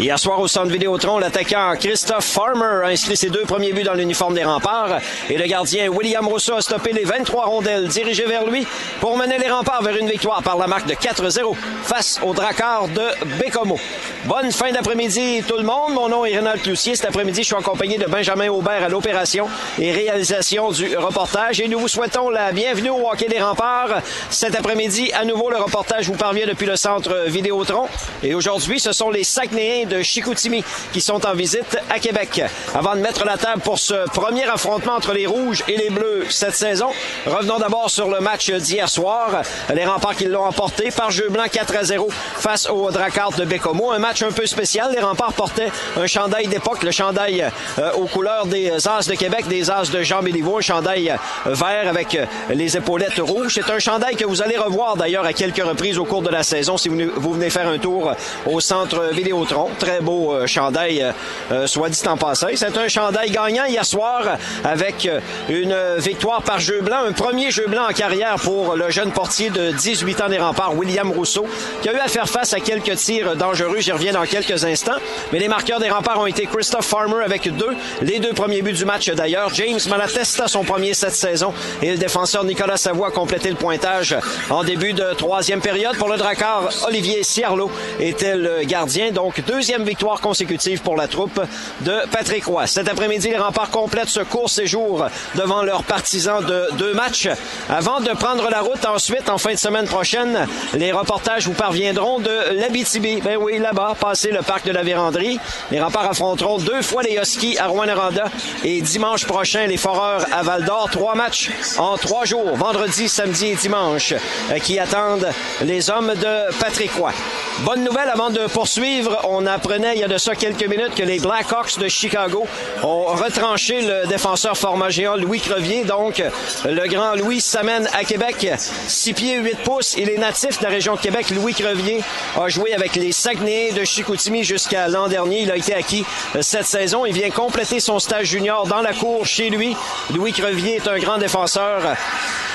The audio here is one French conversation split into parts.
Hier soir au centre Vidéotron, l'attaquant Christophe Farmer a inscrit ses deux premiers buts dans l'uniforme des remparts et le gardien William Rousseau a stoppé les 23 rondelles dirigées vers lui pour mener les remparts vers une victoire par la marque de 4-0 face aux Dracars de Bécomo. Bonne fin d'après-midi tout le monde. Mon nom est Renald Cloutier. Cet après-midi, je suis accompagné de Benjamin Aubert à l'opération et réalisation du reportage et nous vous souhaitons la bienvenue au Hockey des Remparts. Cet après-midi, à nouveau, le reportage vous parvient depuis le centre Vidéotron et aujourd'hui, ce sont les Saguenayens de Chicoutimi qui sont en visite à Québec. Avant de mettre la table pour ce premier affrontement entre les Rouges et les Bleus cette saison, revenons d'abord sur le match d'hier soir. Les remparts qui l'ont emporté par jeu blanc 4 à 0 face aux Dracars de Bécomo. Un peu spécial. Les remparts portaient un chandail d'époque, le chandail euh, aux couleurs des As de Québec, des As de Jean Béliveau, un chandail euh, vert avec euh, les épaulettes rouges. C'est un chandail que vous allez revoir d'ailleurs à quelques reprises au cours de la saison si vous, venez faire un tour au centre Vidéotron très beau euh, chandail, euh, euh, soit dit en passant. C'est un chandail gagnant hier soir avec une victoire par jeu blanc, un premier jeu blanc en carrière pour le jeune portier de 18 ans des remparts, William Rousseau, qui a eu à faire face à quelques tirs dangereux. Reviens dans quelques instants. Mais les marqueurs des remparts ont été Christophe Farmer avec deux, les deux premiers buts du match d'ailleurs. James Malatesta, son premier cette saison, et le défenseur Nicolas Savoie a complété le pointage en début de troisième période. Pour le Dracar, Olivier Ciarlo était le gardien. Donc, deuxième victoire consécutive pour la troupe de Patrick Roy. Cet après-midi, les remparts complètent ce court séjour devant leurs partisans de deux matchs. Avant de prendre la route ensuite, en fin de semaine prochaine, les reportages vous parviendront de l'Abitibi. Ben oui, là-bas, passer le parc de la Vérandrie. Les remparts affronteront deux fois les Huskies à Rouen-Noranda et dimanche prochain, les Foreurs à Val-d'Or. Trois matchs en trois jours, vendredi, samedi et dimanche, euh, qui attendent les hommes de Patrick Roy. Bonne nouvelle avant de poursuivre, on apprenait il y a de ça quelques minutes que les Blackhawks de Chicago ont retranché le défenseur format géant Louis Crevier. Donc, le grand Louis s'amène à Québec, 6 pieds 8 pouces. Il est natif de la région de Québec. Louis Crevier a joué avec les Saguenay de Chicoutimi jusqu'à l'an dernier. Il a été acquis cette saison. Il vient compléter son stage junior dans la cour chez lui. Louis Crevier est un grand défenseur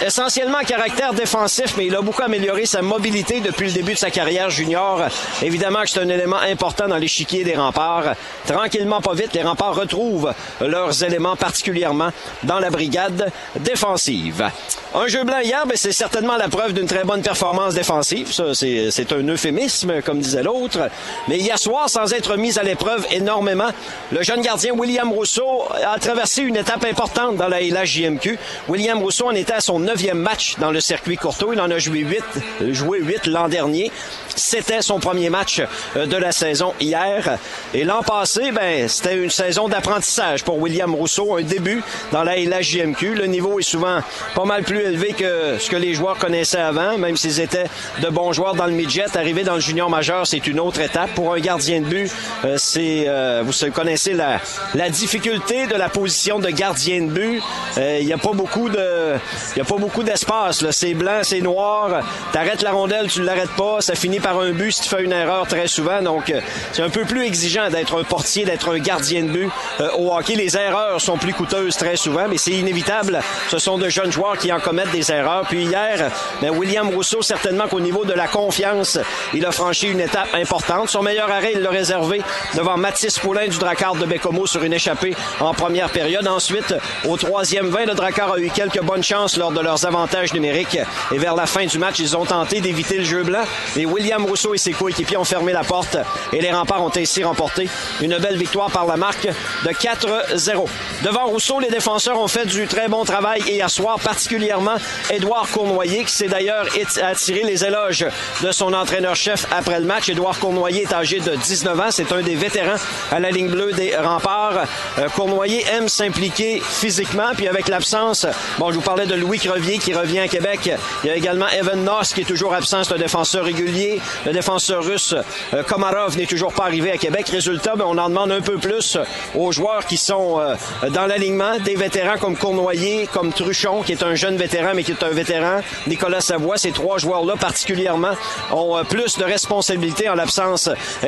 essentiellement caractère défensif, mais il a beaucoup amélioré sa mobilité depuis le début de sa carrière junior. Évidemment que c'est un élément important dans l'échiquier des remparts. Tranquillement, pas vite, les remparts retrouvent leurs éléments particulièrement dans la brigade défensive. Un jeu blanc hier, ben, c'est certainement la preuve d'une très bonne performance défensive. C'est un euphémisme, comme disait l'autre. Mais hier soir, sans être mis à l'épreuve énormément, le jeune gardien William Rousseau a traversé une étape importante dans la LHJMQ. William Rousseau en était à son neuvième match dans le circuit Courtois. Il en a joué huit, joué huit l'an dernier. C'était son premier match euh, de la saison hier. Et l'an passé, ben, c'était une saison d'apprentissage pour William Rousseau, un début dans la LHJMQ. Le niveau est souvent pas mal plus élevé que ce que les joueurs connaissaient avant, même s'ils étaient de bons joueurs dans le midget. Arriver dans le junior majeur, c'est une autre étape. Pour un gardien de but, euh, c'est, euh, vous connaissez la, la difficulté de la position de gardien de but. Il n'y a pas beaucoup de, il a pas beaucoup d'espace. C'est blanc, c'est noir. T'arrêtes la rondelle, tu l'arrêtes pas, ça finit par un but si tu fais une erreur très souvent. Donc, euh, c'est un peu plus exigeant d'être un portier, d'être un gardien de but. Euh, au hockey, les erreurs sont plus coûteuses très souvent, mais c'est inévitable. Ce sont de jeunes joueurs qui en commettent des erreurs. Puis hier, ben, William Rousseau, certainement qu'au niveau de la confiance, il a franchi une étape importante. Son meilleur arrêt, il l'a réservé devant Mathis Poulain du Dracard de Bécomo sur une échappée en première période. Ensuite, au troisième 20, le Dracard a eu quelques bonnes chances lors de leurs avantages numériques. Et vers la fin du match, ils ont tenté d'éviter le jeu blanc. Mais William Rousseau et ses coéquipiers ont fermé la porte et les remparts ont ainsi remporté une belle victoire par la marque de 4-0. Devant Rousseau, les défenseurs ont fait du très bon travail hier soir, particulièrement Édouard Cournoyer, qui s'est d'ailleurs attiré les éloges de son entraîneur-chef après le match. Édouard Cournoyer est âgé de 19 ans. C'est un des vétérans à la ligne bleue des remparts. Euh, Cournoyer aime s'impliquer physiquement, puis avec l'absence, bon, je vous parlais de Louis Crevier qui revient à Québec. Il y a également Evan Noss qui est toujours absent, c'est un défenseur régulier. Le défenseur russe euh, Komarov n'est toujours pas arrivé à Québec. Résultat, ben, on en demande un peu plus aux joueurs qui sont euh, dans l'alignement. Des vétérans comme Cournoyer, comme Truchon, qui est un jeune vétéran, mais qui est un vétéran. Nicolas Savoie, ces trois joueurs-là particulièrement ont plus de responsabilités en l'absence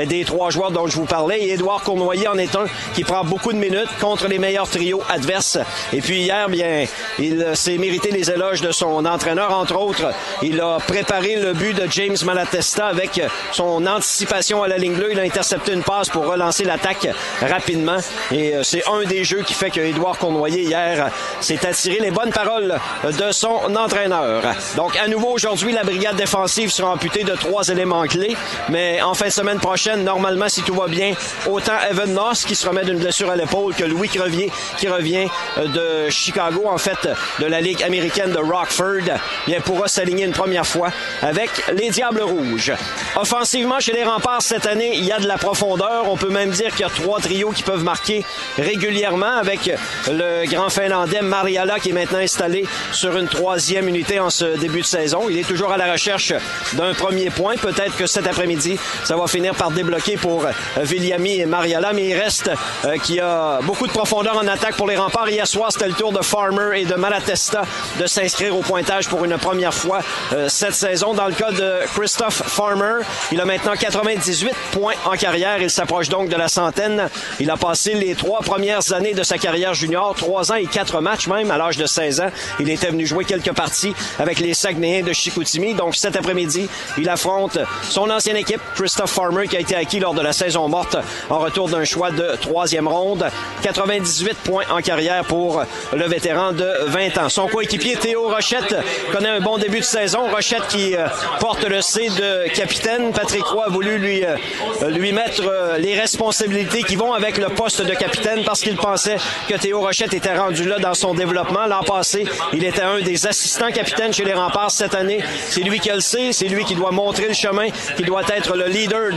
des trois joueurs dont je vous parlais. Et Édouard Cournoyer en est un qui prend beaucoup de minutes contre les meilleurs trios adverses. Et puis hier, bien, il s'est mérité les éloges de son entraîneur, entre autres. Il a préparé le but de James Malatesta avec son anticipation à la ligne bleue. Il a intercepté une passe pour relancer l'attaque rapidement. Et euh, c'est un des jeux qui fait que Édouard Cournoyer hier s'est attiré les bonnes paroles de son entraîneur. Donc à nouveau aujourd'hui, la brigade défensive sera amputée de trois éléments clés. Mais en fin prochaine, normalement, si tout va bien, autant Evan Moss qui se remet d'une blessure à l'épaule que Louis Crevier qui revient euh, de Chicago, en fait, de la Ligue américaine de Rockford, bien, pourra s'aligner une première fois avec les Diables Rouges. Offensivement, chez les remparts cette année, il y a de la profondeur. On peut même dire qu'il y a trois trios qui peuvent marquer régulièrement avec le grand Finlandais Mariala qui est maintenant installé sur une troisième unité en ce début de saison. Il est toujours à la recherche d'un premier point. Peut-être que cet après-midi, ça va finir par débloquer pour Viliami et Mariala, mais il reste euh, qu'il y a beaucoup de profondeur en attaque pour les remparts. Hier soir, c'était le tour de Farmer et de Malatesta de s'inscrire au pointage pour une première fois euh, cette saison. Dans le cas de Christophe Farmer, il a maintenant 98 points en carrière. Il s'approche donc de la centaine. Il a passé les trois premières années de sa carrière junior, trois ans et quatre matchs même à l'âge de 16 ans. Il était venu jouer quelques parties avec les Saguenayens de Chicoutimi. Donc cet après-midi, il affronte son ancienne équipe, Christophe Farmer, qui a été acquis lors de la saison morte en retour d'un choix de troisième ronde. 98 points en carrière pour le vétéran de 20 ans. Son coéquipier Théo Rochette connaît un bon début de saison. Rochette qui euh, porte le C de capitaine. Patrick Roy a voulu lui, euh, lui mettre euh, les responsabilités qui vont avec le poste de capitaine parce qu'il pensait que Théo Rochette était rendu là dans son développement. L'an passé, il était un des assistants capitaines chez les remparts. Cette année, c'est lui qui le sait. C'est lui qui doit montrer le chemin, qui doit être le leader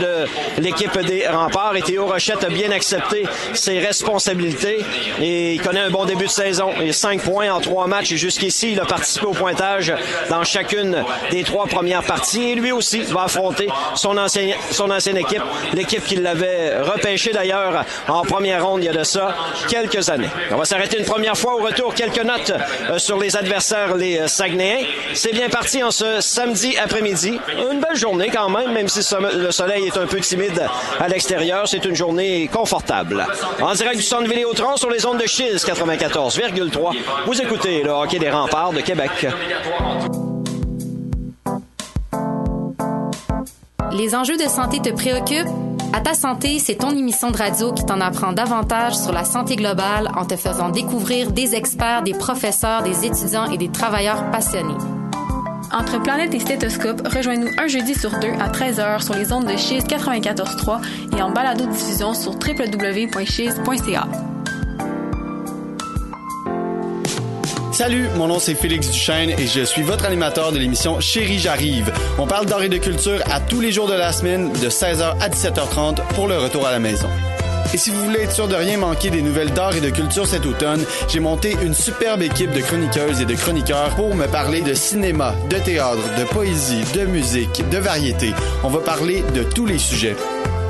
l'équipe des remparts. Et Théo Rochette a bien accepté ses responsabilités et il connaît un bon début de saison. A cinq points en trois matchs et jusqu'ici, il a participé au pointage dans chacune des trois premières parties. Et lui aussi va affronter son, ancien, son ancienne équipe, l'équipe qui l'avait repêché d'ailleurs en première ronde il y a de ça quelques années. On va s'arrêter une première fois au retour. Quelques notes euh, sur les adversaires, les Saguenayens. C'est bien parti en ce samedi après-midi. Une belle journée quand même, même si le soleil est un peu timide à l'extérieur. C'est une journée confortable. En direct du centre Vidéotron sur les ondes de Chiz 94,3. Vous écoutez le hockey des remparts de Québec. Les enjeux de santé te préoccupent? À ta santé, c'est ton émission de radio qui t'en apprend davantage sur la santé globale en te faisant découvrir des experts, des professeurs, des étudiants et des travailleurs passionnés. Entre Planète et Stéthoscope, rejoins-nous un jeudi sur deux à 13h sur les ondes de Chise 94.3 et en balado-diffusion sur www.chise.ca. Salut, mon nom c'est Félix Duchesne et je suis votre animateur de l'émission Chérie j'arrive. On parle d'art et de culture à tous les jours de la semaine de 16h à 17h30 pour le retour à la maison. Et si vous voulez être sûr de rien manquer des nouvelles d'art et de culture cet automne, j'ai monté une superbe équipe de chroniqueuses et de chroniqueurs pour me parler de cinéma, de théâtre, de poésie, de musique, de variété. On va parler de tous les sujets.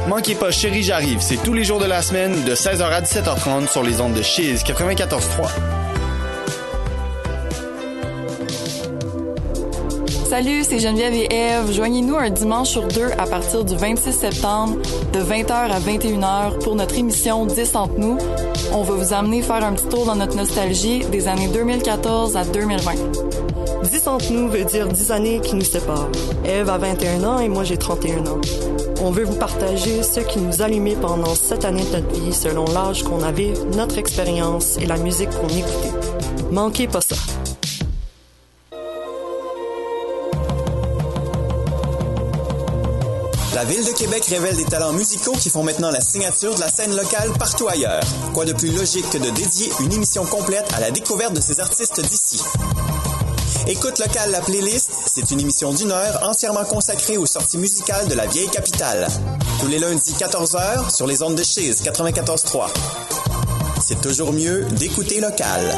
Manquez pas Chérie j'arrive, c'est tous les jours de la semaine de 16h à 17h30 sur les ondes de Chiz 94.3. Salut, c'est Geneviève et Eve. Joignez-nous un dimanche sur deux à partir du 26 septembre de 20h à 21h pour notre émission 10 entre nous. On va vous amener faire un petit tour dans notre nostalgie des années 2014 à 2020. 10 entre nous veut dire 10 années qui nous séparent. Eve a 21 ans et moi j'ai 31 ans. On veut vous partager ce qui nous a allumé pendant cette année de notre vie selon l'âge qu'on avait, notre expérience et la musique qu'on écoutait. Manquez pas ça. La Ville de Québec révèle des talents musicaux qui font maintenant la signature de la scène locale partout ailleurs. Quoi de plus logique que de dédier une émission complète à la découverte de ces artistes d'ici? Écoute local la playlist, c'est une émission d'une heure entièrement consacrée aux sorties musicales de la vieille capitale. Tous les lundis 14h sur les ondes de Chise 94.3. C'est toujours mieux d'écouter local.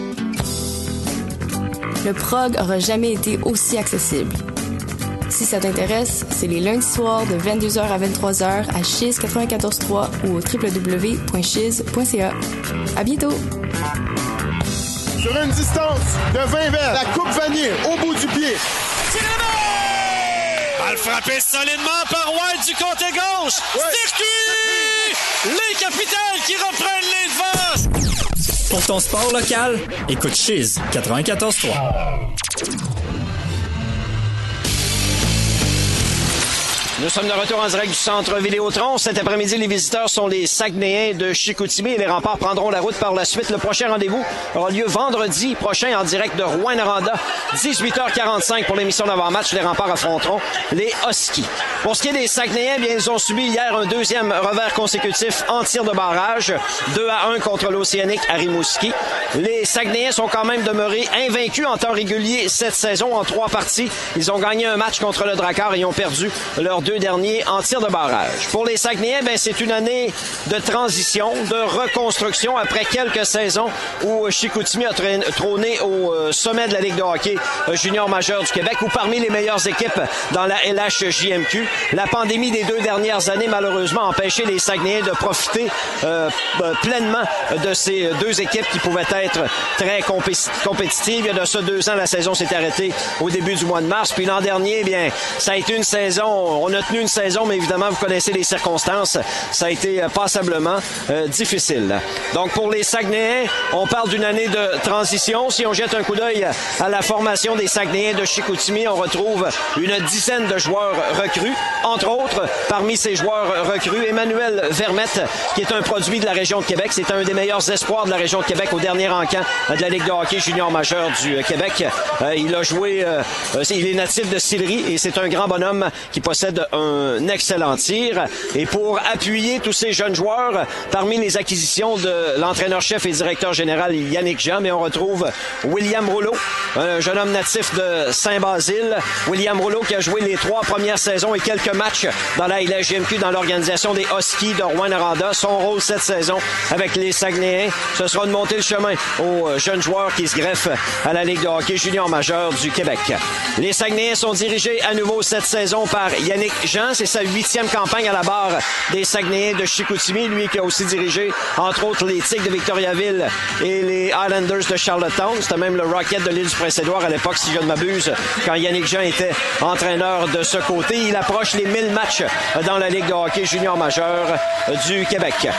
Le prog aura jamais été aussi accessible. Si ça t'intéresse, c'est les lundis soirs de 22h à 23h à Chiz 94.3 ou au www.chiz.ca. À bientôt! Sur une distance de 20 verres, la coupe vanille au bout du pied. À le frapper solidement par White du côté gauche. Circuit! Les capitales qui reprennent les devants. Pour ton sport local, écoute Chiz 94.3. Nous sommes de retour en direct du centre Vidéotron. Cet après-midi, les visiteurs sont les Saguenayens de Chicoutimi et les remparts prendront la route par la suite. Le prochain rendez-vous aura lieu vendredi prochain en direct de Rouen-Noranda, 18h45 pour l'émission d'avant-match. Les remparts affronteront les Huskies. Pour ce qui est des Saguenayens, bien, ils ont subi hier un deuxième revers consécutif en tir de barrage, 2 à 1 contre l'Océanique à Rimouski. Les Saguenayens sont quand même demeurés invaincus en temps régulier cette saison en trois parties. Ils ont gagné un match contre le Drakkar et ont perdu leurs deux derniers en tir de barrage. Pour les Saguenayens, ben, c'est une année de transition, de reconstruction après quelques saisons où Chicoutimi a trôné au euh, sommet de la Ligue de hockey euh, junior majeur du Québec ou parmi les meilleures équipes dans la LHJMQ. La pandémie des deux dernières années, malheureusement, a empêché les Saguenayens de profiter euh, euh, pleinement de ces deux équipes qui pouvaient être très compé- compétitives. Il y a de ça deux ans, la saison s'est arrêtée au début du mois de mars. Puis l'an dernier, eh bien, ça a été une saison, on a une saison, mais évidemment, vous connaissez les circonstances. Ça a été euh, passablement euh, difficile. Donc, pour les Saguenayens, on parle d'une année de transition. Si on jette un coup d'œil à la formation des Saguenayens de Chicoutimi, on retrouve une dizaine de joueurs recrues. Entre autres, parmi ces joueurs recrues, Emmanuel Vermette, qui est un produit de la région de Québec. C'est un des meilleurs espoirs de la région de Québec au dernier encamp de la Ligue de hockey junior majeur du euh, Québec. Il a joué, il est natif de Sillery et c'est un grand bonhomme qui possède un excellent tir. Et pour appuyer tous ces jeunes joueurs, parmi les acquisitions de l'entraîneur-chef et directeur général Yannick Jean, mais on retrouve William Rouleau, un jeune homme natif de Saint-Basile. William Rouleau qui a joué les trois premières saisons et quelques matchs dans la LHGMQ dans l'organisation des Huskies de Rouen-Noranda. Son rôle cette saison avec les Saguenayens, ce sera de monter le chemin aux jeunes joueurs qui se greffent à la Ligue de hockey junior majeur du Québec. Les Saguenayens sont dirigés à nouveau cette saison par Yannick Jean. C'est sa huitième campagne à la barre des Saguenayens de Chicoutimi. Lui qui a aussi dirigé, entre autres, les Tigres de Victoriaville et les Highlanders de Charlottetown. C'était même le Rocket de l'île du Prince-Édouard à l'époque, si je ne m'abuse, quand Yannick Jean était entraîneur de ce côté. Il approche les 1000 matchs dans la Ligue de hockey junior majeur du Québec.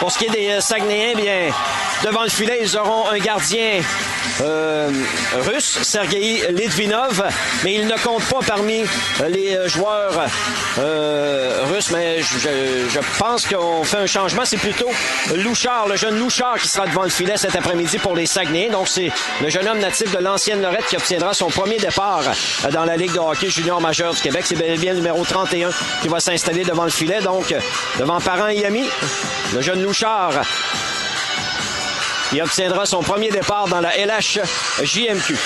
Pour ce qui est des euh, Saguenayens, bien, devant le filet, ils auront un gardien euh, russe, Sergei Litvinov, mais il ne compte pas parmi euh, les joueurs russes, mais je, pense qu'on fait un changement. C'est plutôt Louchard, le jeune Louchard qui sera devant le filet cet après-midi pour les Saguenayens. Donc, c'est le jeune homme natif de l'ancienne Lorette qui obtiendra son premier départ dans la Ligue de hockey junior majeur du Québec. C'est bien le numéro 31 qui va s'installer devant le filet. Donc, devant parents et amis, le jeune Louchard il obtiendra son premier départ dans la LHJMQ.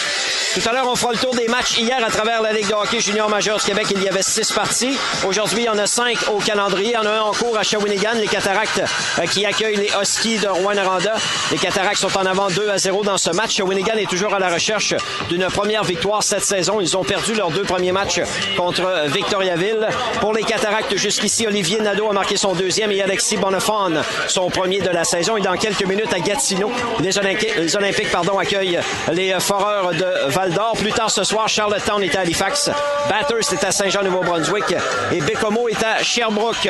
Tout à l'heure, on fera le tour des matchs hier à travers la Ligue de hockey junior majeur du Québec. Il y avait six parties. Aujourd'hui, il y en a cinq au calendrier. Il y en a un en cours à Shawinigan. Les Cataractes euh, qui accueillent les Huskies de Rouen-Noranda. Les Cataractes sont en avant 2 à 0 dans ce match. Shawinigan est toujours à la recherche d'une première victoire cette saison. Ils ont perdu leurs deux premiers matchs contre Victoriaville. Pour les Cataractes, jusqu'ici, Olivier Nadeau a marqué son deuxième et Alexis Bonnefonne son premier de la saison. Et dans quelques minutes à Gatineau, les Olympiques, pardon, accueillent les Foreurs de Val-d'Or. Plus tard ce soir, Charlottetown est à Halifax. Bathurst est à Saint-Jean-Nouveau-Brunswick. Et Bécomo est à Sherbrooke.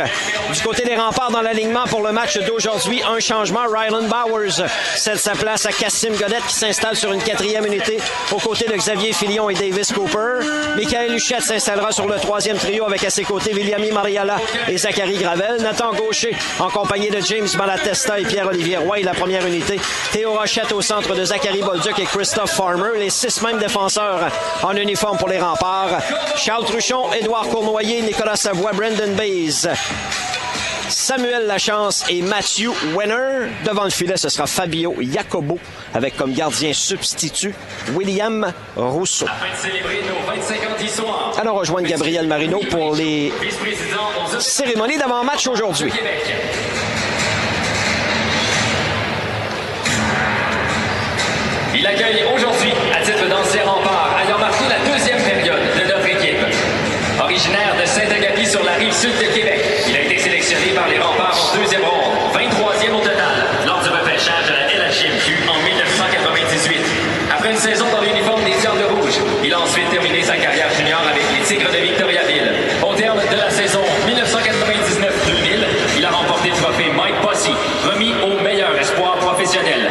Du côté des remparts dans l'alignement pour le match d'aujourd'hui, un changement. Rylan Bowers cède sa place à Cassim Godette qui s'installe sur une quatrième unité aux côtés de Xavier Filion et Davis Cooper. Michael Huchette s'installera sur le troisième trio avec à ses côtés Williami Mariala et Zachary Gravel. Nathan Gaucher en compagnie de James Malatesta et Pierre-Olivier Roy, la première unité. Théo Rochette au centre de Zachary Bolduc et Christophe Farmer. Les six mêmes défenseurs en uniforme pour les remparts. Charles Truchon, Édouard Cournoyer, Nicolas Savoie, Brendan Bays. Samuel Lachance et Matthew Wenner. Devant le filet, ce sera Fabio Jacobo avec comme gardien substitut William Rousseau. Alors rejoindre Gabriel Marino pour les cérémonies d'avant-match aujourd'hui. Accueille aujourd'hui, à titre d'ancien rempart, ayant marqué la deuxième période de notre équipe. Originaire de Saint-Agapi sur la rive sud de Québec, il a été sélectionné par les remparts en deuxième ronde, 23e au total, lors du repêchage à la LHMQ en 1998. Après une saison dans l'uniforme des Diables Rouges, il a ensuite terminé sa carrière junior avec les Tigres de Victoriaville. Au terme de la saison 1999-2000, il a remporté le trophée Mike Bossy, remis au meilleur espoir professionnel.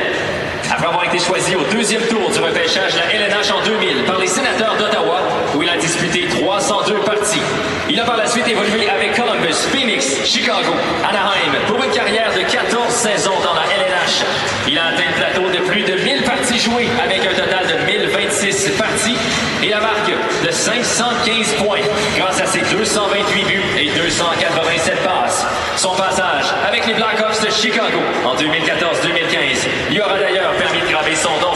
Après avoir été choisi au deuxième tour du repêchage de la LNH en 2000 par les sénateurs d'Ottawa, où il a disputé 302 parties. Il a par la suite évolué avec Columbus, Phoenix, Chicago, Anaheim pour une carrière de 14 saisons dans la LNH. Il a atteint le plateau de plus de 1000 parties jouées avec un total de 1026 parties et la marque de 515 points grâce à ses 228 buts et 287 passes. Son passage avec les Blackhawks de Chicago en 2014-2015 lui aura d'ailleurs permis de graver son nom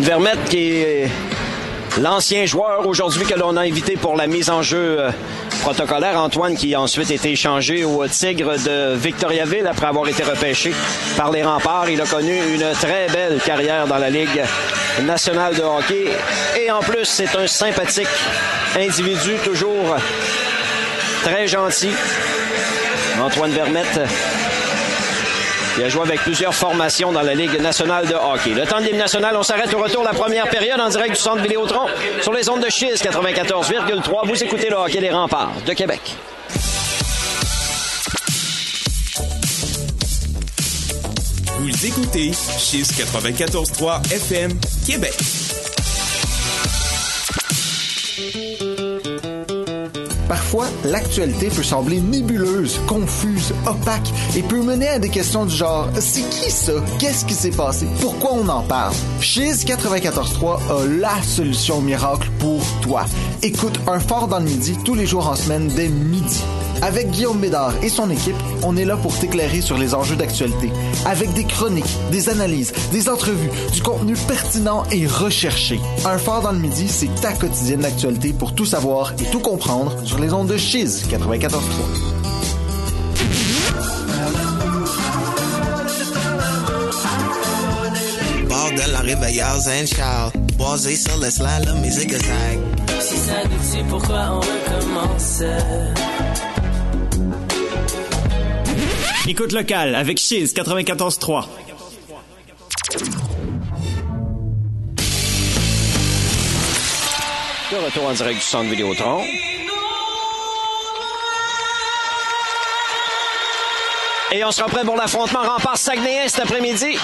Antoine Vermette, qui est l'ancien joueur aujourd'hui que l'on a invité pour la mise en jeu euh, protocolaire. Antoine qui a ensuite été échangé au Tigre de Victoriaville après avoir été repêché par les remparts. Il a connu une très belle carrière dans la Ligue nationale de hockey. Et en plus, c'est un sympathique individu, toujours très gentil. Antoine Vermette il a joué avec plusieurs formations dans la Ligue nationale de hockey. Le temps de l'hymne national, on s'arrête au retour de la première période en direct du centre Vidéotron sur les ondes de Chiz 94,3. Vous écoutez le hockey des remparts de Québec. Vous écoutez Chiz 94.3 FM Québec. Parfois, l'actualité peut sembler nébuleuse, confuse, opaque et peut mener à des questions du genre c'est qui ça? Qu'est-ce qui s'est passé? Pourquoi on en parle? Chiz 94.3 a la solution miracle pour toi. Écoute un fort dans le midi tous les jours en semaine dès midi. Avec Guillaume Bédard et son équipe, on est là pour t'éclairer sur les enjeux d'actualité. Avec des chroniques, des analyses, des entrevues, du contenu pertinent et recherché. Un phare dans le midi, c'est ta quotidienne d'actualité pour tout savoir et tout comprendre sur les ondes de Chiz 94.3. Bordel en réveillard Zen Charles. Boisé sur le slang, la musique zag. Si ça nous tue, pourquoi on recommence Écoute locale avec Chiz 94.3. De retour en direct du centre Vidéotron. Et on sera prêt pour l'affrontement rempart Saguenayen cet après-midi.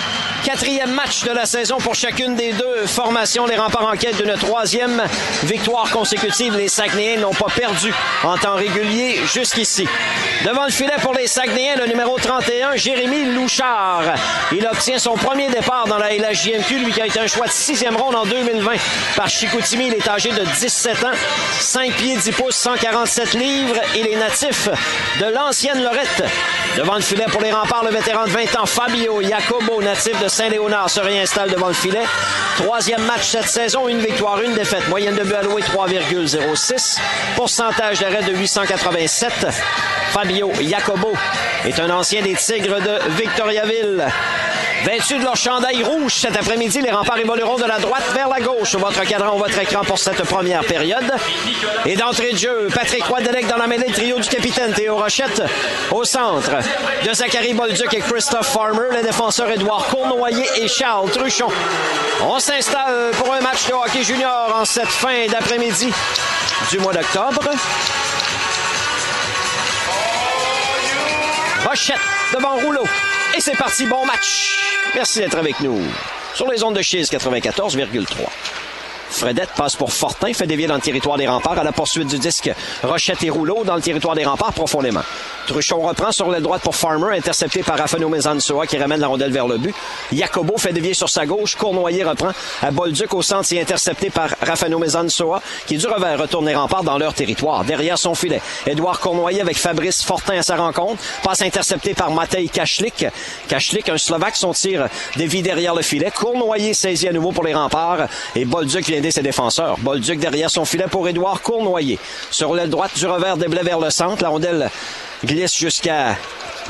Quatrième match de la saison pour chacune des deux formations. Les remparts en quête d'une troisième victoire consécutive. Les Saguenayens n'ont pas perdu en temps régulier jusqu'ici. Devant le filet pour les Saguenayens, le numéro 31, Jérémy Louchard. Il obtient son premier départ dans la LHJMQ, lui qui a été un choix de sixième ronde en 2020 par Chicoutimi. Il est âgé de 17 ans, 5 pieds 10 pouces, 147 livres. Il est natif de l'ancienne Lorette. Devant le filet pour les remparts, le vétéran de 20 ans, Fabio Jacobo, natif de Saint-Léonard, se réinstalle devant le filet. Troisième match cette saison, une victoire, une défaite. Moyenne de but alloué 3,06. Pourcentage d'arrêt de 887. Fabio Jacobo est un ancien des Tigres de Victoriaville. Vêtus de leur chandail rouge cet après-midi, les remparts évolueront de la droite vers la gauche votre cadran votre écran pour cette première période. Et d'entrée de jeu, Patrick Roidelec dans la mêlée, trio du capitaine Théo Rochette. Au centre, de Zachary Bolduc et Christophe Farmer, les défenseurs Édouard Cournoyer et Charles Truchon. On s'installe pour un match de hockey junior en cette fin d'après-midi du mois d'octobre. Rochette devant Rouleau. Et c'est parti, bon match. Merci d'être avec nous sur les ondes de Chiz 94,3. Fredette passe pour Fortin, fait dévier dans le territoire des remparts à la poursuite du disque. Rochette et Rouleau dans le territoire des remparts profondément. Truchon reprend sur l'aile droite pour Farmer, intercepté par Rafano Mezansoa qui ramène la rondelle vers le but. Jacobo fait dévier sur sa gauche. Cournoyer reprend à Bolduc au centre et intercepté par Rafano Mezansoa qui du revers retourne les remparts dans leur territoire. Derrière son filet, Édouard Cournoyer avec Fabrice Fortin à sa rencontre. Passe intercepté par Matej Kachlik. Kachlik, un Slovaque, son tir dévie derrière le filet. Cournoyer saisit à nouveau pour les remparts et Bolduc vient aider ses défenseurs. Bolduc derrière son filet pour Édouard Cournoyer. Sur l'aile droite du revers déblai vers le centre. La rondelle glisse jusqu'à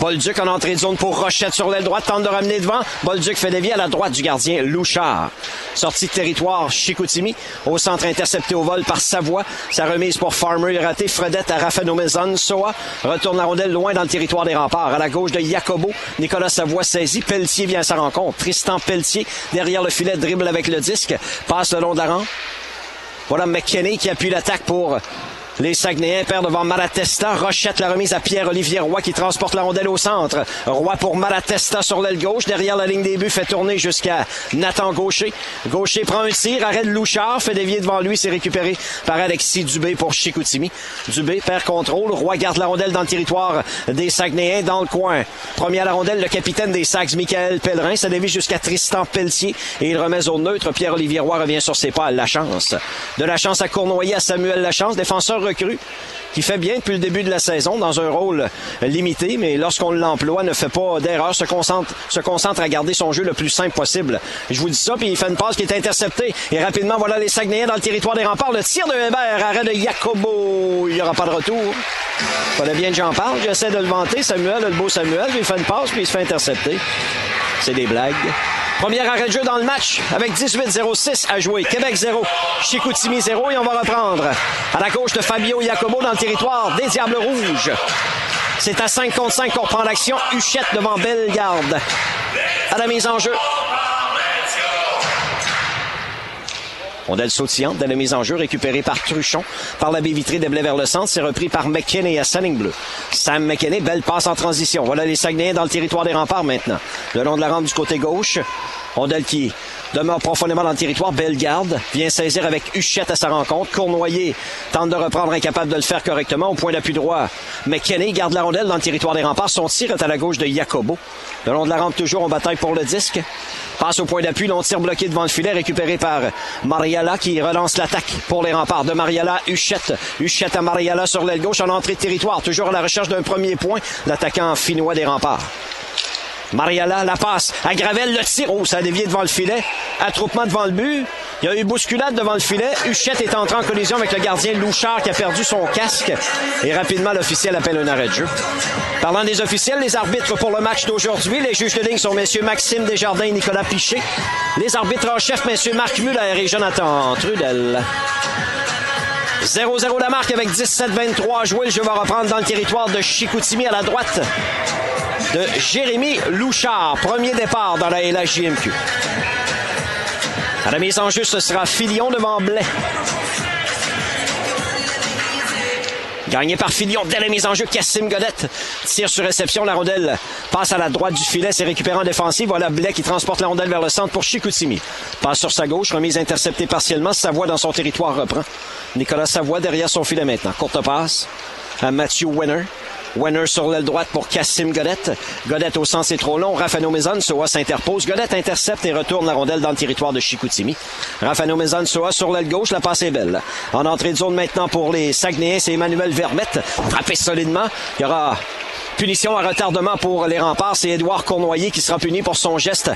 Bolduc en entrée de zone pour Rochette sur l'aile droite, tente de ramener devant. Bolduc fait dévier à la droite du gardien Louchard. Sortie de territoire Chicoutimi. Au centre intercepté au vol par Savoie. Sa remise pour Farmer est ratée. Fredette à Rafano Mezon. Soa retourne la rondelle loin dans le territoire des remparts. À la gauche de Jacobo. Nicolas Savoie saisit. Pelletier vient à sa rencontre. Tristan Pelletier derrière le filet dribble avec le disque. Passe le long de la rampe. Voilà McKinney qui appuie l'attaque pour les Saguenayens perdent devant Malatesta. Rochette la remise à Pierre-Olivier Roy qui transporte la rondelle au centre. Roy pour Malatesta sur l'aile gauche. Derrière la ligne des buts, fait tourner jusqu'à Nathan Gaucher. Gaucher prend un tir, arrête Louchard, fait dévier devant lui, c'est récupéré par Alexis Dubé pour Chicoutimi. Dubé perd contrôle. Roy garde la rondelle dans le territoire des Saguenayens dans le coin. Premier à la rondelle, le capitaine des Sags, Michael Pellerin. Ça dévie jusqu'à Tristan Pelletier et il remet au neutre. Pierre-Olivier Roy revient sur ses pas la chance. De la chance à Cournoyer, à Samuel Lachance, défenseur recru qui fait bien depuis le début de la saison dans un rôle limité, mais lorsqu'on l'emploie, ne fait pas d'erreur, se concentre, à garder son jeu le plus simple possible. Je vous dis ça, puis il fait une passe qui est interceptée. Et rapidement, voilà les Saguenayens dans le territoire des remparts. Le tir de Hébert, arrêt de Jacobo. Il n'y aura pas de retour. Voilà bien que j'en parle. J'essaie de le vanter. Samuel, le beau Samuel, il fait une passe, puis il se fait intercepter. C'est des blagues. Première arrêt de jeu dans le match avec 18-06 à jouer. Québec 0, Chicoutimi 0 et on va reprendre. À la gauche de Fabio Jacobo dans territoire des Diables Rouges. C'est à 5 contre 5 qu'on prend l'action. Huchette devant Bellegarde. À la mise en jeu. Rondelle sautillante de la mise en jeu récupérée par Truchon. Par la baie vitrée des vers le centre. C'est repris par McKinney à Sunning Bleu. Sam McKinney, belle passe en transition. Voilà les Saguenayens dans le territoire des remparts maintenant. Le long de la rampe du côté gauche. Rondelle qui demeure profondément dans le territoire. Bellegarde vient saisir avec Huchette à sa rencontre. Cournoyer tente de reprendre, incapable de le faire correctement au point d'appui droit. McKinney garde la rondelle dans le territoire des remparts. Son tir est à la gauche de Jacobo. Le long de la rampe, toujours en bataille pour le disque. Passe au point d'appui, long tir bloqué devant le filet, récupéré par Mariala qui relance l'attaque pour les remparts. De Mariala, Huchette. Huchette à Mariala sur l'aile gauche en entrée de territoire. Toujours à la recherche d'un premier point. L'attaquant finnois des remparts. Mariala, la passe à Gravel, le tir. Oh, ça a dévié devant le filet. Attroupement devant le but. Il y a eu bousculade devant le filet. Huchette est entré en collision avec le gardien Louchard qui a perdu son casque. Et rapidement, l'officiel appelle un arrêt de jeu. Parlant des officiels, les arbitres pour le match d'aujourd'hui, les juges de ligne sont messieurs Maxime Desjardins et Nicolas Piché. Les arbitres en chef, messieurs Marc Muller et Jonathan Trudel. 0-0 la marque avec 17-23 à jouer. Le jeu va reprendre dans le territoire de Chicoutimi à la droite de Jérémy Louchard. Premier départ dans la LHJMQ. À la mise en jeu, ce sera Filion devant Blais. Gagné par Filion dès la mise en jeu. Cassim Godette tire sur réception. La rondelle passe à la droite du filet. C'est récupéré en défensive. Voilà Blais qui transporte la rondelle vers le centre pour Chicoutimi. Passe sur sa gauche. Remise interceptée partiellement. Savoie dans son territoire reprend. Nicolas Savoie derrière son filet maintenant. Courte passe à Matthew Winner. Wenner sur l'aile droite pour Cassim Godette. Godette au sens c'est trop long. Rafano Mezon, Soa s'interpose. Godette intercepte et retourne la rondelle dans le territoire de Chicoutimi. Rafano Mezon, Soa sur l'aile gauche. La passe est belle. En entrée de zone maintenant pour les Saguenayens, c'est Emmanuel Vermette. Frappé solidement. Il y aura punition à retardement pour les remparts. C'est Édouard Cournoyer qui sera puni pour son geste.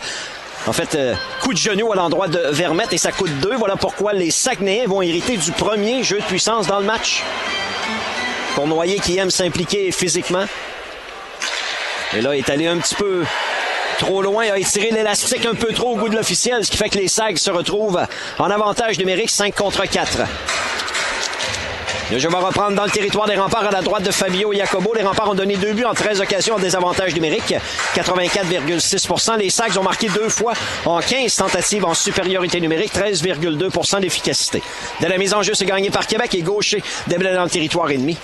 En fait, euh, coup de genou à l'endroit de Vermette et ça coûte deux. Voilà pourquoi les Saguenayens vont hériter du premier jeu de puissance dans le match. Cournoyer qui aime s'impliquer physiquement. Et là, il est allé un petit peu trop loin, a étiré l'élastique un peu trop au goût de l'officiel, ce qui fait que les SAG se retrouvent en avantage numérique 5 contre 4. Le jeu va reprendre dans le territoire des remparts à la droite de Fabio Jacobo. Les remparts ont donné deux buts en 13 occasions en désavantage numérique. 84,6% Les Sags ont marqué deux fois en 15 tentatives en supériorité numérique. 13,2% d'efficacité. De la mise en jeu, c'est gagné par Québec et Gaucher déblai dans le territoire ennemi.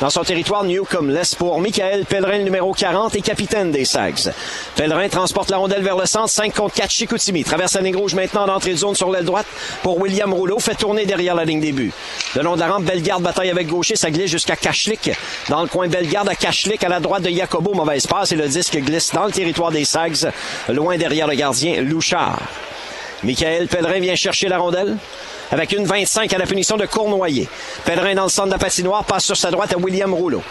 Dans son territoire, Newcomb laisse pour Michael Pellerin, le numéro 40 et capitaine des Sags. Pellerin transporte la rondelle vers le centre, 5 contre 4 Chicoutimi. Traverse la ligne rouge maintenant d'entrée de zone sur l'aile droite pour William Rouleau. Fait tourner derrière la ligne des buts. Le long de la rampe, Bellegarde bataille avec gaucher. Ça glisse jusqu'à Kachlik. Dans le coin, Bellegarde à Kachlik à la droite de Jacobo. Mauvaise passe et le disque glisse dans le territoire des Sags, loin derrière le gardien Louchard. Michael Pellerin vient chercher la rondelle avec une 25 à la punition de Cournoyer. Pellerin dans le centre de la patinoire passe sur sa droite à William Rouleau.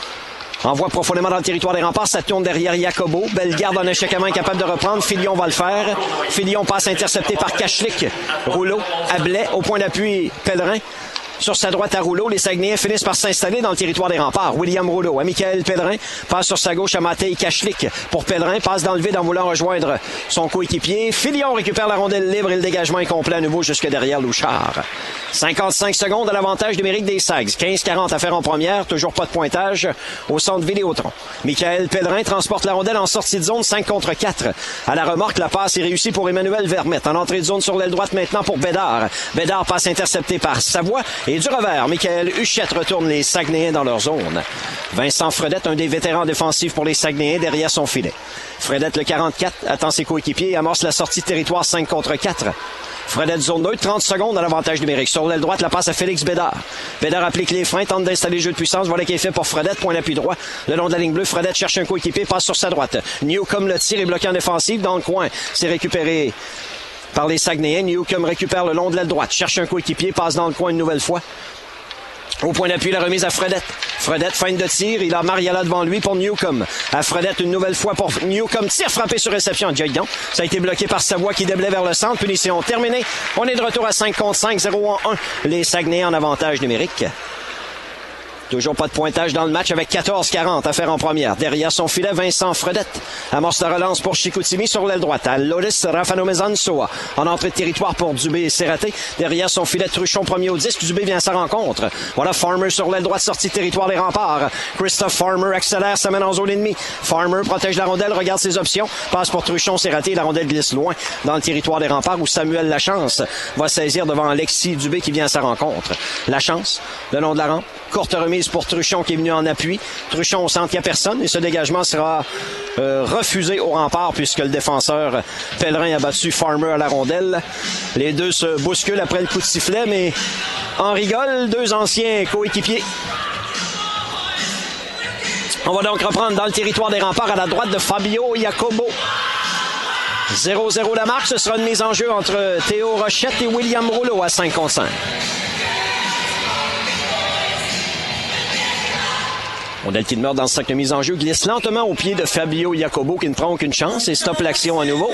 Envoie profondément dans le territoire des remparts, ça tourne derrière Jacobo. Bellegarde en échec à main capable de reprendre. Filion va le faire. Filion passe intercepté par Kachlik. Rouleau, Ablais, au point d'appui, Pellerin. Sur sa droite à Rouleau, les Saguenayens finissent par s'installer dans le territoire des remparts. William Rouleau à Michael Pellerin, passe sur sa gauche à Matei Kachlik. Pour Pellerin, passe dans le vide en voulant rejoindre son coéquipier. Filion récupère la rondelle libre et le dégagement est complet à nouveau jusque derrière Louchard. 55 secondes à l'avantage numérique des Sags. 15-40 à faire en première, toujours pas de pointage au centre Vidéotron. Michael Pellerin transporte la rondelle en sortie de zone 5 contre 4. À la remorque, la passe est réussie pour Emmanuel Vermette. En entrée de zone sur l'aile droite maintenant pour Bédard. Bédard passe intercepté par Savoie du revers. Michael Huchette retourne les Saguenayens dans leur zone. Vincent Fredette, un des vétérans défensifs pour les Saguenayens derrière son filet. Fredette, le 44, attend ses coéquipiers et amorce la sortie territoire 5 contre 4. Fredette zone neutre, 30 secondes à l'avantage numérique. Sur l'aile droite, la passe à Félix Bédard. Bédard applique les freins, tente d'installer le jeu de puissance. Voilà qui est fait pour Fredette. Point d'appui droit. Le long de la ligne bleue, Fredette cherche un coéquipier, passe sur sa droite. Newcomb le tir est bloqué en défensive dans le coin. C'est récupéré par les Saguenayens. Newcomb récupère le long de l'aile droite. Cherche un coéquipier, passe dans le coin une nouvelle fois. Au point d'appui, la remise à Fredette. Fredette, fin de tir. Il a Mariala devant lui pour Newcomb. À Fredette, une nouvelle fois pour Newcomb. Tir frappé sur réception. Dion. Ça a été bloqué par Savoie qui déblait vers le centre. Punition terminée. On est de retour à 5 contre 5, 0 en 1. Les Saguenayens en avantage numérique. Toujours pas de pointage dans le match avec 14-40 à faire en première. Derrière son filet, Vincent Fredette. Amorce la relance pour Chicoutimi sur l'aile droite. À Lolis Rafano Mezansoa. En entrée de territoire pour Dubé et Serraté. Derrière son filet, Truchon premier au disque. Dubé vient à sa rencontre. Voilà Farmer sur l'aile droite, sortie de territoire des remparts. Christophe Farmer accélère, s'amène en zone ennemie. Farmer protège la rondelle, regarde ses options. Passe pour Truchon, Serraté. La rondelle glisse loin dans le territoire des remparts où Samuel Lachance va saisir devant Alexis Dubé qui vient à sa rencontre. Lachance, le long de la rampe. Courte remise pour Truchon qui est venu en appui. Truchon au centre, il n'y a personne et ce dégagement sera euh, refusé au rempart puisque le défenseur Pellerin a battu Farmer à la rondelle. Les deux se bousculent après le coup de sifflet, mais en rigole, deux anciens coéquipiers. On va donc reprendre dans le territoire des remparts à la droite de Fabio Jacobo. 0-0 la marque, ce sera une mise en jeu entre Théo Rochette et William Rouleau à 5 contre 5. Rondelle qui demeure dans le sac de mise en jeu glisse lentement au pied de Fabio Jacobo qui ne prend aucune chance et stoppe l'action à nouveau.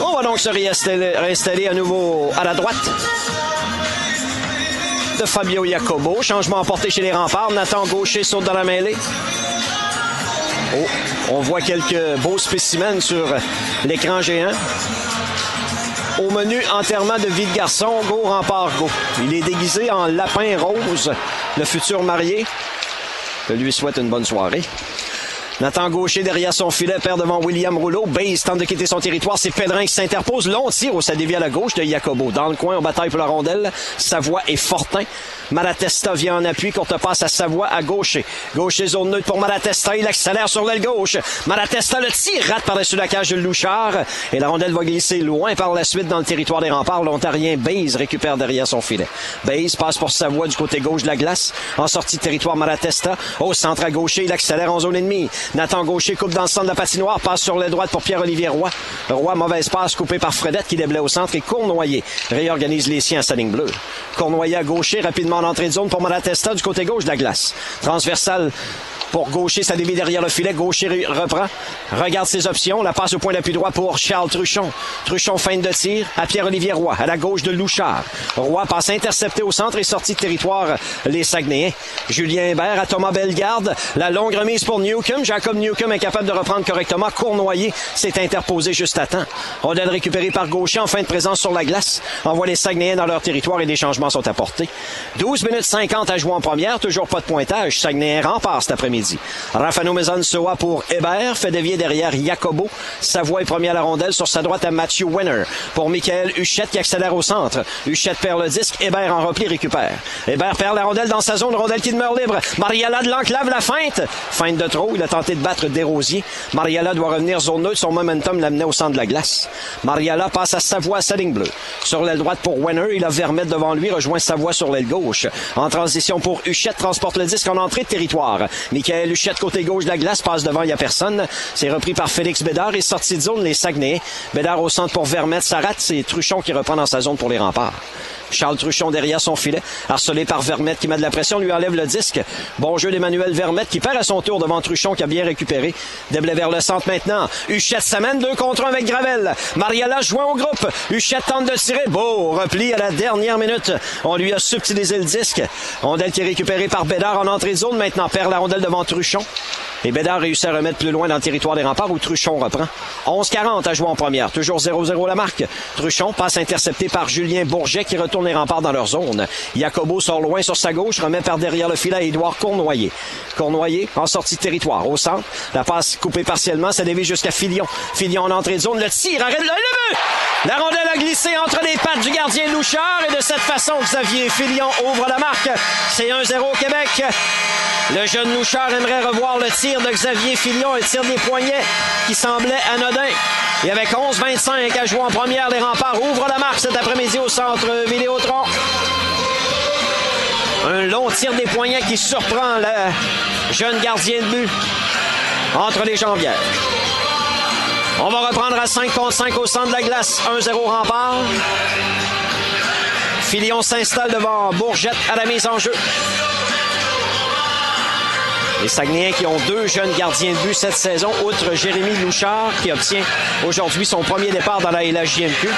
On va donc se réinstaller, à nouveau à la droite de Fabio Jacobo. Changement emporté chez les remparts. Nathan Gaucher saute dans la mêlée. Oh, on voit quelques beaux spécimens sur l'écran géant. Au menu, enterrement de vie de garçon, go rempart go. Il est déguisé en lapin rose, le futur marié. Je lui souhaite une bonne soirée. Nathan Gaucher derrière son filet, perd devant William Rouleau. Base tente de quitter son territoire. C'est Pedrin qui s'interpose. Long tir au dévie à la gauche de Jacobo. Dans le coin, on bataille pour la rondelle. Savoie et Fortin. Malatesta vient en appui. Courte passe à Savoie à Gaucher. Gaucher zone neutre pour Malatesta. Il accélère sur l'aile gauche. Malatesta le tir rate par-dessus la cage de Louchard. Et la rondelle va glisser loin par la suite dans le territoire des remparts. L'Ontarien Baze récupère derrière son filet. Baze passe pour Savoie du côté gauche de la glace. En sortie de territoire Malatesta. Au centre à Gaucher. Il accélère en zone ennemie. Nathan Gaucher coupe dans le centre de la patinoire, passe sur l'aile droite pour Pierre-Olivier Roy. Roy, mauvaise passe coupée par Fredette qui déblaye au centre et Cournoyer réorganise les siens à sa ligne bleue. Cournoyer à Gaucher, rapidement en entrée de zone pour Malatesta du côté gauche de la glace. Transversale pour Gaucher, ça dévie derrière le filet. Gaucher reprend, regarde ses options, la passe au point d'appui droit pour Charles Truchon. Truchon feinte de tir à Pierre-Olivier Roy, à la gauche de Louchard. Roy passe intercepté au centre et sorti de territoire les Saguenayens. Julien Hébert à Thomas Bellegarde, la longue remise pour Newcomb. Jacob Newcomb est capable de reprendre correctement. Cournoyer s'est interposé juste à temps. Rondelle récupérée par Gaucher en fin de présence sur la glace. Envoie les Saguenayens dans leur territoire et des changements sont apportés. 12 minutes 50 à jouer en première, toujours pas de pointage. Saguenayens rempart cet après-midi. Après-midi. Rafano pour Hébert, fait dévier derrière Jacobo. Savoie est premier à la rondelle sur sa droite à Matthew Winner. Pour Michael Huchette qui accélère au centre. Huchette perd le disque, Hébert en repli récupère. Hébert perd la rondelle dans sa zone, rondelle qui demeure libre. Mariella de l'enclave la feinte. Feinte de trop, il a tenté de battre Desrosiers. Mariella doit revenir zone neutre, son momentum l'amenait au centre de la glace. Mariella passe à Savoie à sa. Sur l'aile droite pour Winner, il a Vermette devant lui, rejoint Savoie sur l'aile gauche. En transition pour Huchette, transporte le disque en entrée de territoire. Huchette, côté gauche de la glace, passe devant, il n'y a personne. C'est repris par Félix Bédard et sorti de zone les Saguenay. Bédard au centre pour Vermette, ça rate, c'est Truchon qui reprend dans sa zone pour les remparts. Charles Truchon derrière son filet, harcelé par Vermette qui met de la pression, lui enlève le disque. Bon jeu d'Emmanuel Vermette qui perd à son tour devant Truchon qui a bien récupéré. Déblé vers le centre maintenant. Huchette s'amène deux contre un avec Gravel. Mariella joint au groupe. Huchette tente de tirer. Beau repli à la dernière minute. On lui a subtilisé le disque. Rondelle qui est récupérée par Bédard en entrée de zone. Maintenant perd la rondelle devant Truchon. Et Bédard réussit à remettre plus loin dans le territoire des remparts où Truchon reprend. 11-40 à jouer en première. Toujours 0-0 la marque. Truchon passe intercepté par Julien Bourget qui retourne les remparts dans leur zone. Jacobo sort loin sur sa gauche, remet par derrière le filet à Édouard Cournoyer. Cournoyer en sortie de territoire. Au centre, la passe coupée partiellement, ça dévie jusqu'à Filion. Filion en entrée de zone, le tir, arrête le, but! La rondelle a glissé entre les pattes du gardien Louchard et de cette façon, Xavier Filion ouvre la marque. C'est 1-0 Québec. Le jeune Louchard aimerait revoir le tir de Xavier Filion, un tir des poignets qui semblait anodin. Et avec 11-25 à jouer en première, les remparts ouvrent la marque cet après-midi au centre Un long tir des poignets qui surprend le jeune gardien de but entre les jambières. On va reprendre à 5 contre 5 au centre de la glace. 1-0 rempart. Filion s'installe devant Bourgette à la mise en jeu. Les Saguenayens qui ont deux jeunes gardiens de but cette saison, outre Jérémy Louchard, qui obtient aujourd'hui son premier départ dans la LHJMQ.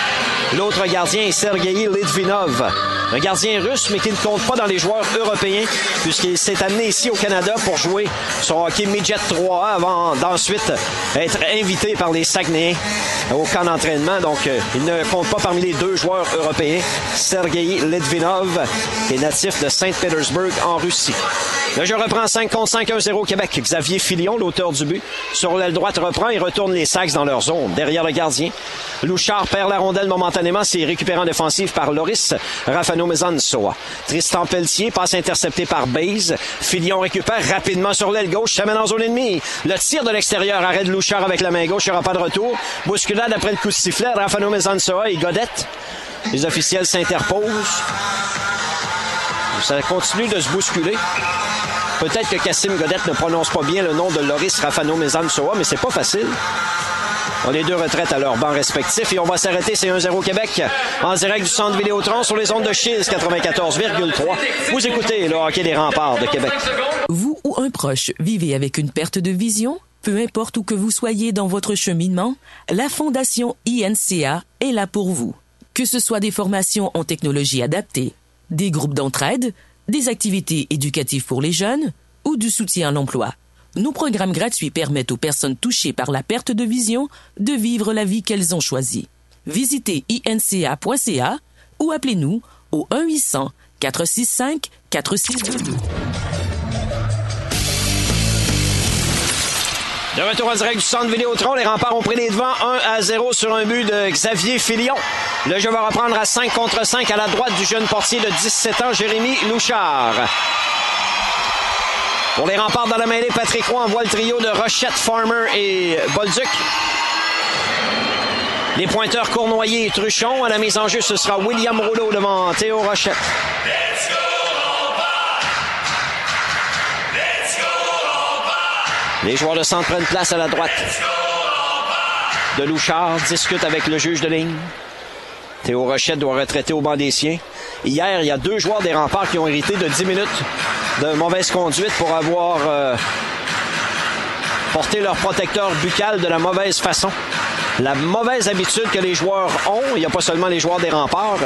L'autre gardien est Sergei Litvinov, un gardien russe, mais qui ne compte pas dans les joueurs européens, puisqu'il s'est amené ici au Canada pour jouer son hockey midget 3A avant d'ensuite être invité par les Saguenayens au camp d'entraînement. Donc, euh, il ne compte pas parmi les deux joueurs européens. Sergei Litvinov est natif de Saint-Pétersbourg en Russie. Là, je reprends 5 contre 5, 1-0 Québec. Xavier Filion, l'auteur du but, sur l'aile droite reprend et retourne les Sacs dans leur zone, derrière le gardien. Louchard perd la rondelle momentanément, c'est récupéré en défensive par Loris Rafano Mezansoa. Tristan Pelletier passe intercepté par Baze. Filion récupère rapidement sur l'aile gauche, s'amène en zone ennemie. Le tir de l'extérieur arrête Louchard avec la main gauche, il n'y aura pas de retour. Bousculade après le coup de sifflet, Rafano Mezansoa et Godette. Les officiels s'interposent. Ça continue de se bousculer. Peut-être que Cassim Godette ne prononce pas bien le nom de Loris Rafano Mezansoa, mais c'est pas facile. On est deux retraites à leur banc respectif et on va s'arrêter, c'est 1-0 Québec en direct du centre Vidéotron sur les ondes de Chiz 94,3. Vous écoutez le hockey des remparts de Québec. Vous ou un proche vivez avec une perte de vision? Peu importe où que vous soyez dans votre cheminement, la Fondation INCA est là pour vous. Que ce soit des formations en technologie adaptée, des groupes d'entraide, des activités éducatives pour les jeunes ou du soutien à l'emploi. Nos programmes gratuits permettent aux personnes touchées par la perte de vision de vivre la vie qu'elles ont choisie. Visitez inca.ca ou appelez-nous au 1-800-465-4622. De retour en direct du centre Vidéotron, les remparts ont pris les devants 1 à 0 sur un but de Xavier Filion. Le jeu va reprendre à 5 contre 5 à la droite du jeune portier de 17 ans, Jérémy Louchard. Pour les remparts dans la mêlée, Patrick Roy envoie le trio de Rochette, Farmer et Bolduc. Les pointeurs Cournoyer et Truchon. À la mise en jeu, ce sera William Rouleau devant Théo Rochette. Les joueurs de centre prennent place à la droite. De Louchard discute avec le juge de ligne. Théo Rochette doit retraiter au banc des siens. Hier, il y a deux joueurs des remparts qui ont hérité de 10 minutes de mauvaise conduite pour avoir euh, porté leur protecteur buccal de la mauvaise façon. La mauvaise habitude que les joueurs ont, il n'y a pas seulement les joueurs des remparts,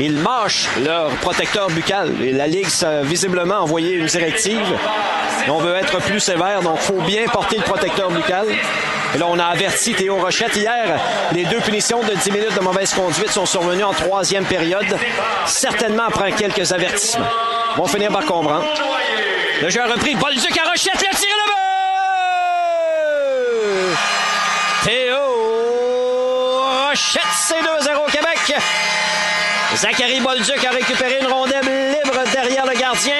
ils mâchent leur protecteur buccal. La Ligue a visiblement envoyé une directive. On veut être plus sévère, donc il faut bien porter le protecteur buccal. Et là, on a averti Théo Rochette hier. Les deux punitions de 10 minutes de mauvaise conduite sont survenues en troisième période, certainement après quelques avertissements. On va finir par comprendre. Le jeu a repris. Bolduc à Rochette. Le tir le but! Théo Rochette, c'est 2-0 Québec. Zachary Bolduc a récupéré une rondelle libre derrière le gardien.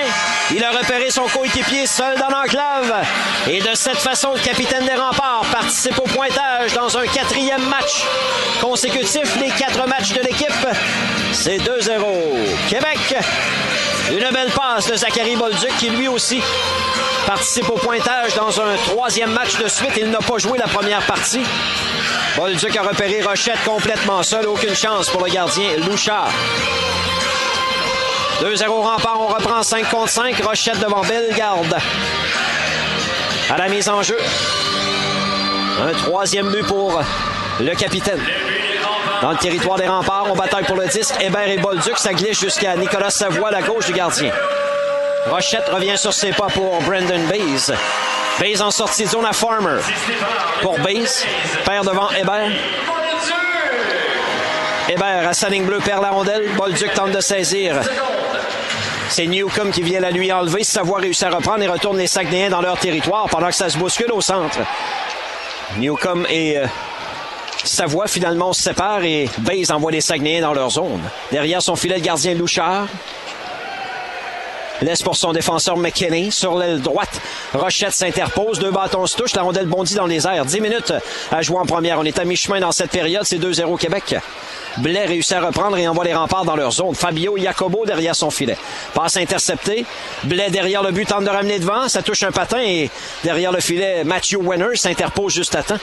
Il a repéré son coéquipier seul dans l'enclave. Et de cette façon, le capitaine des remparts participe au pointage dans un quatrième match consécutif. Les quatre matchs de l'équipe, c'est 2-0. Québec, une belle passe de Zachary Bolduc qui lui aussi participe au pointage dans un troisième match de suite. Il n'a pas joué la première partie. Bolduc a repéré Rochette complètement seul. Aucune chance pour le gardien Louchard. 2-0 rempart, on reprend 5 contre 5. Rochette devant Bellegarde. À la mise en jeu. Un troisième but pour le capitaine. Dans le territoire des remparts, on bataille pour le disque. Hébert et Bolduc, ça glisse jusqu'à Nicolas Savoie, à la gauche du gardien. Rochette revient sur ses pas pour Brendan Bays. Bays en sortie de zone à Farmer. Pour Bays, perd devant Hébert. Hébert à sa bleue perd la rondelle. Bolduc tente de saisir. C'est Newcomb qui vient la lui enlever. Savoie réussit à reprendre et retourne les Saguenayens dans leur territoire pendant que ça se bouscule au centre. Newcomb et euh, Savoie finalement se séparent et Bays envoie les Saguenayens dans leur zone. Derrière son filet, le gardien Louchard. Laisse pour son défenseur McKinney. Sur l'aile droite, Rochette s'interpose. Deux bâtons se touchent. La rondelle bondit dans les airs. 10 minutes à jouer en première. On est à mi-chemin dans cette période. C'est 2-0 Québec. Blais réussit à reprendre et envoie les remparts dans leur zone. Fabio Jacobo derrière son filet. Passe interceptée. Blais derrière le but tente de ramener devant. Ça touche un patin et derrière le filet, Matthew Wenner s'interpose juste à temps.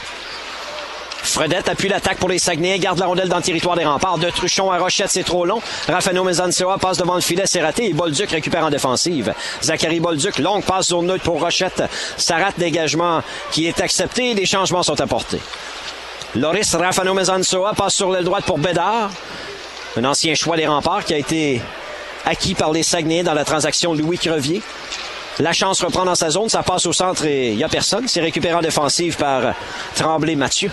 Fredette appuie l'attaque pour les Saguenay, garde la rondelle dans le territoire des remparts. De Truchon à Rochette, c'est trop long. Rafano Mezansoa passe devant le filet, c'est raté. Et Bolduc récupère en défensive. Zachary Bolduc, longue passe zone neutre pour Rochette. Ça rate dégagement qui est accepté. Des changements sont apportés. Loris Rafano Mezansoa passe sur l'aile droite pour Bédard. Un ancien choix des remparts qui a été acquis par les Saguenay dans la transaction Louis Crevier. La chance reprend dans sa zone, ça passe au centre et il n'y a personne. C'est récupéré en défensive par Tremblay Mathieu.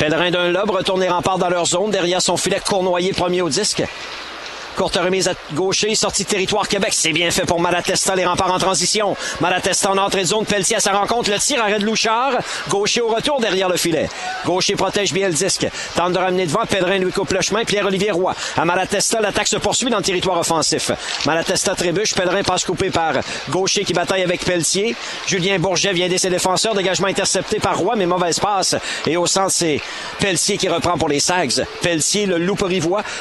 Pèlerin d'un lobe retourne les remparts dans leur zone. Derrière son filet, Cournoyer premier au disque. Courte remise à gaucher, sortie de territoire Québec. C'est bien fait pour Malatesta, les remparts en transition. Malatesta en entrée de zone, Pelletier à sa rencontre. Le tir, arrêt de Louchard. Gaucher au retour derrière le filet. Gaucher protège bien le disque. Tente de ramener devant. Pellerin lui coupe le chemin. Pierre-Olivier Roy. À Malatesta, l'attaque se poursuit dans le territoire offensif. Malatesta trébuche. Pellerin passe coupé par Gaucher qui bataille avec Pelletier. Julien Bourget vient aider ses défenseurs. Dégagement intercepté par Roy, mais mauvaise passe. Et au centre, c'est Pelletier qui reprend pour les Sags. Pelletier, le loup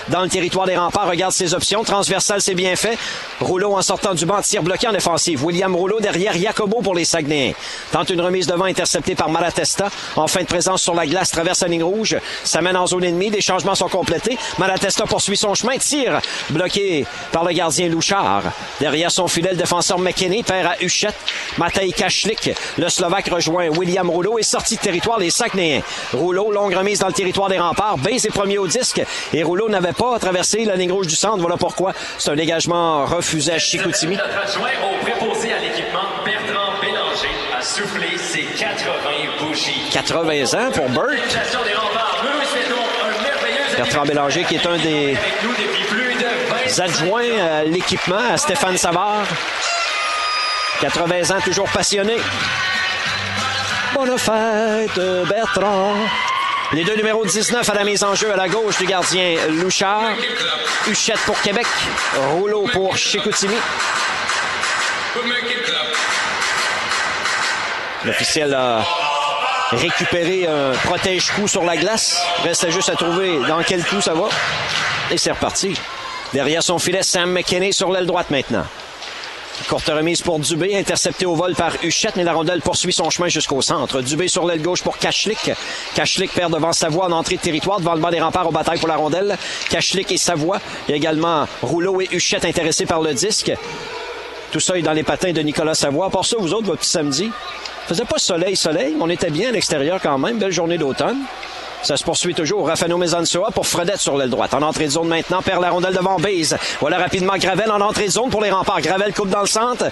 dans le territoire des remparts, regarde ses options. Transversal, c'est bien fait. Rouleau en sortant du banc, tir bloqué en défensive. William Rouleau derrière Jacobo pour les Saguenay. Tente une remise devant interceptée par Malatesta. En fin de présence sur la glace, traverse la ligne rouge. Ça mène en zone ennemie. Des changements sont complétés. Malatesta poursuit son chemin. Tire bloqué par le gardien Louchard. Derrière son filet, le défenseur McKinney perd à Huchette. Matej Kachlik. Le Slovaque rejoint William Rouleau et sorti de territoire les Saguenayens. Rouleau, longue remise dans le territoire des remparts. Baise est premier au disque. Et Rouleau n'avait pas traversé la ligne rouge du centre. Voilà pourquoi c'est un dégagement refusé à Chicoutimi. Notre adjoint au préposé à l'équipement, Bertrand Bélanger, a soufflé ses 80 bougies. 80 ans pour merveilleux Bertrand Bélanger qui est un des avec nous depuis plus de 20 adjoints à l'équipement à Stéphane Savard. 80 ans, toujours passionné. Bonne fête, Bertrand. Les deux numéros 19 à la mise en jeu à la gauche du gardien Louchard. Huchette pour Québec. Rouleau pour Chicoutimi. L'officiel a récupéré un protège-coup sur la glace. Reste juste à trouver dans quel coup ça va. Et c'est reparti. Derrière son filet, Sam McKinney sur l'aile droite maintenant. Courte remise pour Dubé, intercepté au vol par Huchette, mais la rondelle poursuit son chemin jusqu'au centre. Dubé sur l'aile gauche pour Kachlik. Kachlik perd devant Savoie en entrée de territoire, devant le banc des remparts aux batailles pour la rondelle. Kachlik et Savoie. Il y a également Rouleau et Huchette intéressés par le disque. Tout ça est dans les patins de Nicolas Savoie. Pour ça, vous autres, votre petit samedi, faisait pas soleil, soleil, mais on était bien à l'extérieur quand même. Belle journée d'automne. Ça se poursuit toujours. Rafano Mezansoa pour Fredette sur l'aile droite. En entrée de zone maintenant, perd la rondelle devant Baze. Voilà rapidement Gravel en entrée de zone pour les remparts. Gravel coupe dans le centre.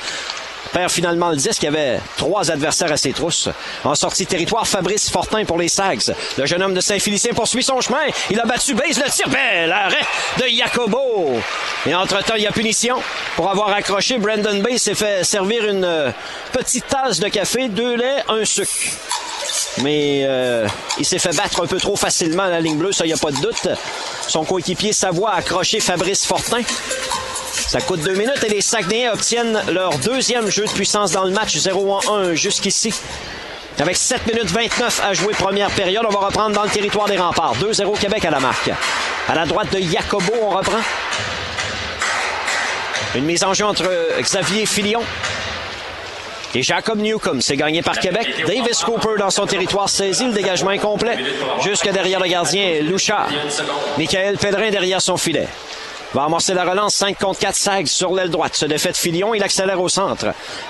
perd finalement le disque. Il y avait trois adversaires à ses trousses. En sortie territoire, Fabrice Fortin pour les Sags. Le jeune homme de Saint-Félicien poursuit son chemin. Il a battu base le tir. Bel arrêt de Jacobo. Et entre-temps, il y a punition. Pour avoir accroché, Brandon Bay s'est fait servir une petite tasse de café, deux laits, un sucre. Mais euh, il s'est fait battre un peu trop facilement à la ligne bleue, ça, il n'y a pas de doute. Son coéquipier Savoie a accroché Fabrice Fortin. Ça coûte deux minutes et les Saguenayens obtiennent leur deuxième jeu de puissance dans le match 0-1 jusqu'ici. Avec 7 minutes 29 à jouer première période, on va reprendre dans le territoire des remparts. 2-0 Québec à la marque. À la droite de Jacobo, on reprend. Une mise en jeu entre Xavier Filion et Jacob Newcomb. C'est gagné par Québec. Davis Cooper dans son territoire saisit le dégagement incomplet. Jusque derrière le gardien Louchard. Michael Pellerin derrière son filet. Va amorcer la relance 5 contre 4 Sags sur l'aile droite. Se défait de Filion, il accélère au centre.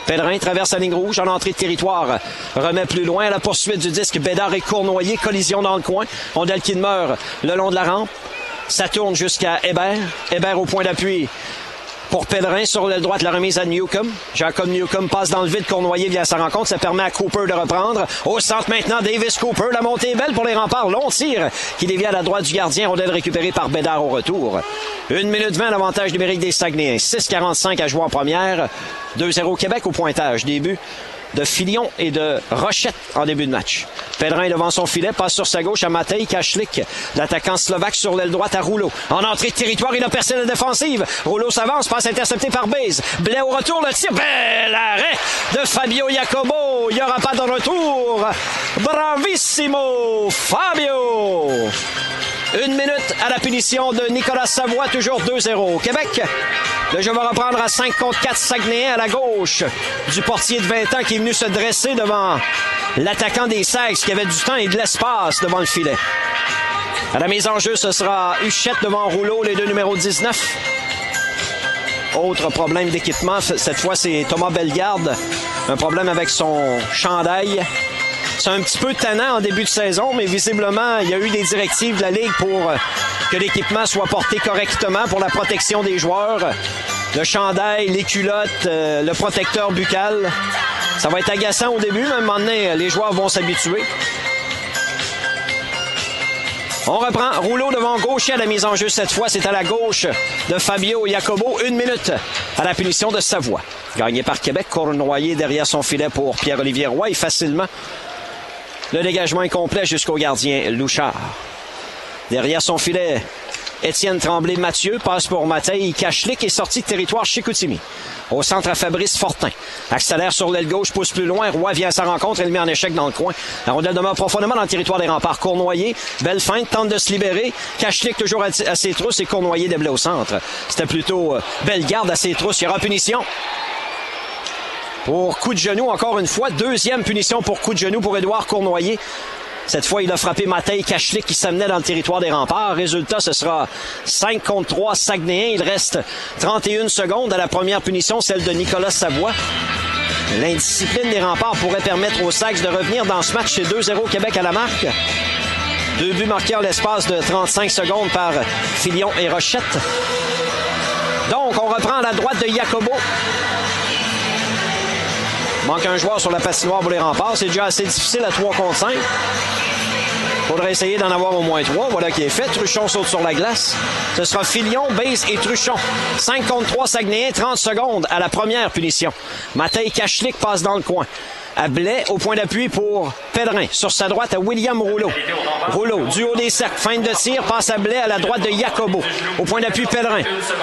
Pellerin traverse la ligne rouge en entrée de territoire. Remet plus loin à la poursuite du disque. Bédard et Cournoyer, collision dans le coin. Ondel qui meurt le long de la rampe. Ça tourne jusqu'à Hébert. Hébert au point d'appui pour Pellerin sur l'aile droite, la remise à Newcomb. Jacob Newcomb passe dans le vide. Cournoyer vient à sa rencontre. Ça permet à Cooper de reprendre. Au centre maintenant, Davis Cooper. La montée est belle pour les remparts. Long tir qui dévie à la droite du gardien. Rondelle récupérée par Bédard au retour. Une minute 20, l'avantage numérique des Saguenayens. 6,45 à jouer en première. 2-0 Québec au pointage. Début de Filion et de Rochette en début de match. Pellerin devant son filet, passe sur sa gauche à Matej Kachlik, l'attaquant slovaque sur l'aile droite à Rouleau. En entrée de territoire, il a percé la défensive. Rouleau s'avance, passe intercepté par Baze. Blais au retour, le tir, bel arrêt de Fabio Jacobo. Il n'y aura pas de retour. Bravissimo, Fabio. Une minute à la punition de Nicolas Savoie, toujours 2-0. Québec, le jeu va reprendre à 5 contre 4 Saguenayens à la gauche du portier de 20 ans qui est venu se dresser devant l'attaquant des Sags qui avait du temps et de l'espace devant le filet. À la mise en jeu, ce sera Huchette devant Rouleau, les deux numéros 19. Autre problème d'équipement, cette fois c'est Thomas Bellegarde. Un problème avec son chandail. C'est un petit peu tannant en début de saison, mais visiblement, il y a eu des directives de la Ligue pour que l'équipement soit porté correctement pour la protection des joueurs. Le chandail, les culottes, euh, le protecteur buccal. Ça va être agaçant au début, mais à un les joueurs vont s'habituer. On reprend. Rouleau devant gauche à la mise en jeu cette fois. C'est à la gauche de Fabio Jacobo. Une minute à la punition de Savoie. Gagné par Québec. Cournoyer derrière son filet pour Pierre-Olivier Roy. Et facilement, le dégagement est complet jusqu'au gardien Louchard. Derrière son filet, Étienne Tremblay-Mathieu passe pour Matei Kachlik est sorti de territoire chez. Au centre à Fabrice Fortin. Accélère sur l'aile gauche, pousse plus loin. Roy vient à sa rencontre et le met en échec dans le coin. La rondelle demeure profondément dans le territoire des remparts. Cournoyer, belle tente de se libérer. Kachlik toujours à, ses trousses et Cournoyer déblé au centre. C'était plutôt euh, belle garde à ses trousses. Il y aura punition pour coup de genou, encore une fois. Deuxième punition pour coup de genou pour Édouard Cournoyer. Cette fois, il a frappé Matei Kachlik qui s'amenait dans le territoire des remparts. Résultat, ce sera 5 contre 3 Saguenayens. Il reste 31 secondes à la première punition, celle de Nicolas Savoie. L'indiscipline des remparts pourrait permettre aux Sags de revenir dans ce match. C'est 2-0 Québec à la marque. Deux buts marqués en l'espace de 35 secondes par Filion et Rochette. Donc, on reprend à la droite de Jacobo. Manque un joueur sur la patinoire pour les remparts. C'est déjà assez difficile à 3 contre 5. Faudrait essayer d'en avoir au moins 3. Voilà qui est fait. Truchon saute sur la glace. Ce sera Filion, Base et Truchon. 5 contre 3 Saguenayens, 30 secondes à la première punition. Matei Kachlik passe dans le coin à Blais au point d'appui pour Pellerin. Sur sa droite à William Rouleau. Rouleau, du haut des cercles, fin de tir, passe à Blais à la droite de Jacobo. Au point d'appui Pellerin.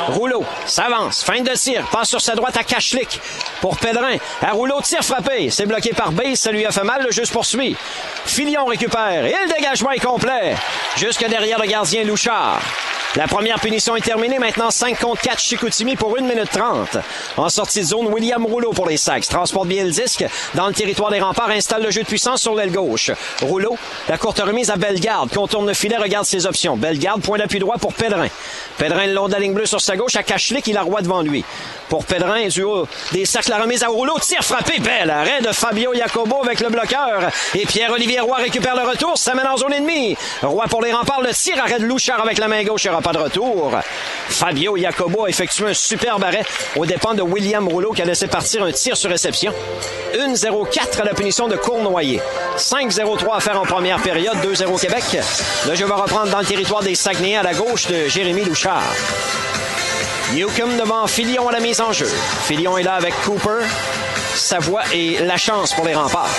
Rouleau s'avance, fin de tir, passe sur sa droite à Kachlik pour Pellerin. À Rouleau, tir frappé. C'est bloqué par Base, ça lui a fait mal, le jeu se poursuit. Filion récupère et le dégagement est complet. Jusque derrière le gardien Louchard. La première punition est terminée. Maintenant, 5 contre 4 Chicoutimi pour 1 minute 30. En sortie de zone, William Rouleau pour les Sacs. Transporte bien le disque dans le territoire des remparts. Installe le jeu de puissance sur l'aile gauche. Rouleau, la courte remise à Bellegarde. Contourne le filet, regarde ses options. Bellegarde, point d'appui droit pour Pellerin. Pellerin le long de la ligne bleue sur sa gauche à Cachelik. Il a roi devant lui. Pour Pellerin, du haut des sacs, la remise à Rouleau. Tire frappé. Belle arrêt de Fabio Jacobo avec le bloqueur. Et Pierre-Olivier Roy récupère le retour. Ça mène en zone ennemie. Roy pour les remparts. Le tir arrêt de Louchard avec la main gauche. Pas de retour. Fabio Jacobo a effectué un superbe arrêt aux dépens de William Rouleau qui a laissé partir un tir sur réception. 1-0-4 à la punition de Cournoyer. 5-0-3 à faire en première période, 2-0 Québec. Le jeu va reprendre dans le territoire des Saguenayens à la gauche de Jérémy Louchard. Newcomb devant Filion à la mise en jeu. Filion est là avec Cooper. Savoie et la chance pour les remparts.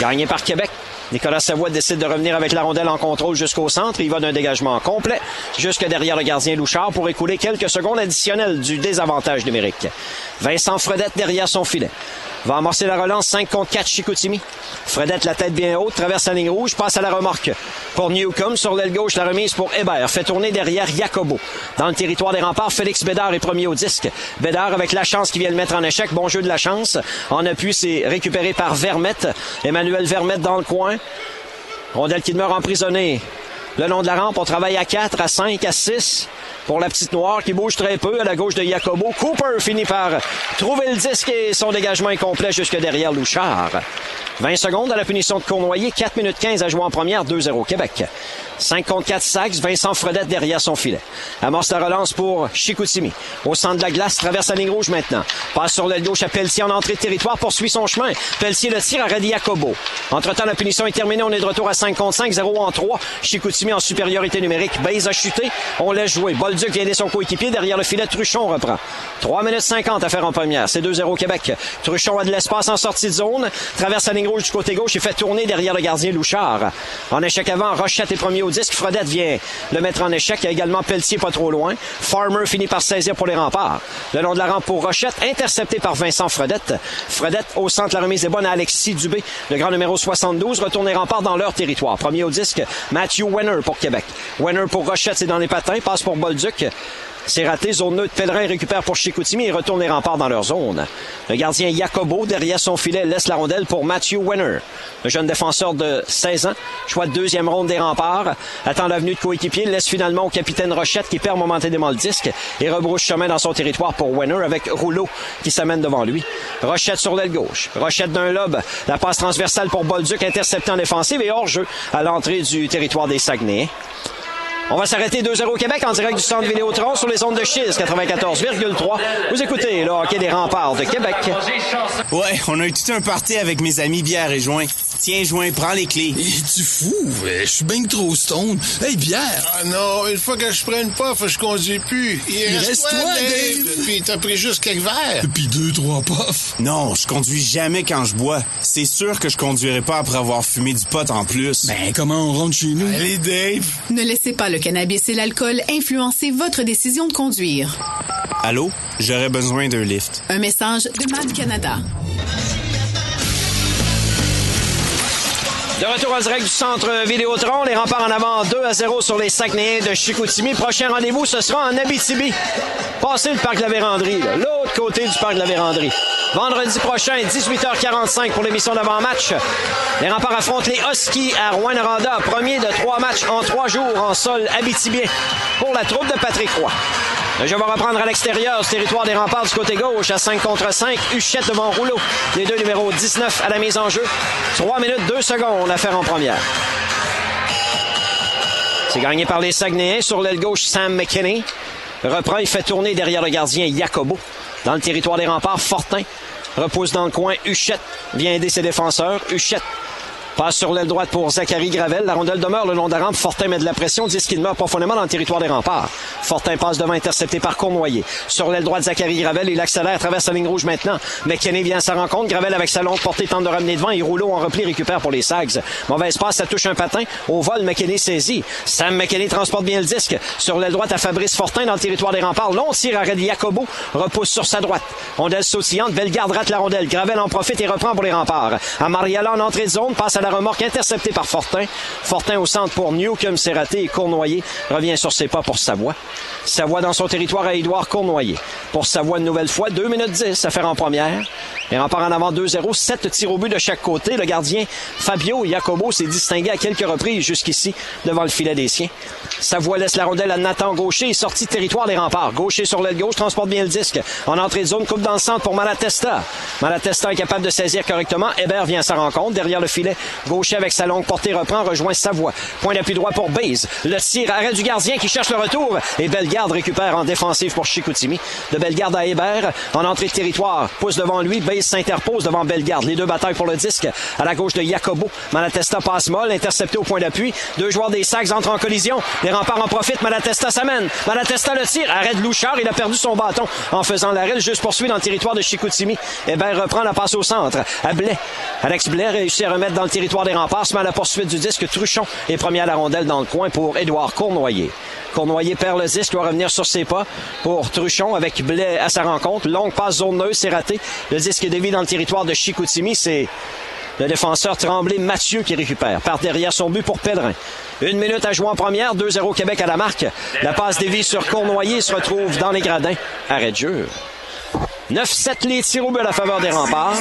Gagné par Québec. Nicolas Savoie décide de revenir avec la rondelle en contrôle jusqu'au centre. Il va d'un dégagement complet jusque derrière le gardien Louchard pour écouler quelques secondes additionnelles du désavantage numérique. Vincent Fredette derrière son filet va amorcer la relance 5 contre 4 Chicoutimi. Fredette, la tête bien haute, traverse la ligne rouge, passe à la remorque. Pour Newcomb, sur l'aile gauche, la remise pour Hébert. Fait tourner derrière Jacobo. Dans le territoire des remparts, Félix Bédard est premier au disque. Bédard avec la chance qui vient le mettre en échec. Bon jeu de la chance. En appui, c'est récupéré par Vermette. Emmanuel Vermette dans le coin. Rondelle qui demeure emprisonnée. Le long de la rampe, on travaille à 4, à 5, à 6 pour la petite noire qui bouge très peu à la gauche de Jacobo. Cooper finit par trouver le disque et son dégagement est complet jusque derrière Louchard. 20 secondes à la punition de Cournoyer, 4 minutes 15 à jouer en première, 2-0 Québec. 5 contre 4 sacs, Vincent Fredette derrière son filet. Amorce la relance pour Chicoutimi. Au centre de la glace, traverse la ligne rouge maintenant. Passe sur l'aile gauche à Pelletier en entrée de territoire, poursuit son chemin. Pelletier le tire à Reddy Jacobo. Entre-temps, la punition est terminée. On est de retour à 5 contre 5, 0 en 3. Chicoutimi en supériorité numérique. Baise a chuté. On laisse jouer. Bolduc vient aider son coéquipier. Derrière le filet, Truchon reprend. 3 minutes 50 à faire en première. C'est 2-0 Québec. Truchon a de l'espace en sortie de zone. Traverse la ligne rouge du côté gauche et fait tourner derrière le gardien Louchard. En échec avant, Rochette est premier au disque. Fredette vient le mettre en échec. Il y a également Pelletier pas trop loin. Farmer finit par saisir pour les remparts. Le long de la rampe pour Rochette, intercepté par Vincent Fredette. Fredette au centre, la remise est bonne à Alexis Dubé, le grand numéro 72, retourne les remparts dans leur territoire. Premier au disque, Matthew Wenner pour Québec. Wenner pour Rochette, c'est dans les patins, passe pour Bolduc. C'est raté. Zone neutre. Pellerin récupère pour Chicoutimi et retourne les remparts dans leur zone. Le gardien Jacobo, derrière son filet, laisse la rondelle pour Matthew Wenner. Le jeune défenseur de 16 ans, choix de deuxième ronde des remparts, attend l'avenue de coéquipier, laisse finalement au capitaine Rochette qui perd momentanément le disque et rebrouche chemin dans son territoire pour Wenner avec Rouleau qui s'amène devant lui. Rochette sur l'aile gauche. Rochette d'un lobe. La passe transversale pour Bolduc intercepté en défensive et hors jeu à l'entrée du territoire des Saguenay. On va s'arrêter 2-0 Québec en direct du centre Vidéotron sur les ondes de Chiz 94,3. Vous écoutez le hockey des remparts de Québec. Ouais, on a eu tout un party avec mes amis bière et joint. Tiens, joint, prends les clés. tu fou? Je suis bien trop stone. Hey, bière! Ah non, une fois que je prends une puff, je conduis plus. Il, reste, toi, Dave. Puis t'as pris juste quelques verres. Puis deux, trois puffs. Non, je conduis jamais quand je bois. C'est sûr que je conduirai pas après avoir fumé du pot en plus. Ben, comment on rentre chez nous? Allez, Dave. Ne laissez pas le cannabis et l'alcool influencer votre décision de conduire. Allô? J'aurais besoin d'un lift. Un message de MAD Canada. De retour en direct du centre Vidéotron, les remparts en avant 2 à 0 sur les Saguenayens de Chicoutimi. Prochain rendez-vous, ce sera en Abitibi. Passez le parc de la Vérandrie, l'autre côté du parc de la Vérandrie. Vendredi prochain, 18h45 pour l'émission d'avant-match. Les remparts affrontent les Huskies à Rouen-Noranda, premier de trois matchs en trois jours en sol abitibien pour la troupe de Patrick Roy. Le jeu va reprendre à l'extérieur, territoire des remparts du côté gauche à 5 contre 5. Huchette devant Rouleau. Les deux numéros 19 à la mise en jeu. 3 minutes 2 secondes à faire en première. C'est gagné par les Saguenayens sur l'aile gauche Sam McKinney. Reprend, il fait tourner derrière le gardien Jacobo. Dans le territoire des remparts, Fortin repousse dans le coin. Huchette vient aider ses défenseurs. Huchette Passe sur l'aile droite pour Zachary Gravel. La rondelle demeure le long de la rampe. Fortin met de la pression. Dit qu'il meurt profondément dans le territoire des remparts. Fortin passe devant, intercepté par Cournoyer. Sur l'aile droite, Zachary Gravel. Il accélère, traverse la ligne rouge maintenant. McKinney vient à sa rencontre. Gravel avec sa longue portée tente de ramener devant. Et Rouleau en repli récupère pour les Sags. Mauvaise passe, ça touche un patin. Au vol, McKinney saisit. Sam McKinney transporte bien le disque. Sur l'aile droite à Fabrice Fortin dans le territoire des remparts. Long tir à Reddy Jacobo. Repousse sur sa droite. Rondelle sautillante. Bellegarde rate la rondelle. Gravel en profite et reprend pour les remparts. À Mariala en entrée de zone. Passe à la remorque intercepté par Fortin. Fortin au centre pour Newcomb, c'est raté et Cournoyer revient sur ses pas pour Savoie. Savoie dans son territoire à Édouard Cournoyer. Pour Savoie une nouvelle fois, 2 minutes 10 à faire en première. Les remparts en avant 2-0, 7 tirs au but de chaque côté. Le gardien Fabio Jacobo s'est distingué à quelques reprises jusqu'ici devant le filet des siens. Savoie laisse la rondelle à Nathan Gaucher, sorti de territoire des remparts. Gaucher sur l'aile gauche, transporte bien le disque. En entrée de zone, coupe dans le centre pour Malatesta. Malatesta est capable de saisir correctement. Hébert vient à sa rencontre. Derrière le filet, Gaucher avec sa longue portée reprend, rejoint Savoie. Point d'appui droit pour Baze. Le tir, arrêt du gardien qui cherche le retour. Et Bellegarde récupère en défensive pour Chicoutimi. De Bellegarde à Hébert, en entrée de territoire. Pousse devant lui, Baze s'interpose devant Bellegarde. Les deux bataillent pour le disque. À la gauche de Jacobo. Malatesta passe molle, intercepté au point d'appui. Deux joueurs des Sacs entrent en collision. Les remparts en profitent. Malatesta s'amène. Malatesta le tire. Arrête Louchard. Il a perdu son bâton en faisant l'arrêt. Juste poursuit dans le territoire de Chicoutimi. Hébert reprend la passe au centre. À Blais. Alex Blais réussit à remettre dans le des remparts. La poursuite du disque. Truchon est premier à la rondelle dans le coin pour Édouard Cournoyer. Cournoyer perd le disque, doit revenir sur ses pas pour Truchon avec Blais à sa rencontre. Longue passe zone neutre, c'est raté. Le disque est dévié dans le territoire de Chicoutimi. C'est le défenseur Tremblay Mathieu qui récupère. Par derrière son but pour Pellerin. Une minute à jouer en première. 2-0 Québec à la marque. La passe dévie sur Cournoyer se retrouve dans les gradins. Arrêt de jeu. 9-7 les tirs au but à la faveur des remparts.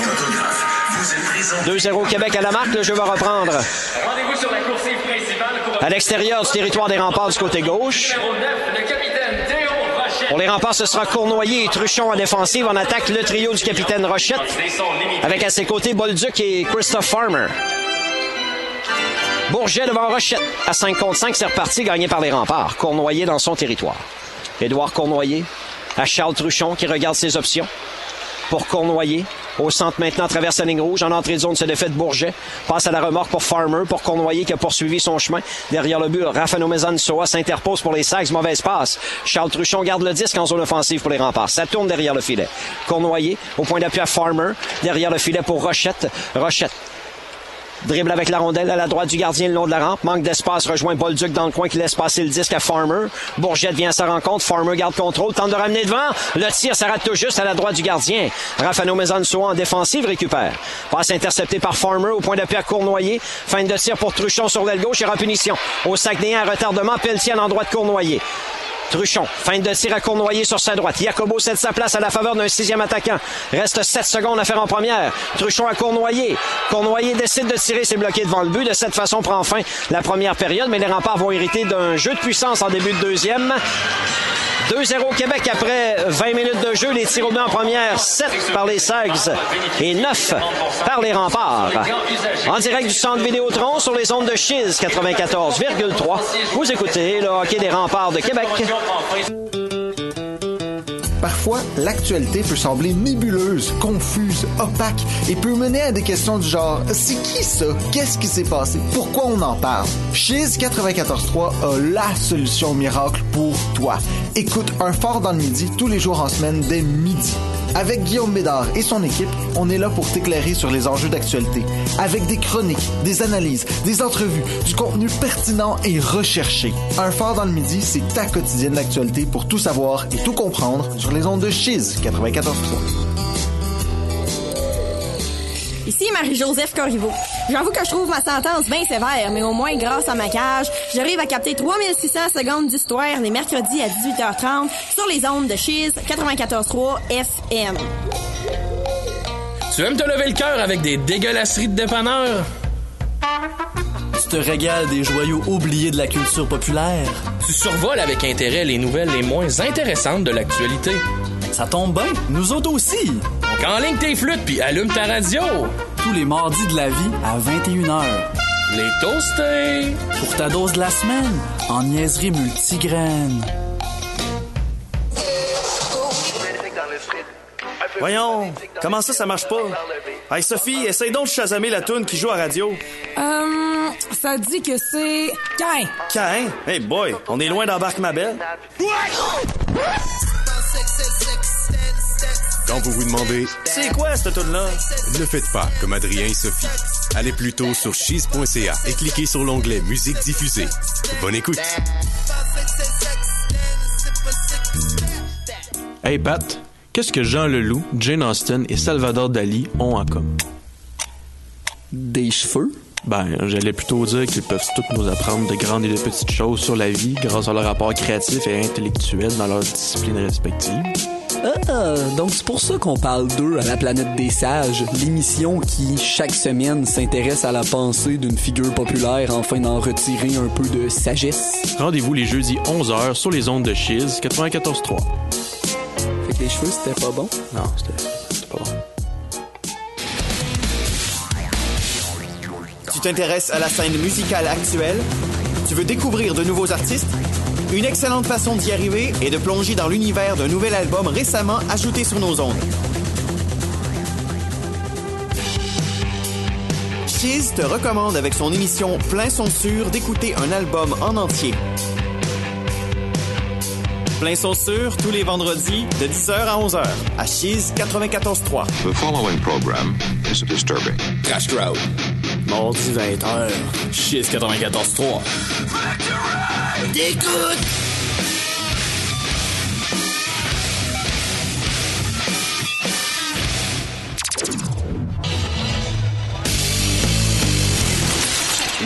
2-0 Québec à la marque. Le jeu va reprendre. Rendez-vous sur la coursive principale pour À l'extérieur du territoire des remparts du côté gauche. numéro 9, le capitaine Théo Rochette. Pour les remparts, ce sera Cournoyer et Truchon en défensive. En attaque, le trio du capitaine Rochette. Avec à ses côtés Bolduc et Christophe Farmer. Bourget devant Rochette. À 5 contre 5, c'est reparti, gagné par les remparts. Cournoyer dans son territoire. Édouard Cournoyer à Charles Truchon qui regarde ses options. Pour Cournoyer. Au centre maintenant, traverse la ligne rouge. En entrée de zone, c'est l'effet de Bourget. Passe à la remorque pour Farmer, pour Cournoyer qui a poursuivi son chemin. Derrière le but, Rafael Mezan Soa s'interpose pour les Sags. Mauvaise passe. Charles Truchon garde le disque en zone offensive pour les remparts. Ça tourne derrière le filet. Cournoyer au point d'appui à Farmer. Derrière le filet pour Rochette. Rochette Dribble avec la rondelle à la droite du gardien le long de la rampe. Manque d'espace. Rejoint Bolduc dans le coin qui laisse passer le disque à Farmer. Bourget vient à sa rencontre. Farmer garde contrôle. Tente de ramener devant. Le tir s'arrête tout juste à la droite du gardien. Rafano Mezansoa en défensive récupère. Passe interceptée par Farmer au point d'appui à Cournoyer. Fin de tir pour Truchon sur l'aile gauche et en punition. Au Saguenayens, un retardement. Pelletier à l'endroit de Cournoyer. Truchon, fin de tir à Cournoyer sur sa droite. Jacobo cède sa place à la faveur d'un sixième attaquant. Reste 7 secondes à faire en première. Truchon à Cournoyer. Cournoyer décide de tirer, c'est bloqué devant le but. De cette façon, prend fin la première période, mais les remparts vont hériter d'un jeu de puissance en début de deuxième. 2-0 Québec après 20 minutes de jeu. Les tirs au but en première, 7 par les Sags et 9 par les remparts. En direct du centre Vidéotron sur les ondes de Chiz 94,3. Vous écoutez le hockey des remparts de Québec. 哦可以 Parfois, l'actualité peut sembler nébuleuse, confuse, opaque et peut mener à des questions du genre c'est qui ça? Qu'est-ce qui s'est passé? Pourquoi on en parle? Chiz 94.3 a la solution miracle pour toi. Écoute un fort dans le midi tous les jours en semaine dès midi. Avec Guillaume Bédard et son équipe, on est là pour t'éclairer sur les enjeux d'actualité. Avec des chroniques, des analyses, des entrevues, du contenu pertinent et recherché. Un fort dans le midi, c'est ta quotidienne d'actualité pour tout savoir et tout comprendre sur les ondes de Chiz 94.3. Ici Marie-Joseph Corriveau. J'avoue que je trouve ma sentence bien sévère, mais au moins grâce à ma cage, j'arrive à capter 3600 secondes d'histoire les mercredis à 18h30 sur les ondes de Chiz 94.3 FM. Tu aimes te lever le cœur avec des dégueulasseries de dépanneurs? Tu te régales des joyaux oubliés de la culture populaire? Tu survoles avec intérêt les nouvelles les moins intéressantes de l'actualité. Ça tombe bien, nous autres aussi. Donc enligne tes flûtes puis allume ta radio. Tous les mardis de la vie à 21h. Les toastés. Pour ta dose de la semaine, en niaiserie multigraine. Voyons, comment ça, ça marche pas? Hey Sophie, essaye donc de chasamer la toune qui joue à radio. Euh, ça dit que c'est... Cain. Cain? Hey boy, on est loin d'embarque ma belle. Quand vous vous demandez C'est quoi cette toune là Ne faites pas comme Adrien et Sophie. Allez plutôt sur cheese.ca et cliquez sur l'onglet Musique diffusée. Bonne écoute. Hey Pat, qu'est-ce que Jean Leloup, Jane Austen et Salvador Dali ont en commun? Des cheveux? Ben, j'allais plutôt dire qu'ils peuvent tous nous apprendre de grandes et de petites choses sur la vie grâce à leur rapport créatif et intellectuel dans leurs disciplines respectives. Ah, donc c'est pour ça qu'on parle d'eux à la planète des sages, l'émission qui, chaque semaine, s'intéresse à la pensée d'une figure populaire afin d'en retirer un peu de sagesse. Rendez-vous les jeudis 11h sur les ondes de Chiz 94.3. Les cheveux, c'était pas bon? Non, c'était c'était pas bon. Tu t'intéresses à la scène musicale actuelle? Tu veux découvrir de nouveaux artistes? Une excellente façon d'y arriver est de plonger dans l'univers d'un nouvel album récemment ajouté sur nos ondes. Chiz te recommande avec son émission Plein son sûr d'écouter un album en entier. Plein son sûr tous les vendredis de 10h à 11h à Chiz 94.3. The following program is disturbing. Cash Crowd. Mardi 20h. Chiz 94.3. T'écoutes!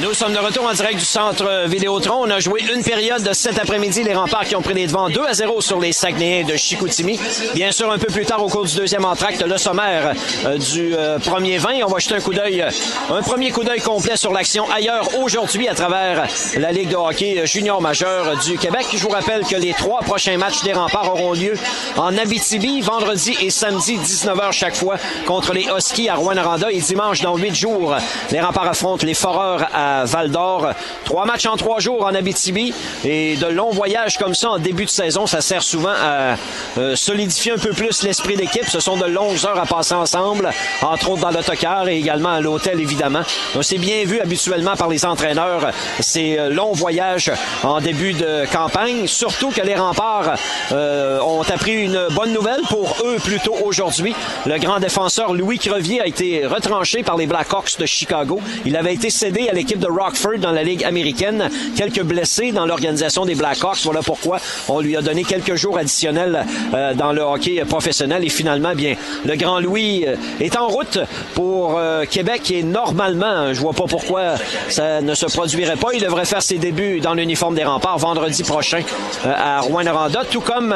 Nous sommes de retour en direct du centre Vidéotron. On a joué une période de cet après-midi. Les remparts qui ont pris les devants 2 à 0 sur les Saguenayens de Chicoutimi. Bien sûr, un peu plus tard au cours du deuxième entracte, le sommaire euh, du euh, premier 20. On va jeter un coup d'œil, un premier coup d'œil complet sur l'action ailleurs aujourd'hui à travers la Ligue de hockey junior majeur du Québec. Je vous rappelle que les trois prochains matchs des remparts auront lieu en Abitibi, vendredi et samedi, 19h chaque fois, contre les Huskies à Rouen-Noranda. Et dimanche, dans huit jours, les remparts affrontent les Foreurs à Val d'Or. Trois matchs en trois jours en Abitibi et de longs voyages comme ça en début de saison, ça sert souvent à euh, solidifier un peu plus l'esprit d'équipe. Ce sont de longues heures à passer ensemble, entre autres dans l'autocar et également à l'hôtel, évidemment. Donc, c'est bien vu habituellement par les entraîneurs, ces euh, longs voyages en début de campagne. Surtout que les remparts euh, ont appris une bonne nouvelle pour eux plutôt aujourd'hui. Le grand défenseur Louis Crevier a été retranché par les Blackhawks de Chicago. Il avait été cédé à l'équipe de Rockford dans la Ligue américaine. Quelques blessés dans l'organisation des Blackhawks. Voilà pourquoi on lui a donné quelques jours additionnels euh, dans le hockey professionnel. Et finalement, bien, le grand Louis euh, est en route pour euh, Québec et normalement, je vois pas pourquoi ça ne se produirait pas. Il devrait faire ses débuts dans l'uniforme des remparts vendredi prochain à Rouen-Noranda, tout comme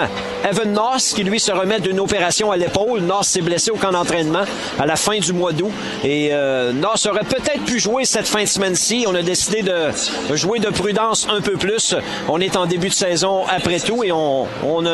Evan Noss qui lui se remet d'une opération à l'épaule. Noss s'est blessé au camp d'entraînement à la fin du mois d'août et Noss aurait peut-être pu jouer cette fin de semaine-ci. On a décidé de jouer de prudence un peu plus. On est en début de saison après tout et on,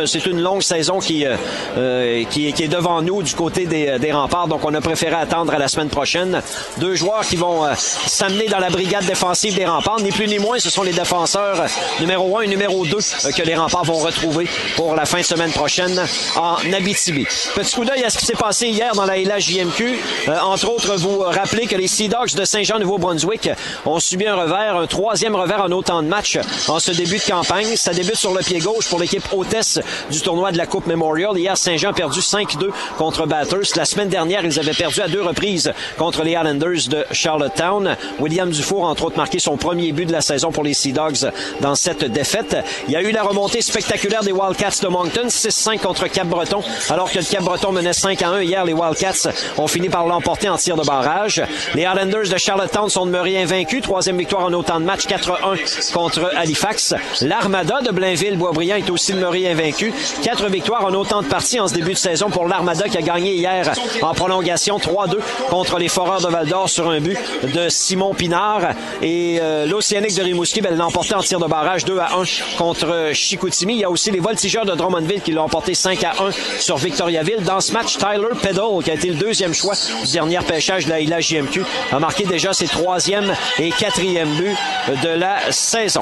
c'est une longue saison qui, euh, qui, est devant nous du côté des, des, remparts. Donc on a préféré attendre à la semaine prochaine. Deux joueurs qui vont euh, s'amener dans la brigade défensive des remparts. Ni plus ni moins, ce sont les défenseurs numéro 1 et numéro 2 euh, que les remparts vont retrouver pour la fin de semaine prochaine en Abitibi. Petit coup d'œil à ce qui s'est passé hier dans la LHJMQ. entre autres, vous rappelez que les Sea Dogs de Saint-Jean-Nouveau-Brunswick ont subi un revers, un troisième revers en autant de matchs en ce début de campagne. Ça débute sur le pied gauche pour l'équipe hôtesse du tournoi de la Coupe Memorial. Hier, Saint-Jean a perdu 5-2 contre Batters. La semaine dernière, ils avaient perdu à deux reprises contre les Islanders de Charlottetown. William Dufour, entre autres, marqué son premier but de la saison pour les Sea Dogs dans cette défaite. Il y a eu la remontée spectaculaire des Wildcats de Moncton, 6-5 contre Cap-Breton, alors que le Cap-Breton menait 5 1. Hier, les Wildcats ont fini par l'emporter en tir de barrage. Les Islanders de Charlottetown sont demeurés invaincus. Troisième victoire en autant de matchs, 4-1 contre Halifax. L'Armada de Blainville-Boisbriand est aussi demeuré invaincu. Quatre victoires en autant de parties en ce début de saison pour l'Armada qui a gagné hier en prolongation 3-2 contre les Foreurs de Val-d'Or sur un but de Simon Pinard. Et euh, l'Océanique de Rimouski ben, l'a emporté en tir de barrage 2 à 1 contre Chicoutimi. Il y a aussi les Voltigeurs de Drummondville qui l'ont emporté 5 à 1 sur Victoriaville. Dans ce match, Tyler Peddle, qui a été le deuxième choix du dernier pêchage de la ILA JMQ, a marqué déjà ses troisième quatrième but de la saison.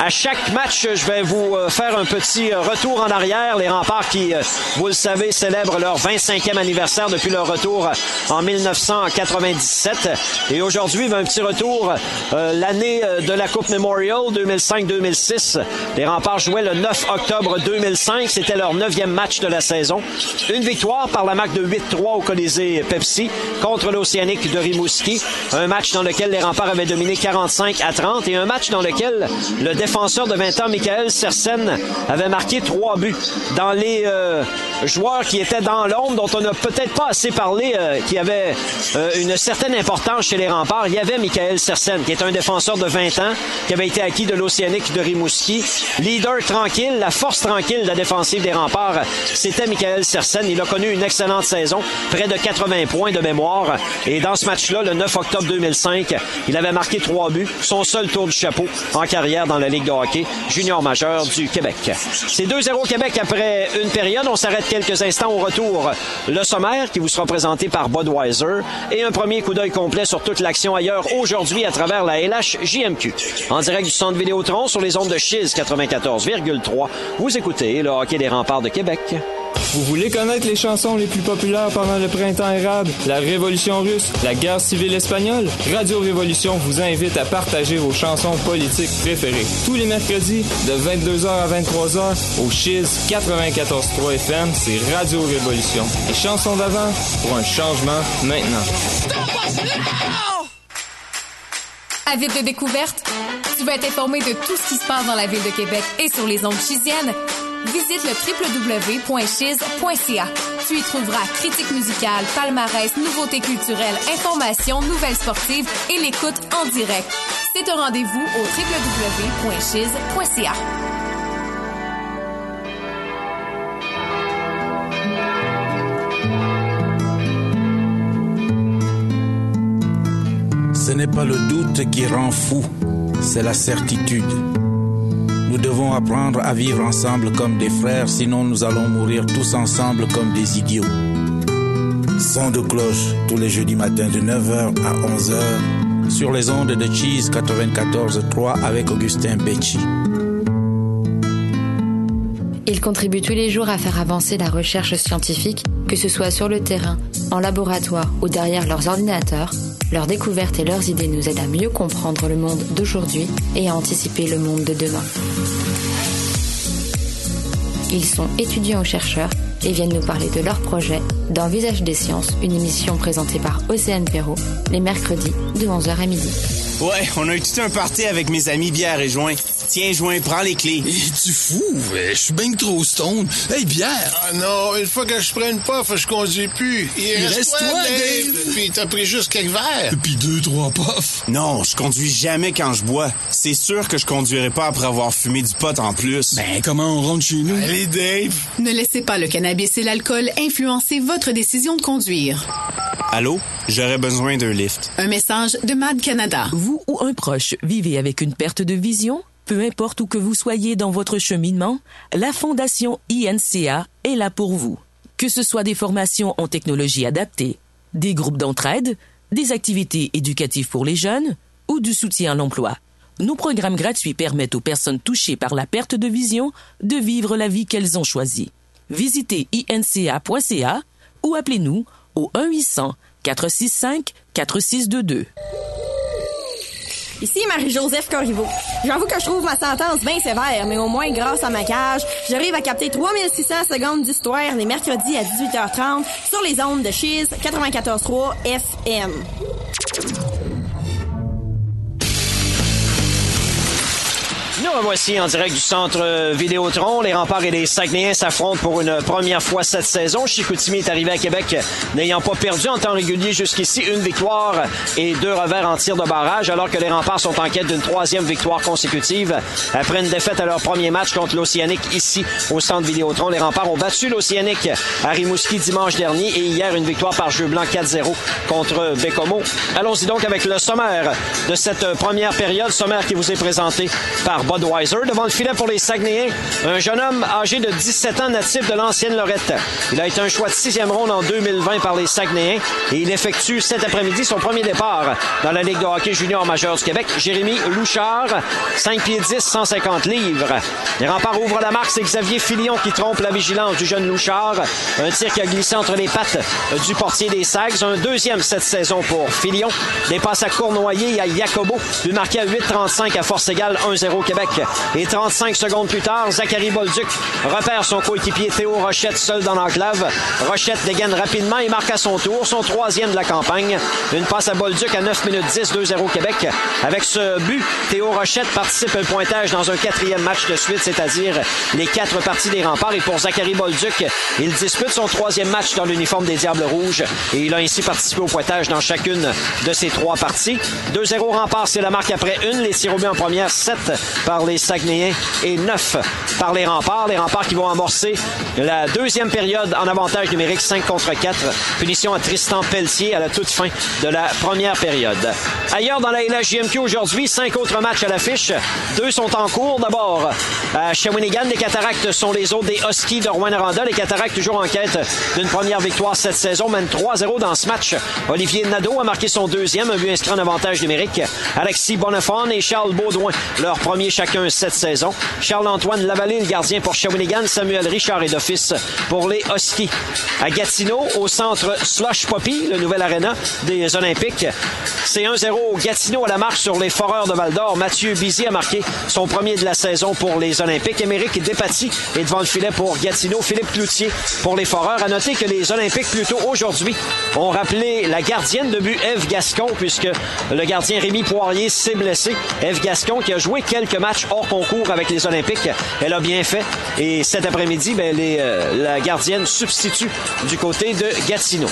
À chaque match, je vais vous faire un petit retour en arrière. Les remparts qui, vous le savez, célèbrent leur 25e anniversaire depuis leur retour en 1997. Et aujourd'hui, un petit retour euh, l'année de la Coupe Memorial 2005-2006. Les remparts jouaient le 9 octobre 2005. C'était leur neuvième match de la saison. Une victoire par la marque de 8-3 au Colisée Pepsi contre l'Océanique de Rimouski. Un match dans lequel les remparts avaient dominé 45 à 30 et un match dans lequel le défenseur de 20 ans, Michael Sersen, avait marqué trois buts. Dans les euh, joueurs qui étaient dans l'ombre, dont on n'a peut-être pas assez parlé, euh, qui avait euh, une certaine importance chez les remparts, il y avait Michael Sersen, qui est un défenseur de 20 ans, qui avait été acquis de l'Océanique de Rimouski. Leader tranquille, la force tranquille de la défensive des remparts, c'était Michael Sersen. Il a connu une excellente saison, près de 80 points de mémoire. Et dans ce match-là, le 9 octobre 2005, il avait marqué trois buts, son seul tour du chapeau en carrière dans la Ligue de hockey junior majeur du Québec. C'est 2-0 Québec après une période. On s'arrête quelques instants au retour. Le sommaire qui vous sera présenté par Budweiser et un premier coup d'œil complet sur toute l'action ailleurs aujourd'hui à travers la LHJMQ. En direct du centre Vidéotron sur les ondes de Chiz 94,3. Vous écoutez le hockey des remparts de Québec. Vous voulez connaître les chansons les plus populaires pendant le printemps érable, la Révolution russe, la guerre civile espagnole? Radio Révolution vous invite à partager vos chansons politiques préférées. Tous les mercredis, de 22h à 23h, au Chiz 94.3 FM, c'est Radio Révolution. Les chansons d'avant pour un changement maintenant. Avide de découverte? Tu être informé de tout ce qui se passe dans la ville de Québec et sur les ondes chisiennes? Visite le www.chiz.ca. Tu y trouveras critiques musicales, palmarès, nouveautés culturelles, informations, nouvelles sportives et l'écoute en direct. C'est un rendez-vous au www.chiz.ca. Ce n'est pas le doute qui rend fou, c'est la certitude. Nous devons apprendre à vivre ensemble comme des frères, sinon nous allons mourir tous ensemble comme des idiots. Son de cloche tous les jeudis matins de 9h à 11h sur les ondes de Cheese 94.3 avec Augustin Becci. Ils contribuent tous les jours à faire avancer la recherche scientifique, que ce soit sur le terrain, en laboratoire ou derrière leurs ordinateurs. Leurs découvertes et leurs idées nous aident à mieux comprendre le monde d'aujourd'hui et à anticiper le monde de demain. Ils sont étudiants ou chercheurs et viennent nous parler de leurs projets dans Visage des sciences, une émission présentée par Océane Perrault les mercredis de 11h à midi. Ouais, on a eu tout un party avec mes amis bière et joint. Tiens, joint, prends les clés. tu fou? Je suis bien trop stone. Hey, bière! Ah non, une fois que je prends une puff, je conduis plus. Il, reste, toi, Dave. Puis t'as pris juste quelques verres. Puis deux, trois puffs. Non, je conduis jamais quand je bois. C'est sûr que je conduirai pas après avoir fumé du pot en plus. Ben, comment on rentre chez nous? Allez, Dave. Ne laissez pas le cannabis et l'alcool influencer votre décision de conduire. Allô? J'aurais besoin d'un lift. Un message de Mad Canada. Vous ou un proche vivez avec une perte de vision? Peu importe où que vous soyez dans votre cheminement, la Fondation INCA est là pour vous. Que ce soit des formations en technologie adaptée, des groupes d'entraide, des activités éducatives pour les jeunes ou du soutien à l'emploi. Nos programmes gratuits permettent aux personnes touchées par la perte de vision de vivre la vie qu'elles ont choisie. Visitez inca.ca ou appelez-nous au 1-800-465-4622. Ici Marie-Joseph Corriveau. J'avoue que je trouve ma sentence bien sévère, mais au moins grâce à ma cage, j'arrive à capter 3600 secondes d'histoire les mercredis à 18h30 sur les ondes de Cheese 94.3 FM. Nous revoici en direct du centre Vidéotron. Les remparts et les Saguenayens s'affrontent pour une première fois cette saison. Chicoutimi est arrivé à Québec n'ayant pas perdu en temps régulier jusqu'ici une victoire et deux revers en tir de barrage, alors que les remparts sont en quête d'une troisième victoire consécutive. Après une défaite à leur premier match contre l'Océanique ici au centre Vidéotron, les remparts ont battu l'Océanique à Rimouski dimanche dernier et hier une victoire par jeu blanc 4-0 contre Bécomo. Allons-y donc avec le sommaire de cette première période, sommaire qui vous est présenté par Budweiser devant le filet pour les Saguenayens. Un jeune homme âgé de 17 ans natif de l'ancienne Lorette. Il a été un choix de sixième ronde en 2020 par les Saguenayens et il effectue cet après-midi son premier départ dans la Ligue de hockey junior majeur du Québec. Jérémy Louchard, 5 pieds 10, 150 livres. Les remparts ouvrent la marque, c'est Xavier Filion qui trompe la vigilance du jeune Louchard. Un tir qui a glissé entre les pattes du portier des Sags. Un deuxième cette saison pour Filion. Des à Cournoyer et à Jacobo. Lui marqué à 8,35 à force égale 1-0 Québec. Et 35 secondes plus tard, Zachary Bolduc repère son coéquipier Théo Rochette seul dans l'enclave. Rochette dégaine rapidement et marque à son tour son troisième de la campagne. Une passe à Bolduc à 9 minutes 10, 2-0 Québec. Avec ce but, Théo Rochette participe au pointage dans un quatrième match de suite, c'est-à-dire les quatre parties des remparts. Et pour Zachary Bolduc, il dispute son troisième match dans l'uniforme des Diables Rouges et il a ainsi participé au pointage dans chacune de ces trois parties. 2-0 remparts, c'est la marque après une. Les but en première, 7 par les Saguenayens et 9 par les remparts. Les remparts qui vont amorcer la deuxième période en avantage numérique 5 contre 4. Punition à Tristan Pelletier à la toute fin de la première période. Ailleurs dans la LHJMQ aujourd'hui, cinq autres matchs à l'affiche. Deux sont en cours. D'abord, à Shawinigan, les Cataractes sont les autres des Huskies de Rouen-Noranda. Les Cataractes toujours en quête d'une première victoire cette saison, mènent 3-0 dans ce match. Olivier Nadeau a marqué son deuxième, un but inscrit en avantage numérique. Alexis Bonnefond et Charles Baudouin, leur premier chacun cette saison. Charles-Antoine Lavallée, le gardien pour Shawinigan. Samuel Richard est d'office pour les Huskies. À Gatineau, au centre Slush Poppy, le nouvel aréna des Olympiques. C'est 1-0 Gatineau à la marche sur les Foreurs de Val-d'Or. Mathieu Bizy a marqué son premier de la saison pour les Olympiques. Émeric Despatie est devant le filet pour Gatineau. Philippe Cloutier pour les Foreurs. À noter que les Olympiques, plus tôt aujourd'hui, ont rappelé la gardienne de but Eve Gascon, puisque le gardien Rémi Poirier s'est blessé. Eve Gascon, qui a joué quelques matchs hors concours avec les Olympiques, elle a bien fait. Et cet après-midi, ben, euh, la gardienne substitue du côté de Gatineau.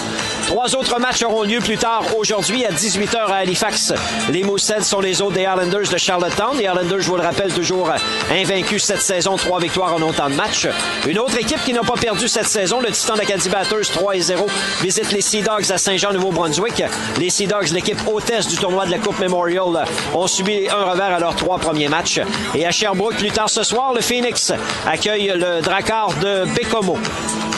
Trois autres matchs auront lieu plus tard aujourd'hui à 18h à Halifax. Les Moussets sont les autres des Islanders de Charlottetown. Les Islanders, je vous le rappelle, toujours invaincus cette saison, trois victoires en autant de matchs. Une autre équipe qui n'a pas perdu cette saison, le Titan d'Acadie Batters 3 0, visite les Sea Dogs à Saint-Jean-Nouveau-Brunswick. Les Sea Dogs, l'équipe hôtesse du tournoi de la Coupe Memorial, ont subi un revers à leurs trois premiers matchs. Et à Sherbrooke, plus tard ce soir, le Phoenix accueille le Drakkar de Bécomo.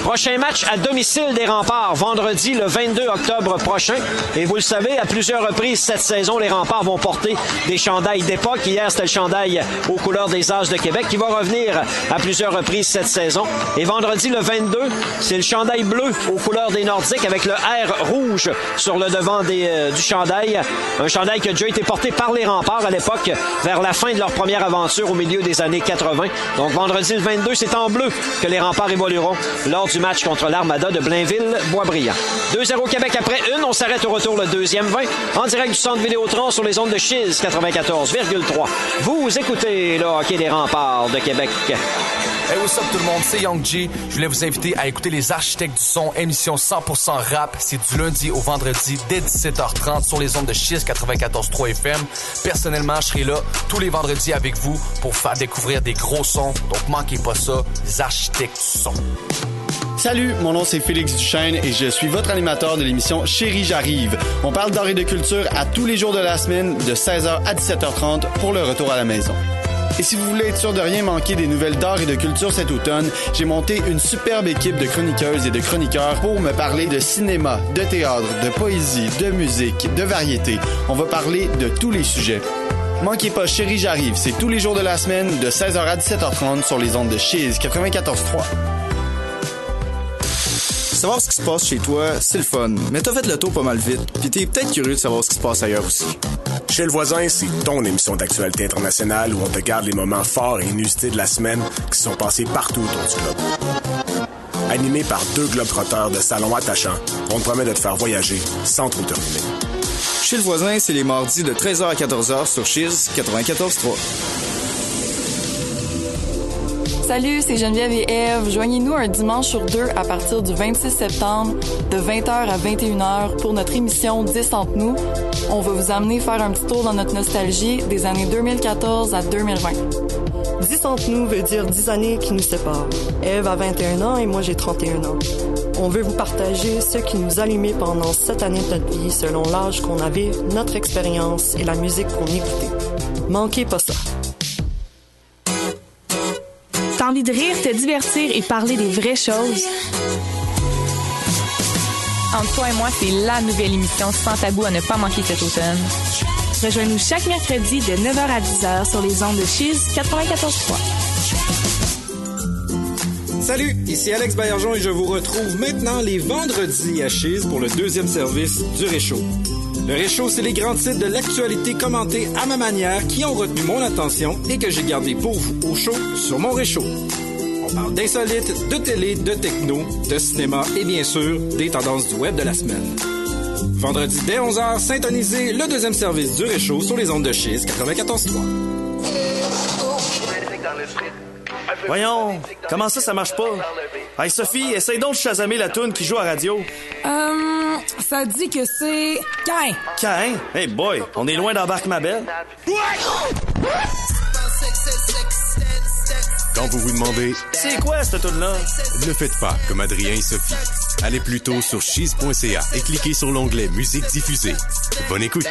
Prochain match à domicile des remparts, vendredi le 22 octobre prochain. Et vous le savez, à plusieurs reprises cette saison, les remparts vont porter des chandails d'époque. Hier, c'était le chandail aux couleurs des As de Québec qui va revenir à plusieurs reprises cette saison. Et vendredi le 22, c'est le chandail bleu aux couleurs des Nordiques avec le R rouge sur le devant euh, du chandail. Un chandail qui a déjà été porté par les remparts à l'époque, vers la fin de leur première aventure au milieu des années 80. Donc vendredi le 22, c'est en bleu que les remparts évolueront lors du match contre l'Armada de Blainville-Boisbriand. 2-0 Québec après une. On s'arrête au retour le deuxième 20 en direct du centre Vidéotron sur les ondes de Chiz 94,3. Vous écoutez le hockey des remparts de Québec. Hey, what's up tout le monde, c'est Young G. Je voulais vous inviter à écouter Les Architectes du Son, émission 100% rap. C'est du lundi au vendredi dès 17h30 sur les ondes de Chiz 94.3 FM. Personnellement, je serai là tous les vendredis avec vous pour faire découvrir des gros sons. Donc manquez pas ça, Les Architectes du Son. Salut, mon nom c'est Félix Duchesne et je suis votre animateur de l'émission Chérie j'arrive. On parle d'art et de culture à tous les jours de la semaine de 16h à 17h30 pour le retour à la maison. Et si vous voulez être sûr de rien manquer des nouvelles d'art et de culture cet automne, j'ai monté une superbe équipe de chroniqueuses et de chroniqueurs pour me parler de cinéma, de théâtre, de poésie, de musique, de variété. On va parler de tous les sujets. Manquez pas, chérie, j'arrive. C'est tous les jours de la semaine de 16h à 17h30 sur les ondes de Chiz 94.3. Savoir ce qui se passe chez toi, c'est le fun, mais t'as fait le tour pas mal vite, puis t'es peut-être curieux de savoir ce qui se passe ailleurs aussi. Chez le voisin, c'est ton émission d'actualité internationale où on te garde les moments forts et inusités de la semaine qui sont passés partout autour du globe. Animé par deux globetrotteurs de salon attachants, on te promet de te faire voyager sans trop te ruiner. Chez le voisin, c'est les mardis de 13h à 14h sur Chiz 94.3. Salut, c'est Geneviève et Eve. Joignez-nous un dimanche sur deux à partir du 26 septembre de 20h à 21h pour notre émission 10 entre nous. On va vous amener faire un petit tour dans notre nostalgie des années 2014 à 2020. 10 entre nous veut dire 10 années qui nous séparent. Eve a 21 ans et moi j'ai 31 ans. On veut vous partager ce qui nous allumait pendant cette année de notre vie selon l'âge qu'on avait, notre expérience et la musique qu'on écoutait. Manquez pas ça. T'as envie de rire, te divertir et parler des vraies choses? Entre toi et moi, c'est la nouvelle émission sans tabou à ne pas manquer cet automne. Rejoins-nous chaque mercredi de 9h à 10h sur les ondes de Chiz 94.3. Salut, ici Alex Baillargeon et je vous retrouve maintenant les vendredis à Chiz pour le deuxième service du Réchaud. Le Réchaud, c'est les grands titres de l'actualité commentés à ma manière qui ont retenu mon attention et que j'ai gardé pour vous au chaud sur mon Réchaud. On parle d'insolites, de télé, de techno, de cinéma et bien sûr des tendances du web de la semaine. Vendredi dès 11h, syntonisez le deuxième service du Réchaud sur les ondes de Chiz 94.3. Voyons, comment ça, ça marche pas? Hey Sophie, essaye donc de chasamer la toune qui joue à radio. Euh, ça dit que c'est Cain. Cain? Hey boy, on est loin d'embarque ma belle. Quand vous vous demandez C'est quoi cette tune là Ne faites pas comme Adrien et Sophie. Allez plutôt sur cheese.ca et cliquez sur l'onglet Musique diffusée. Bonne écoute.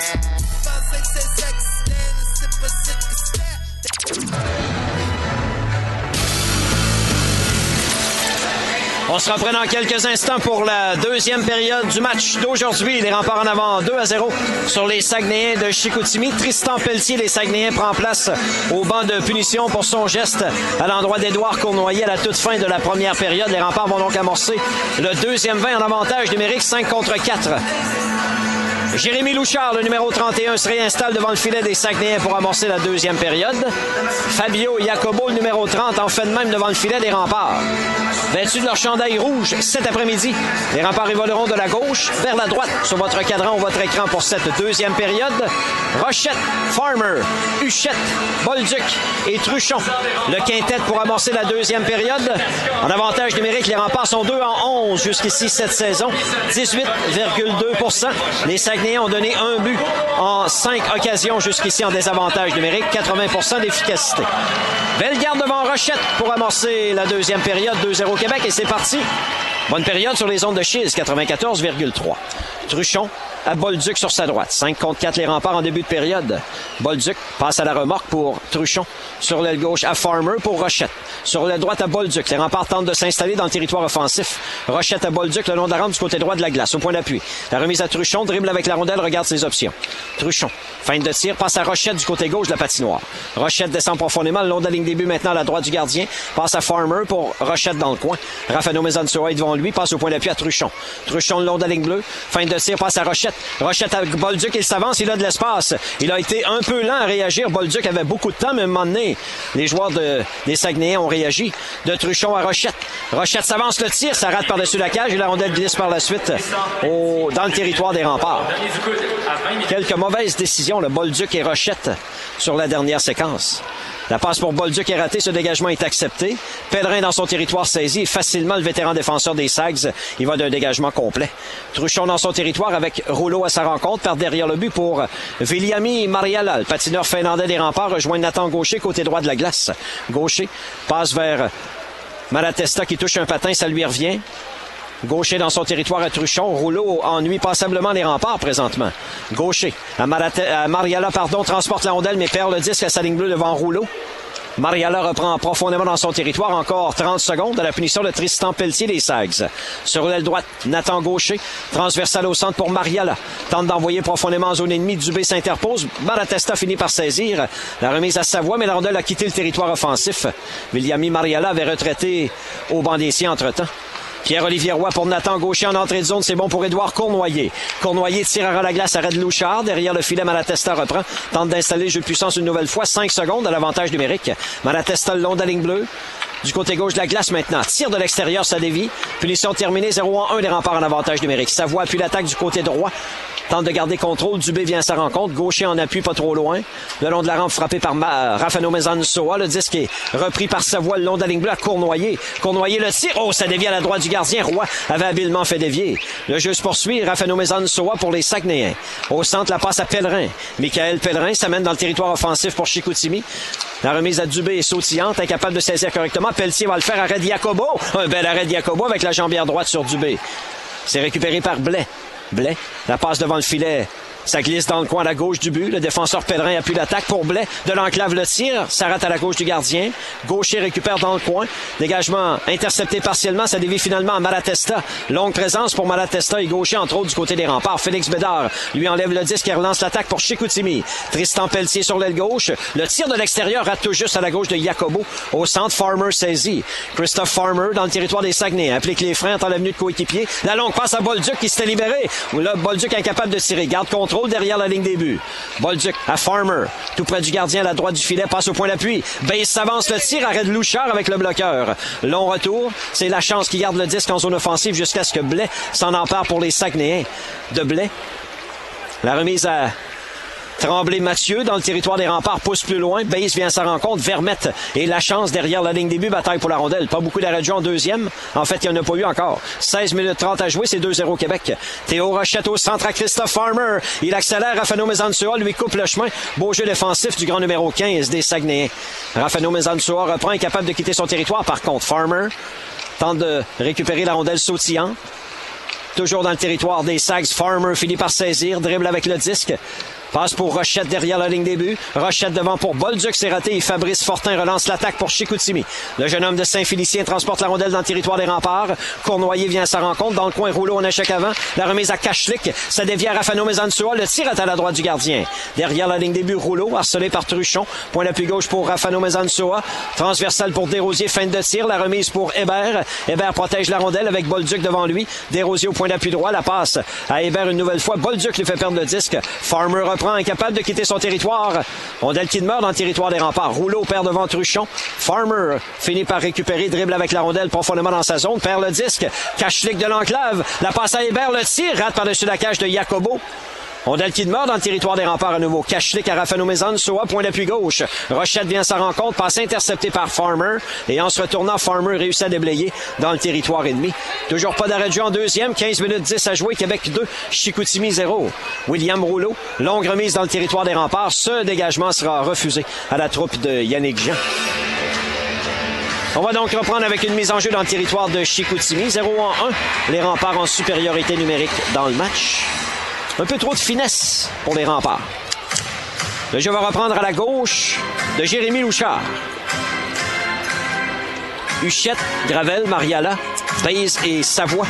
On se reprend dans quelques instants pour la deuxième période du match d'aujourd'hui. Les remparts en avant 2 à 0 sur les Saguenayens de Chicoutimi. Tristan Pelletier, les Saguenayens, prend place au banc de punition pour son geste à l'endroit d'Édouard Cournoyer à la toute fin de la première période. Les remparts vont donc amorcer le deuxième 20 en avantage numérique 5 contre 4. Jérémy Louchard, le numéro 31, se réinstalle devant le filet des Saguenayens pour amorcer la deuxième période. Fabio Jacobo, le numéro 30, en fait de même devant le filet des remparts. Vêtus de leur chandail rouge cet après-midi, les remparts évolueront de la gauche vers la droite sur votre cadran ou votre écran pour cette deuxième période. Rochette, Farmer, Huchette, Bolduc et Truchon. Le quintet pour amorcer la deuxième période. En avantage numérique, les remparts sont 2 en 11 jusqu'ici cette saison. 18,2 Les ont donné un but en cinq occasions jusqu'ici en désavantage numérique. 80 d'efficacité. Belle garde devant Rochette pour amorcer la deuxième période. 2-0 Québec et c'est parti. Bonne période sur les ondes de Chiz, 94,3. Truchon à Bolduc sur sa droite. 5 contre 4 les remparts en début de période. Bolduc passe à la remorque pour Truchon. Sur l'aile gauche à Farmer pour Rochette. Sur l'aile droite à Bolduc. Les remparts tentent de s'installer dans le territoire offensif. Rochette à Bolduc le long de la rampe du côté droit de la glace. Au point d'appui. La remise à Truchon. Dribble avec la rondelle. Regarde ses options. Truchon. Fin de tir. Passe à Rochette du côté gauche de la patinoire. Rochette descend profondément le long de la ligne début maintenant à la droite du gardien. Passe à Farmer pour Rochette dans le coin. Rafael Mezansoa est devant lui. Passe au point d'appui à Truchon. Truchon le long de la ligne bleue. Fin de tir. Passe à Rochette. Rochette à Bolduc. Il s'avance. Il a de l'espace. Il a été un peu lent à réagir. Bolduc avait beaucoup de temps, mais à un moment donné, les joueurs de, des Saguenayens ont réagi. De Truchon à Rochette. Rochette s'avance le tir. Ça rate par-dessus la cage et la rondelle glisse par la suite dans le territoire des remparts. Quelques mauvaises décisions, le Bolduc et Rochette sur la dernière séquence. La passe pour Bolduc est ratée, ce dégagement est accepté. Pellerin dans son territoire saisi facilement le vétéran défenseur des Sags. Il va d'un dégagement complet. Truchon dans son territoire avec Rouleau à sa rencontre par derrière le but pour Viliami Mariala. Le patineur finlandais des remparts rejoint Nathan Gaucher côté droit de la glace. Gaucher passe vers Malatesta qui touche un patin, ça lui revient. Gaucher dans son territoire à Truchon. Rouleau ennuie passablement les remparts présentement. Gaucher à, Mariala, pardon, transporte la rondelle mais perd le disque à sa ligne bleue devant Rouleau. Mariala reprend profondément dans son territoire. Encore 30 secondes à la punition de Tristan Pelletier des Sags. Sur l'aile droite, Nathan Gaucher. Transversal au centre pour Mariala. Tente d'envoyer profondément en zone ennemie. Dubé s'interpose. Malatesta finit par saisir. La remise à Savoie, mais la rondelle a quitté le territoire offensif. Williami Mariala avait retraité au banc des siens entre-temps. Pierre-Olivier Roy pour Nathan Gaucher en entrée de zone. C'est bon pour Édouard Cournoyer. Cournoyer tirera la glace à Red Louchard. Derrière le filet, Malatesta reprend. Tente d'installer le jeu de puissance une nouvelle fois. 5 secondes à l'avantage numérique. Malatesta le long de la ligne bleue. Du côté gauche de la glace maintenant. Tir de l'extérieur, ça dévie. Punition terminée. 0 en 1 des remparts en avantage numérique. Savoie appuie l'attaque du côté droit. Tente de garder contrôle. Dubé vient à sa rencontre. Gaucher en appui, pas trop loin. Le long de la rampe frappé par Ma- Rafano Mezansoa. Le disque est repris par Savoie le long de la ligne bleue Cournoyer. Cournoyer le tir. Oh, ça dévie à la droite du gardien. Roy avait habilement fait dévier. Le jeu se poursuit. Rafano Mezansoa pour les Saguenayens. Au centre, la passe à Pellerin. Michael Pellerin s'amène dans le territoire offensif pour Chicoutimi. La remise à Dubé est sautillante, incapable de saisir correctement. Pelletier va le faire à Red Jacobo. Un bel arrêt de Jacobo avec la jambière droite sur Dubé. C'est récupéré par Blais. Blais, la passe devant le filet. Ça glisse dans le coin à la gauche du but. Le défenseur Pellerin appuie l'attaque pour Blais. De l'enclave le tire. Ça rate à la gauche du gardien. Gaucher récupère dans le coin. Dégagement intercepté partiellement. Ça dévie finalement à Malatesta. Longue présence pour Malatesta et Gaucher, entre autres, du côté des remparts. Félix Bédard lui enlève le disque et relance l'attaque pour Chicoutimi. Tristan Pelletier sur l'aile gauche. Le tir de l'extérieur rate tout juste à la gauche de Jacobo. Au centre, Farmer saisi. Christophe Farmer dans le territoire des Saguenay. Applique les freins, attend l'avenue de coéquipier. La longue passe à Bolduc qui s'était libéré. Là, Bolduc incapable de tirer. Garde derrière la ligne des buts. Bolduc à Farmer. Tout près du gardien à la droite du filet. Passe au point d'appui. Base s'avance le tir. Arrête Louchard avec le bloqueur. Long retour. C'est la chance qui garde le disque en zone offensive jusqu'à ce que Blais s'en empare pour les Saguenayens. De Blais. La remise à Tremblay Mathieu dans le territoire des remparts pousse plus loin. Base vient à sa rencontre. Vermette et la chance derrière la ligne début. Bataille pour la rondelle. Pas beaucoup d'arrêt de jeu en deuxième. En fait, il n'y en a pas eu encore. 16 minutes 30 à jouer. C'est 2-0 Québec. Théo Rochette au centre à Christophe Farmer. Il accélère. Rafano Mezansua lui coupe le chemin. Beau jeu défensif du grand numéro 15 des Saguenayens. Rafano Mezansua reprend. Incapable de quitter son territoire. Par contre, Farmer tente de récupérer la rondelle sautillant. Toujours dans le territoire des Sags, Farmer finit par saisir, dribble avec le disque. Passe pour Rochette derrière la ligne début. Rochette devant pour Bolduc, c'est raté. Et Fabrice Fortin relance l'attaque pour Chicoutimi. Le jeune homme de Saint-Félicien transporte la rondelle dans le territoire des remparts. Cournoyer vient à sa rencontre. Dans le coin, rouleau en échec avant. La remise à Kachlik. Ça dévie à Rafano Mezansua. Le tir est à la droite du gardien. Derrière la ligne début, rouleau, harcelé par Truchon. Point d'appui gauche pour Rafano Mezansua. Transversal pour Desrosiers. Fin de tir. La remise pour Hébert. Hébert protège la rondelle avec Bolduc devant lui. Desrosiers au point d'appui droit. La passe à Hébert une nouvelle fois. Bolduc lui fait perdre le disque. Farmer incapable de quitter son territoire. Rondelle qui demeure dans le territoire des remparts. Rouleau perd devant Truchon. Farmer finit par récupérer, dribble avec la rondelle profondément dans sa zone, perd le disque. Cache-lick de l'enclave. La passe à Hébert, le tir, rate par-dessus la cage de Jacobo. Rondelle qui demeure dans le territoire des remparts à nouveau. Cache-lick à Rafano Soa, point d'appui gauche. Rochette vient à sa rencontre, passe interceptée par Farmer. Et en se retournant, Farmer réussit à déblayer dans le territoire ennemi. Toujours pas d'arrêt de jeu en deuxième. 15 minutes 10 à jouer. Québec 2, Chicoutimi 0. William Rouleau, longue remise dans le territoire des remparts. Ce dégagement sera refusé à la troupe de Yannick Jean. On va donc reprendre avec une mise en jeu dans le territoire de Chicoutimi. 0 en 1. Les remparts en supériorité numérique dans le match. Un peu trop de finesse pour les remparts. Le jeu va reprendre à la gauche de Jérémy Louchard. Huchette, Gravel, Mariala, Baise et Savoie.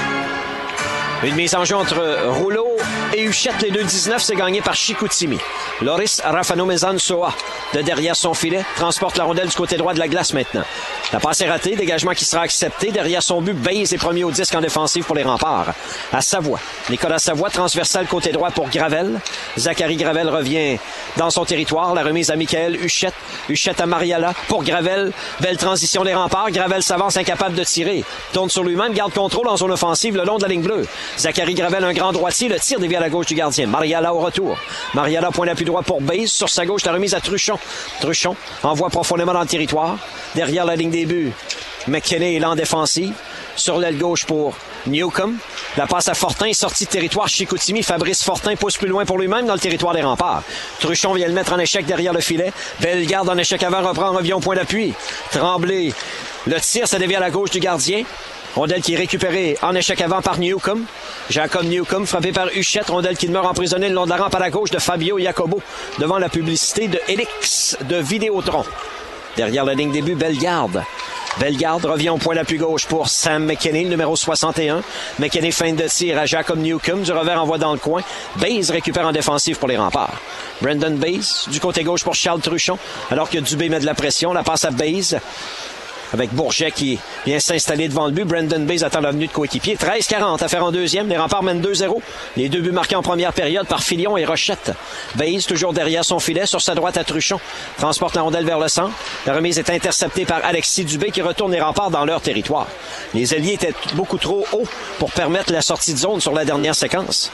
Une mise en jeu entre Rouleau et Huchette, les deux 19, c'est gagné par Chicoutimi. Loris Rafano Soa, de derrière son filet, transporte la rondelle du côté droit de la glace maintenant. La passe est ratée, dégagement qui sera accepté. Derrière son but, Baze est premier au disque en défensive pour les remparts. À Savoie. Nicolas Savoie, transversal côté droit pour Gravel. Zachary Gravel revient dans son territoire. La remise à Michael Huchette. Huchette à Mariala pour Gravel. Belle transition des remparts. Gravel s'avance incapable de tirer. Tourne sur lui-même, garde contrôle en zone offensive le long de la ligne bleue. Zachary Gravel, un grand droitier. Le tir dévie à la gauche du gardien. Mariala au retour. Mariala, point d'appui droit pour Baze. Sur sa gauche, la remise à Truchon. Truchon envoie profondément dans le territoire. Derrière la ligne début. McKinney est là en. Sur l'aile gauche pour Newcomb. La passe à Fortin, sortie de territoire Chicoutimi. Fabrice Fortin pousse plus loin pour lui-même dans le territoire des remparts. Truchon vient le mettre en échec derrière le filet. Bellegarde en échec avant reprend, revient au point d'appui. Tremblay. Le tir, ça dévie à la gauche du gardien. Rondelle qui est récupérée en échec avant par Newcomb. Jacob Newcomb frappé par Huchette. Rondelle qui demeure emprisonnée le long de la rampe à la gauche de Fabio Jacobo devant la publicité de Elix de Vidéotron. Derrière la ligne début, Bellegarde. Bellegarde revient au point d'appui gauche pour Sam McKinney, numéro 61. McKinney fin de tir à Jacob Newcomb. Du revers envoie dans le coin. Baze récupère en défensive pour les remparts. Brendan Baze du côté gauche pour Charles Truchon. Alors que Dubé met de la pression. La passe à Baze avec Bourget qui vient s'installer devant le but. Brandon Bays attend la venue de coéquipier. 13-40 à faire en deuxième. Les remparts mènent 2-0. Les deux buts marqués en première période par Filion et Rochette. Bays toujours derrière son filet, sur sa droite à Truchon. Transporte la rondelle vers le centre. La remise est interceptée par Alexis Dubé qui retourne les remparts dans leur territoire. Les alliés étaient beaucoup trop hauts pour permettre la sortie de zone sur la dernière séquence.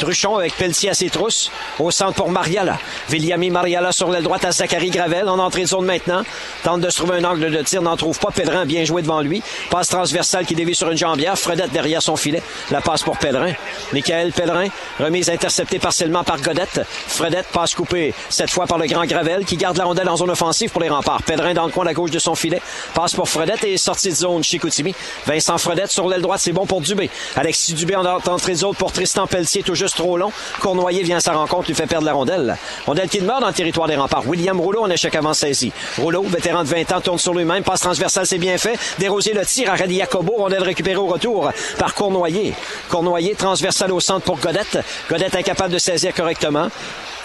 Truchon avec Pelletier à ses trousses. Au centre pour Mariala. Viliami Mariala sur la droite à Zachary Gravel. En entrée de zone maintenant. Tente de se trouver un angle de tir. N'en trouve pas. Pellerin bien joué devant lui. Passe transversale qui dévie sur une jambière. Fredette derrière son filet. La passe pour Pellerin. Michael Pellerin. Remise interceptée partiellement par Godette. Fredette passe coupée cette fois par le grand Gravel qui garde la rondelle en zone offensive pour les remparts. Pellerin dans le coin à gauche de son filet. Passe pour Fredette et sortie de zone Chicoutimi. Vincent Fredette sur l'aile droite. C'est bon pour Dubé. Alexis Dubé en entrée de zone pour Tristan Pelletier. Tout juste trop long. Cournoyer vient à sa rencontre, lui fait perdre la rondelle. Rondelle qui demeure dans le territoire des remparts. William Rouleau en échec avant saisi. Rouleau, vétéran de 20 ans, tourne sur lui-même. Passe transversale, c'est bien fait. Desrosiers le tire à Reddy Jacobo. Rondelle récupérée au retour par Cournoyer. Cournoyer, transversale au centre pour Godette. Godette incapable de saisir correctement.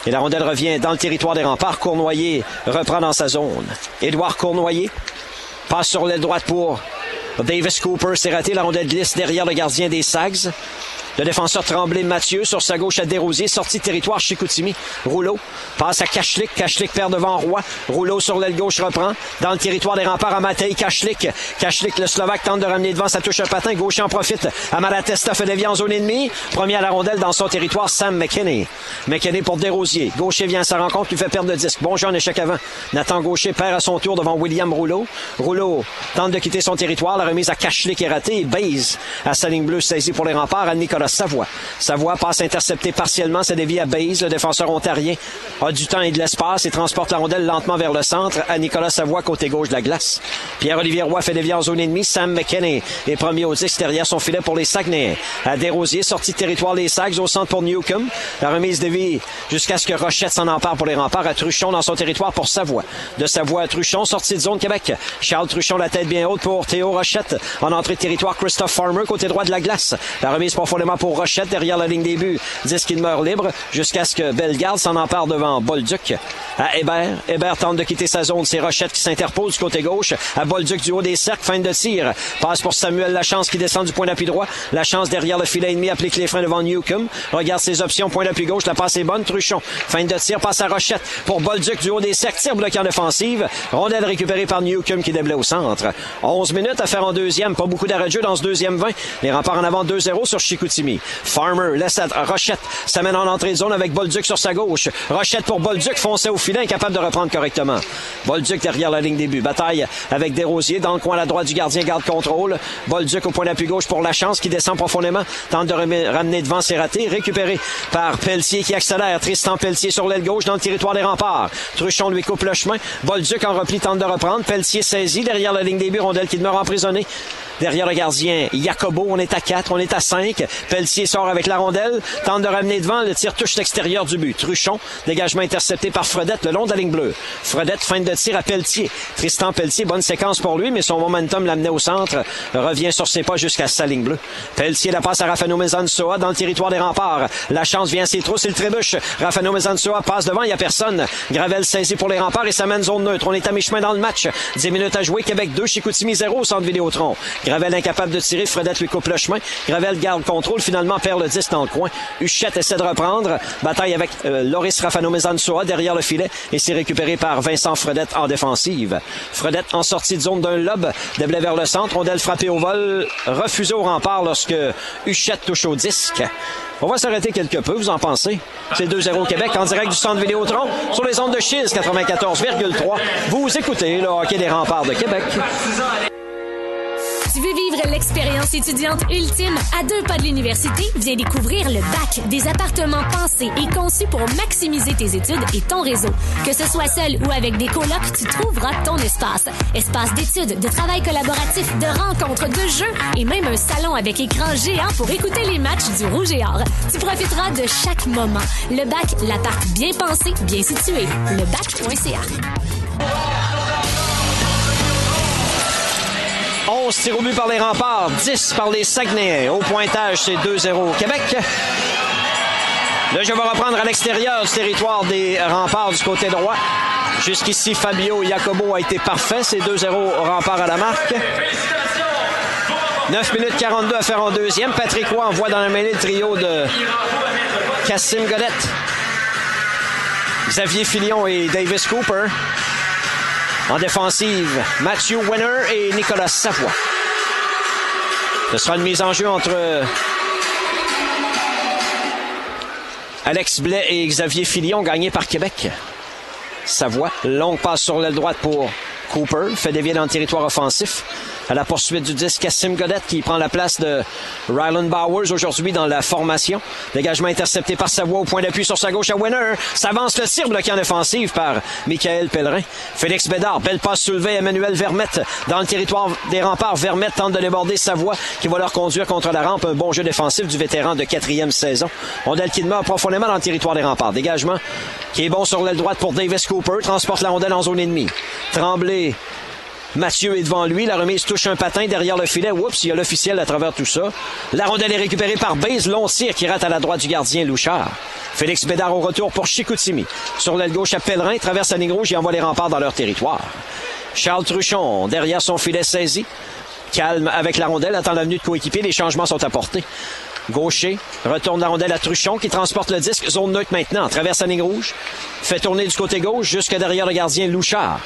Et la rondelle revient dans le territoire des remparts. Cournoyer reprend dans sa zone. Édouard Cournoyer passe sur l'aile droite pour Davis Cooper. C'est raté. La rondelle glisse derrière le gardien des Sags. Le défenseur Tremblay Mathieu sur sa gauche à Desrosiers, sortie territoire Chicoutimi. Rouleau passe à Kachlik. Kachlik perd devant Roy. Rouleau sur l'aile gauche reprend. Dans le territoire des remparts à Matej Kachlik. Kachlik, le Slovaque, tente de ramener devant sa touche un patin. Gauche en profite. À Malatesta fait dévier en zone ennemie. Premier à la rondelle dans son territoire, Sam McKinney. McKinney pour Desrosiers. Gaucher vient à sa rencontre, lui fait perdre le disque. Bon jeu en échec avant. Nathan Gaucher perd à son tour devant William Rouleau. Rouleau tente de quitter son territoire. La remise à Kachlik est ratée. Baze à sa ligne saisie pour les remparts à Nicolas Savoie. Savoie passe intercepté partiellement, c'est dévié à Baze, le défenseur ontarien a du temps et de l'espace et transporte la rondelle lentement vers le centre à Nicolas Savoie, côté gauche de la glace. Pierre-Olivier Roy fait dévier en zone ennemie. Sam McKinney est premier aux extérieurs son filet pour les Saguenay. À Desrosiers, sortie de territoire les Sags au centre pour Newcomb. La remise dévie jusqu'à ce que Rochette s'en empare pour les remparts à Truchon dans son territoire pour Savoie. De Savoie à Truchon, sortie de zone Québec. Charles Truchon, la tête bien haute pour Théo Rochette. En entrée de territoire, Christophe Farmer, côté droit de la glace. La remise profondément pour Rochette derrière la ligne des buts. Disque qu'il meurt libre jusqu'à ce que Bellegarde s'en empare devant Bolduc. À Hébert. Hébert tente de quitter sa zone. C'est Rochette qui s'interpose du côté gauche. À Bolduc du haut des cercles. Fin de tir. Passe pour Samuel Lachance qui descend du point d'appui droit. La chance derrière le filet ennemi applique les freins devant Newcomb. Regarde ses options. Point d'appui gauche. La passe est bonne. Truchon. Fin de tir. Passe à Rochette pour Bolduc du haut des cercles. Tir bloqué en offensive. Rondelle récupérée par Newcomb qui déblaye au centre. 11 minutes à faire en deuxième. Pas beaucoup d'arrêt de jeu dans ce deuxième 20. Les remparts en avant 2-0 sur Chicoutimi. Farmer laisse à Rochette. S'amène en entrée de zone avec Bolduc sur sa gauche. Rochette pour Bolduc. Foncé au filet. Incapable de reprendre correctement. Bolduc derrière la ligne des buts. Bataille avec Desrosiers dans le coin à la droite du gardien. Garde contrôle. Bolduc au point d'appui gauche pour la chance qui descend profondément. Tente de ramener devant. C'est raté. Récupéré par Pelletier qui accélère. Tristan Pelletier sur l'aile gauche dans le territoire des remparts. Truchon lui coupe le chemin. Bolduc en repli tente de reprendre. Pelletier saisi derrière la ligne des buts. Rondelle qui demeure emprisonnée. Derrière le gardien, Jacobo, on est à 4, on est à 5. Pelletier sort avec la rondelle, tente de ramener devant, le tir touche l'extérieur du but. Truchon, dégagement intercepté par Fredette le long de la ligne bleue. Fredette, fin de tir à Pelletier. Tristan Pelletier, bonne séquence pour lui, mais son momentum l'amenait au centre, revient sur ses pas jusqu'à sa ligne bleue. Pelletier la passe à Rafano Mezansoa dans le territoire des remparts. La chance vient à ses trousses, il trébuche. Rafano Mezansoa passe devant, il n'y a personne. Gravel saisi pour les remparts et ça mène zone neutre. On est à mi-chemin dans le match. 10 minutes à jouer, Québec 2, Chicoutimi 0 au centre Vidéotron. Gravel incapable de tirer, Fredette lui coupe le chemin. Gravel garde contrôle, finalement perd le 10 dans le coin. Huchette essaie de reprendre. Bataille avec euh, Loris Rafano Mezansoa derrière le filet et c'est récupéré par Vincent Fredette en défensive. Fredette en sortie de zone d'un lob, déblai vers le centre, rondelle frappée au vol, refusée au rempart lorsque Huchette touche au disque. On va s'arrêter quelque peu, vous en pensez? C'est 2-0 Québec en direct du centre Vidéotron sur les ondes de Chiz 94,3. Vous écoutez le hockey des remparts de Québec. Tu veux vivre l'expérience étudiante ultime à deux pas de l'université? Viens découvrir le bac des appartements pensés et conçus pour maximiser tes études et ton réseau. Que ce soit seul ou avec des colocs, tu trouveras ton espace. Espace d'études, de travail collaboratif, de rencontres, de jeux et même un salon avec écran géant pour écouter les matchs du Rouge et Or. Tu profiteras de chaque moment. Le bac, l'appart bien pensé, bien situé. Lebac.ca. 11 tirs au but par les remparts, 10 par les Saguenay. Au pointage, c'est 2-0 au Québec. Là, je vais reprendre à l'extérieur du territoire des remparts du côté droit. Jusqu'ici, Fabio Jacobo a été parfait. C'est 2-0 au rempart à la marque. 9 minutes 42 à faire en deuxième. Patrick Roy envoie dans la mêlée le trio de Cassim Godette. Xavier Filion et Davis Cooper. En défensive, Matthew Winner et Nicolas Savoie. Ce sera une mise en jeu entre Alex Blais et Xavier Filion, gagné par Québec. Savoie, longue passe sur l'aile droite pour Cooper, fait dévier dans le territoire offensif à la poursuite du disque Cassim Godette qui prend la place de Rylan Bowers aujourd'hui dans la formation. Dégagement intercepté par Savoie au point d'appui sur sa gauche à Winner. S'avance le tir bloqué en offensive par Michael Pellerin. Félix Bédard, belle passe soulevée Emmanuel Vermette dans le territoire des remparts. Vermette tente de déborder Savoie qui va leur conduire contre la rampe. Un bon jeu défensif du vétéran de quatrième saison. Rondelle qui demeure profondément dans le territoire des remparts. Dégagement qui est bon sur l'aile droite pour Davis Cooper. Transporte la rondelle en zone ennemie. Tremblay Mathieu est devant lui. La remise touche un patin derrière le filet. Oups, il y a l'officiel à travers tout ça. La rondelle est récupérée par Baze. Long qui rate à la droite du gardien Louchard. Félix Bédard au retour pour Chicoutimi. Sur l'aile gauche à Pellerin, traverse la ligne rouge et envoie les remparts dans leur territoire. Charles Truchon, derrière son filet saisi. Calme avec la rondelle, attend la venue de coéquipier. Les changements sont apportés. Gaucher retourne la rondelle à Truchon qui transporte le disque. Zone neutre maintenant. Traverse la ligne rouge. Fait tourner du côté gauche jusque derrière le gardien Louchard.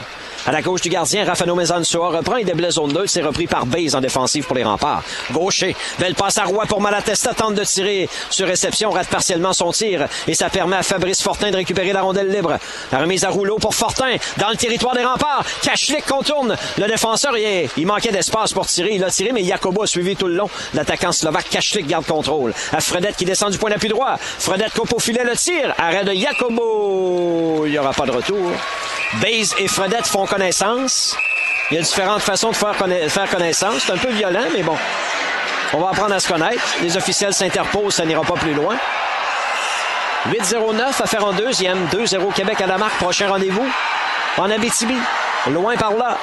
À la gauche du gardien, Rafano Mezansoa reprend et déblaye zone 2. C'est repris par Baze en défensive pour les remparts. Gaucher. Belle passe à Roy pour Malatesta. Tente de tirer sur réception. Rate partiellement son tir. Et ça permet à Fabrice Fortin de récupérer la rondelle libre. La remise à rouleau pour Fortin. Dans le territoire des remparts. Kachlik contourne. Le défenseur, il, manquait d'espace pour tirer. Il a tiré, mais Jacobo a suivi tout le long. L'attaquant slovaque Kachlik garde À Fredette qui descend du point d'appui droit. Fredette coupe au filet le tir. Arrêt de Jacobo. Il n'y aura pas de retour. Baze et Fredette font connaissance. Il y a différentes façons de faire connaissance. C'est un peu violent, mais bon. On va apprendre à se connaître. Les officiels s'interposent, ça n'ira pas plus loin. 8-0-9 à faire en deuxième. 2-0 Québec à la marque. Prochain rendez-vous en Abitibi. Loin par là.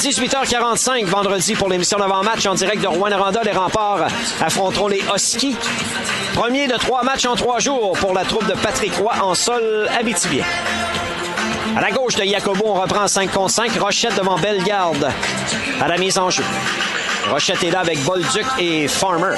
18h45 vendredi pour l'émission d'avant-match en direct de Rouen-Noranda. Les remparts affronteront les Huskies. Premier de trois matchs en trois jours pour la troupe de Patrick Roy en sol abitibien. À la gauche de Jacobo, on reprend 5 contre 5. Rochette devant Bellegarde à la mise en jeu. Rochette est là avec Bolduc et Farmer.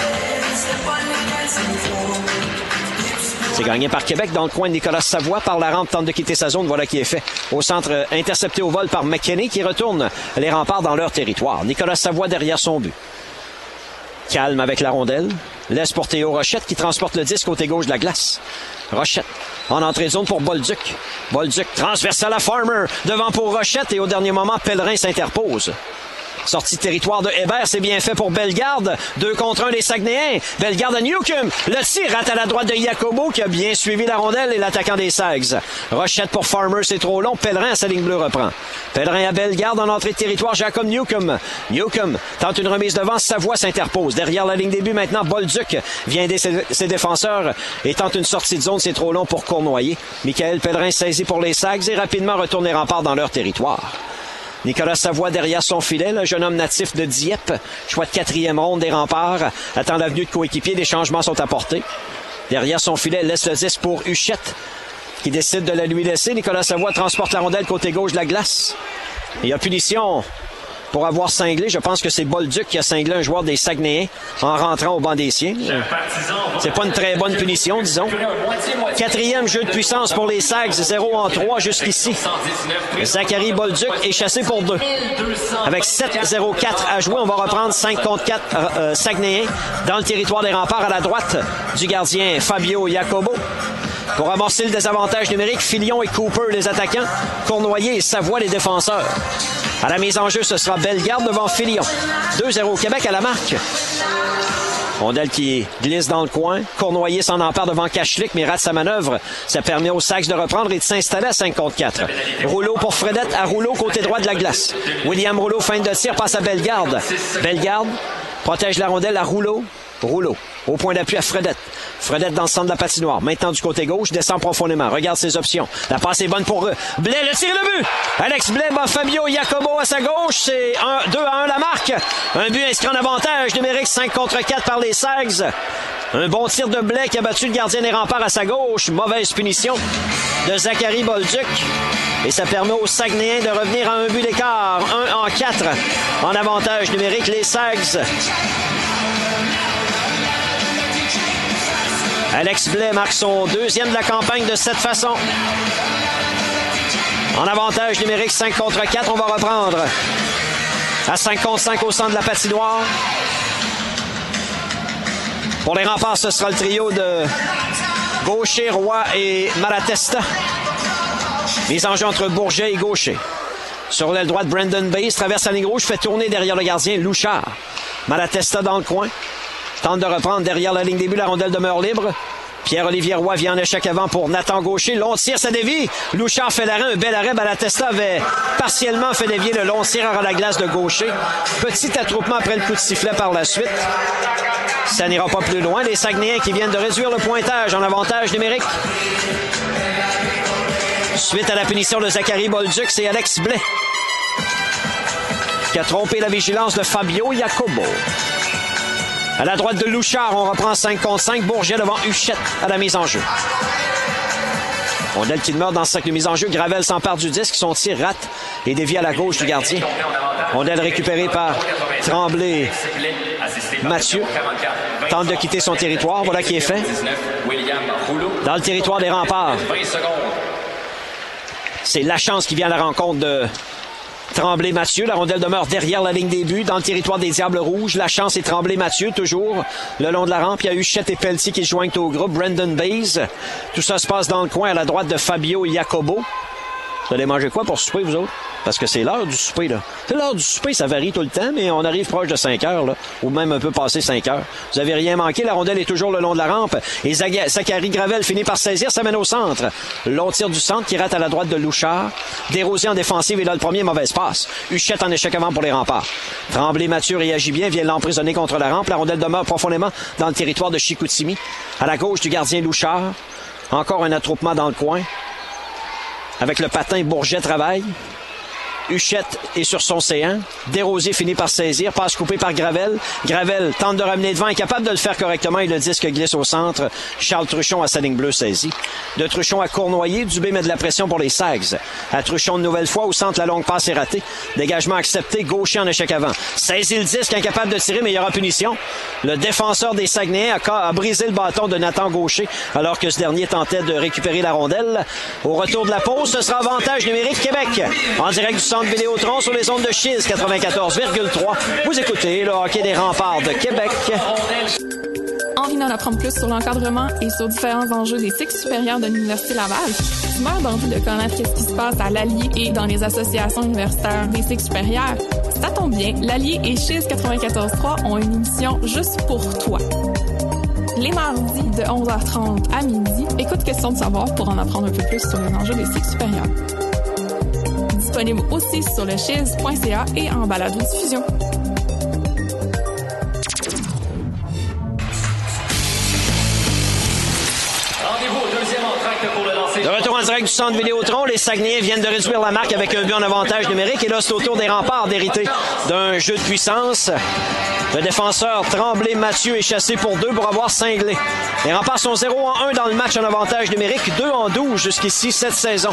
C'est gagné par Québec dans le coin de Nicolas Savoie. Par la rampe, tente de quitter sa zone. Voilà qui est fait. Au centre, intercepté au vol par McKinney qui retourne les remparts dans leur territoire. Nicolas Savoie derrière son but. Calme avec la rondelle. Laisse pour Théo Rochette qui transporte le disque côté gauche de la glace. Rochette en entrée de zone pour Bolduc. Bolduc transversal à Farmer. Devant pour Rochette et au dernier moment, Pellerin s'interpose. Sortie de territoire de Hébert, c'est bien fait pour Bellegarde. Deux contre un des Saguenayens. Bellegarde à Newcomb. Le tir rate à la droite de Jacobo qui a bien suivi la rondelle et l'attaquant des Sags. Rochette pour Farmer, c'est trop long. Pellerin à sa ligne bleue reprend. Pellerin à Bellegarde en entrée de territoire, Jacob Newcomb. Newcomb tente une remise devant, Savoie s'interpose. Derrière la ligne début maintenant, Bolduc vient aider ses, défenseurs et tente une sortie de zone, c'est trop long pour Cournoyer. Michael Pellerin saisit pour les Sags et rapidement retourne les remparts dans leur territoire. Nicolas Savoie derrière son filet, le jeune homme natif de Dieppe, choix de quatrième ronde des remparts, attend l'avenue de coéquipier, des changements sont apportés. Derrière son filet, laisse le 10 pour Huchette, qui décide de la lui laisser. Nicolas Savoie transporte la rondelle côté gauche de la glace. Il y a punition pour avoir cinglé. Je pense que c'est Bolduc qui a cinglé un joueur des Saguenayens en rentrant au banc des siens. C'est pas une très bonne punition, disons. Quatrième jeu de puissance pour les Sags, 0 en 3 jusqu'ici. Zachary Bolduc est chassé pour deux. Avec 7-0-4 à jouer, on va reprendre 5 contre 4 euh, Saguenayens dans le territoire des remparts à la droite du gardien Fabio Jacobo. Pour amorcer le désavantage numérique, Filion et Cooper les attaquants, Cournoyer et Savoie les défenseurs. À la mise en jeu, ce sera Bellegarde devant Filion. 2-0 Québec à la marque. Rondelle qui glisse dans le coin. Cournoyer s'en empare devant Kachlik, mais rate sa manœuvre. Ça permet aux Sacs de reprendre et de s'installer à 5 contre 4. Rouleau pour Fredette, à Rouleau côté droit de la glace. William Rouleau, fin de tir, passe à Bellegarde. Bellegarde protège la rondelle à Rouleau. Rouleau. Au point d'appui à Fredette. Fredette dans le centre de la patinoire. Maintenant du côté gauche, descend profondément. Regarde ses options. La passe est bonne pour eux. Blais, le tir de but. Alex Blais bat Fabio Jacobo à sa gauche. C'est 2 à 1 la marque. Un but inscrit en avantage numérique 5 contre 4 par les Sags. Un bon tir de Blais qui a battu le gardien des remparts à sa gauche. Mauvaise punition de Zachary Bolduc. Et ça permet aux Saguenayens de revenir à un but d'écart. 1 en 4 en avantage numérique. Les Sags Alex Blais marque son deuxième de la campagne de cette façon. En avantage numérique 5 contre 4, on va reprendre. À 5 contre 5 au centre de la patinoire. Pour les remparts, ce sera le trio de Gaucher, Roy et Malatesta. Mise en jeu entre Bourget et Gaucher. Sur l'aile droite, Brandon Bays traverse la ligne rouge, fait tourner derrière le gardien Louchard. Malatesta dans le coin. Tente de reprendre derrière la ligne début, la rondelle demeure libre. Pierre-Olivier Roy vient en échec avant pour Nathan Gaucher. Long tir, ça dévie. Louchard fait l'arrêt, un bel arrêt. Balatesta avait partiellement fait dévier le long tir à la glace de Gaucher. Petit attroupement après le coup de sifflet par la suite. Ça n'ira pas plus loin. Les Saguenayens qui viennent de réduire le pointage en avantage numérique. Suite à la punition de Zachary Bolduc, c'est Alex Blais qui a trompé la vigilance de Fabio Jacobo. À la droite de Louchard, on reprend 5 contre 5. Bourget devant Huchette à la mise en jeu. Rondelle qui demeure dans ce sac de mise en jeu. Gravel s'empare du disque. Son tir rate et dévie à la gauche du gardien. Rondelle récupérée par Tremblay. Mathieu tente de quitter son territoire. Voilà qui est fait. Dans le territoire des remparts. C'est la chance qui vient à la rencontre de Tremblay Mathieu. La rondelle demeure derrière la ligne des buts, dans le territoire des Diables Rouges. La chance est Tremblay Mathieu, toujours le long de la rampe. Il y a eu Chet et Pelletier qui joignent au groupe. Brendan Bays. Tout ça se passe dans le coin à la droite de Fabio Jacobo. Vous allez manger quoi pour souper, vous autres? Parce que c'est l'heure du souper, là. C'est l'heure du souper, ça varie tout le temps, mais on arrive proche de 5 heures, là. Ou même un peu passé 5 heures. Vous avez rien manqué. La rondelle est toujours le long de la rampe. Et Zachary Gravel finit par saisir, ça mène au centre. Long tir du centre qui rate à la droite de Louchard. Desrosiers en défensive et là, le premier mauvaise passe. Huchette en échec avant pour les remparts. Tremblay Mathieu réagit bien, vient l'emprisonner contre la rampe. La rondelle demeure profondément dans le territoire de Chicoutimi. À la gauche du gardien Louchard. Encore un attroupement dans le coin. Avec le patin, Bourget travaille. Huchette est sur son C1. Desrosiers finit par saisir. Passe coupée par Gravel. Gravel tente de ramener devant. Incapable de le faire correctement. Et le disque glisse au centre. Charles Truchon à sa ligne bleue saisi. De Truchon à Cournoyer. Dubé met de la pression pour les Sags. À Truchon une nouvelle fois. Au centre, la longue passe est ratée. Dégagement accepté. Gaucher en échec avant. Saisit le disque. Incapable de tirer, mais il y aura punition. Le défenseur des Saguenayens a, a brisé le bâton de Nathan Gaucher alors que ce dernier tentait de récupérer la rondelle. Au retour de la pause, ce sera avantage numérique Québec. En direct du sur les ondes de Chiz 94,3. Vous écoutez le hockey des remparts de Québec. Envie d'en apprendre plus sur l'encadrement et sur différents enjeux des cycles supérieurs de l'Université Laval? Tu meurs d'envie de connaître ce qui se passe à l'Allier et dans les associations universitaires des cycles supérieurs? Ça tombe bien, l'Allier et Chiz 94.3 ont une émission juste pour toi. Les mardis de 11h30 à midi, écoute Question de savoir pour en apprendre un peu plus sur les enjeux des cycles supérieurs disponible aussi sur le et en balado-diffusion. Direct du centre Vidéotron, les Saguenayens viennent de réduire la marque avec un but en avantage numérique. Et là, c'est au tour des remparts d'hériter d'un jeu de puissance. Le défenseur Tremblay Mathieu est chassé pour deux pour avoir cinglé. Les remparts sont 0 en 1 dans le match en avantage numérique, 2 en 12 jusqu'ici cette saison.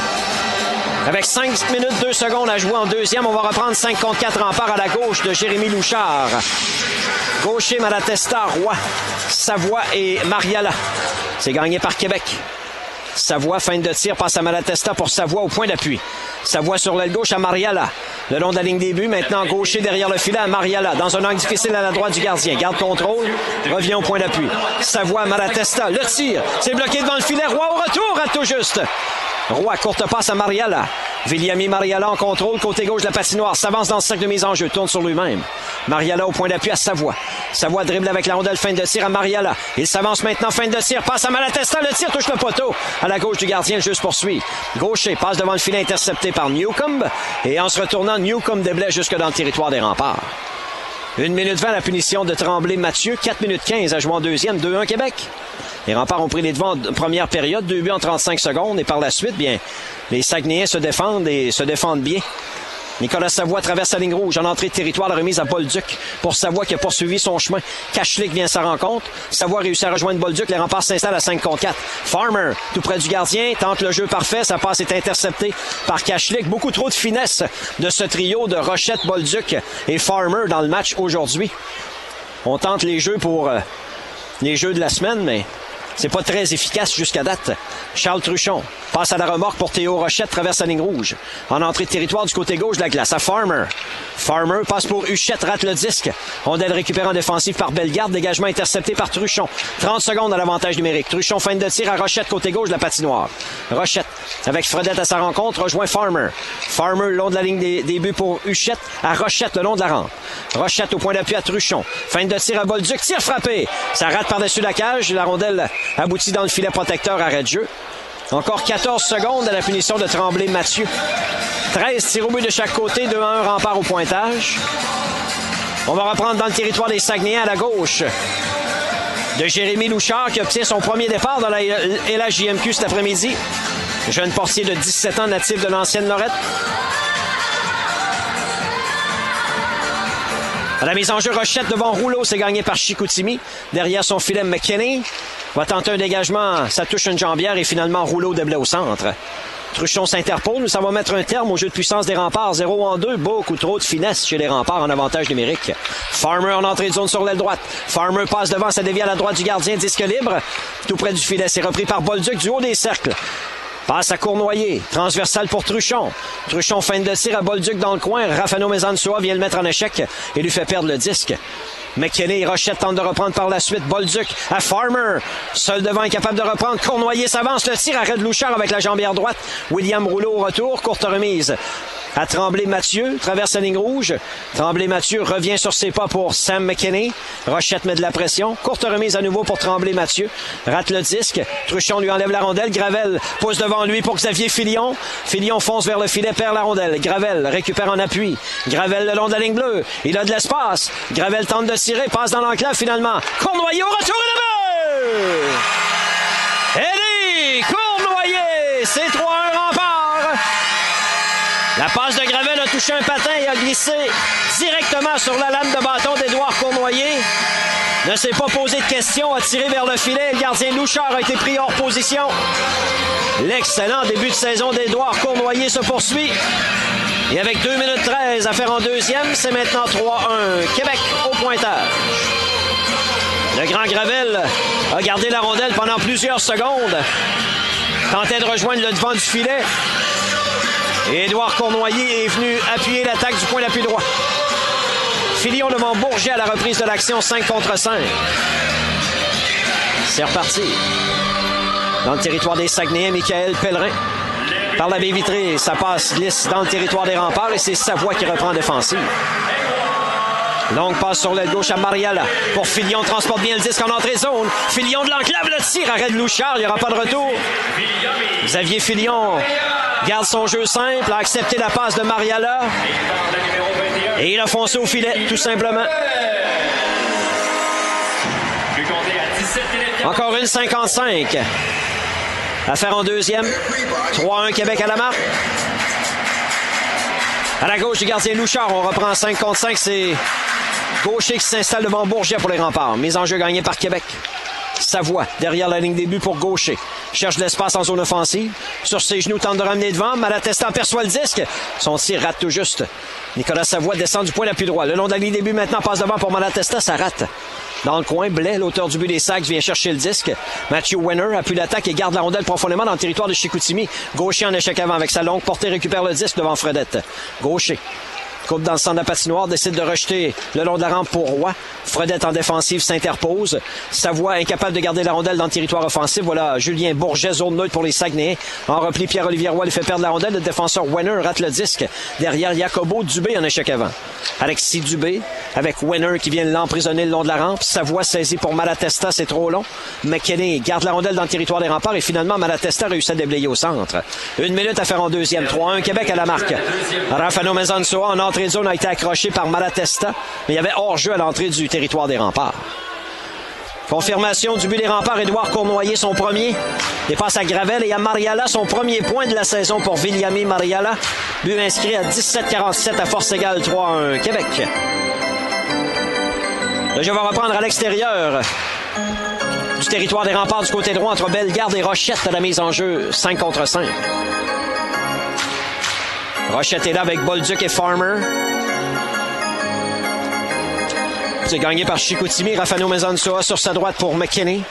Avec 5 minutes 2 secondes à jouer en deuxième, on va reprendre 5 contre 4 remparts à la gauche de Jérémy Louchard. Gaucher, Malatesta, Roy, Savoie et Mariala. C'est gagné par Québec. Savoie, fin de tir, passe à Malatesta pour Savoie au point d'appui. Savoie sur l'aile gauche à Mariala. Le long de la ligne des buts, maintenant gaucher derrière le filet à Mariala. Dans un angle difficile à la droite du gardien. Garde contrôle, revient au point d'appui. Savoie, Malatesta, le tir. C'est bloqué devant le filet. Roy au retour, à tout juste. Roy, courte passe à Mariala. Viliami Mariala en contrôle, côté gauche de la patinoire, s'avance dans le cercle de mise en jeu, tourne sur lui-même. Mariala au point d'appui à Savoie. Savoie dribble avec la rondelle, fin de tir à Mariala. Il s'avance maintenant, fin de tir, passe à Malatesta, le tir touche le poteau. À la gauche du gardien, le juste poursuit. Gaucher passe devant le filet intercepté par Newcomb. Et en se retournant, Newcomb déblaye jusque dans le territoire des remparts. Une minute 20 la punition de Tremblay Mathieu. 4 minutes 15 à jouer en deuxième. 2-1 Québec. Les remparts ont pris les devants en première période, deux buts en 35 secondes. Et par la suite, bien, les Saguenayens se défendent et se défendent bien. Nicolas Savoie traverse la ligne rouge en entrée de territoire, la remise à Bolduc pour Savoie qui a poursuivi son chemin. Cachlik vient à sa rencontre. Savoie réussit à rejoindre Bolduc. Les remparts s'installent à 5 contre 4. Farmer, tout près du gardien, tente le jeu parfait. Sa passe est interceptée par Cachlik. Beaucoup trop de finesse de ce trio de Rochette, Bolduc et Farmer dans le match aujourd'hui. On tente les jeux pour euh, les jeux de la semaine, mais c'est pas très efficace jusqu'à date. Charles Truchon passe à la remorque pour Théo Rochette, traverse la ligne rouge. En entrée de territoire du côté gauche de la glace à Farmer. Farmer passe pour Huchette, rate le disque. Rondelle récupérée en défensive par Bellegarde. Dégagement intercepté par Truchon. 30 secondes à l'avantage numérique. Truchon fin de tir à Rochette, côté gauche de la patinoire. Rochette, avec Fredette à sa rencontre, rejoint Farmer. Farmer le long de la ligne des, buts pour Huchette, à Rochette le long de la rampe. Rochette au point d'appui à Truchon. Fin de tir à Bolduc. Tir frappé. Ça rate par-dessus la cage. La rondelle aboutit dans le filet protecteur. Arrêt de jeu. Encore 14 secondes à la punition de Tremblay Mathieu. 13 tirs au but de chaque côté, 2 1 rempart au pointage. On va reprendre dans le territoire des Saguenayens à la gauche. De Jérémy Louchard qui obtient son premier départ dans la LHJMQ cet après-midi. Jeune portier de 17 ans natif de l'ancienne Lorette. À la mise en jeu, Rochette devant Rouleau, c'est gagné par Chicoutimi. Derrière son filet, McKinney va tenter un dégagement. Ça touche une jambière et finalement Rouleau déblai au centre. Truchon s'interpose, mais ça va mettre un terme au jeu de puissance des remparts. 0 en 2, beaucoup trop de finesse chez les remparts en avantage numérique. Farmer en entrée de zone sur l'aile droite. Farmer passe devant, ça dévie à la droite du gardien, disque libre. Tout près du filet, c'est repris par Bolduc du haut des cercles. Passe à Cournoyer. Transversal pour Truchon. Truchon feinte de tir à Bolduc dans le coin. Rafano Mezansoa vient le mettre en échec et lui fait perdre le disque. McKinney et Rochette tentent de reprendre par la suite. Bolduc à Farmer. Seul devant, incapable de reprendre. Cournoyer s'avance. Le tir arrête Louchard avec la jambière droite. William Rouleau au retour. Courte remise à Tremblay Mathieu, traverse la ligne rouge. Tremblay Mathieu revient sur ses pas pour Sam McKinney. Rochette met de la pression. Courte remise à nouveau pour Tremblay Mathieu. Rate le disque. Truchon lui enlève la rondelle. Gravel pousse devant lui pour Xavier Filion. Filion fonce vers le filet, perd la rondelle. Gravel récupère en appui. Gravel le long de la ligne bleue. Il a de l'espace. Gravel tente de tirer, passe dans l'enclave finalement. Cournoyer au retour et le but! Eddie Cournoyer, c'est 3-1 rempart. La passe de Gravel a touché un patin et a glissé directement sur la lame de bâton d'Édouard Cournoyer. Ne s'est pas posé de questions, a tiré vers le filet. Le gardien Louchard a été pris hors position. L'excellent début de saison d'Édouard Cournoyer se poursuit. Et avec 2 minutes 13 à faire en deuxième, c'est maintenant 3-1. Québec au pointage. Le grand Gravel a gardé la rondelle pendant plusieurs secondes. Tentait de rejoindre le devant du filet. Édouard Cournoyer est venu appuyer l'attaque du point d'appui droit. Filion devant Bourget à la reprise de l'action 5 contre 5. C'est reparti. Dans le territoire des Saguenayens, Michael Pellerin. Par la baie vitrée, ça passe glisse dans le territoire des remparts et c'est Savoie qui reprend en défensive. Longue passe sur l'aile gauche à Mariala. Pour Filion, transporte bien le disque en entrée zone. Filion de l'enclave, le tir, arrête Louchard, il n'y aura pas de retour. Xavier Filion garde son jeu simple, a accepté la passe de Mariala. Et il a foncé au filet, tout simplement. Encore une 55. À faire en deuxième. 3-1 Québec à la marque. À la gauche du gardien Louchard, on reprend 5 contre 5. C'est Gaucher qui s'installe devant Bourget pour les remparts. Mise en jeu gagnée par Québec. Savoie, derrière la ligne des buts pour Gaucher. Cherche l'espace en zone offensive. Sur ses genoux, tente de ramener devant. Malatesta aperçoit le disque. Son tir rate tout juste. Nicolas Savoie descend du point d'appui droit. Le long de la ligne des buts maintenant passe devant pour Malatesta. Ça rate. Dans le coin, Blais, l'auteur du but des Sacs, vient chercher le disque. Matthew Wenner appuie l'attaque et garde la rondelle profondément dans le territoire de Chicoutimi. Gaucher en échec avant avec sa longue portée récupère le disque devant Fredette. Gaucher Coupe dans le centre de la patinoire, décide de rejeter le long de la rampe pour Roy. Fredette en défensive s'interpose. Savoie incapable de garder la rondelle dans le territoire offensif. Voilà Julien Bourget, zone neutre pour les Saguenayens. En repli, Pierre-Olivier Roy lui fait perdre la rondelle. Le défenseur Wenner rate le disque. Derrière, Jacobo Dubé en échec avant. Alexis Dubé, avec Wenner qui vient l'emprisonner le long de la rampe. Savoie saisie pour Malatesta, c'est trop long. McKinney garde la rondelle dans le territoire des remparts et finalement Malatesta réussit à déblayer au centre. Une minute à faire en deuxième. 3-1 Québec à la marque. Rafano Mezansoa en entrée de zone a été accroché par Malatesta, mais il y avait hors-jeu à l'entrée du territoire des remparts. Confirmation du but des remparts, Édouard Cournoyer, son premier. Dépasse à Gravel et à Mariala, son premier point de la saison pour Viliami Mariala. But inscrit à 17-47 à force égale 3-1 Québec. Le jeu va reprendre à l'extérieur du territoire des remparts du côté droit entre Bellegarde et Rochette à la mise en jeu 5 contre 5. Rochette est là avec Bolduc et Farmer. C'est gagné par Chicoutimi. Rafano Mezansoa sur sa droite pour McKinney.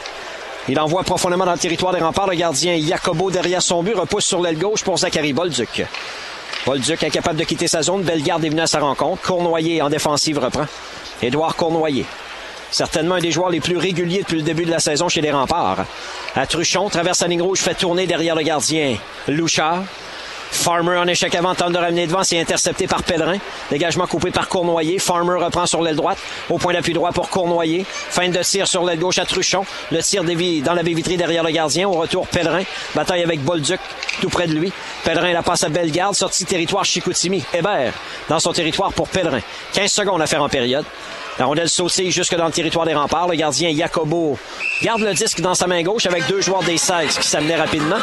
Il envoie profondément dans le territoire des remparts. Le gardien Jacobo derrière son but repousse sur l'aile gauche pour Zachary Bolduc. Bolduc incapable de quitter sa zone. Bellegarde est venu à sa rencontre. Cournoyer en défensive reprend. Édouard Cournoyer. Certainement un des joueurs les plus réguliers depuis le début de la saison chez les remparts. À Truchon, traverse la ligne rouge, fait tourner derrière le gardien Louchard. Farmer en échec avant, tente de ramener devant, c'est intercepté par Pellerin. Dégagement coupé par Cournoyer. Farmer reprend sur l'aile droite, au point d'appui droit pour Cournoyer. Fin de tir sur l'aile gauche à Truchon. Le tir dans la baie vitrée derrière le gardien. Au retour, Pellerin. Bataille avec Bolduc, tout près de lui. Pellerin la passe à Bellegarde, sortie territoire Chicoutimi. Hébert, dans son territoire pour Pellerin. 15 secondes à faire en période. La rondelle sautille jusque dans le territoire des remparts. Le gardien Jacobo garde le disque dans sa main gauche avec deux joueurs des 16 qui s'amenaient rapidement.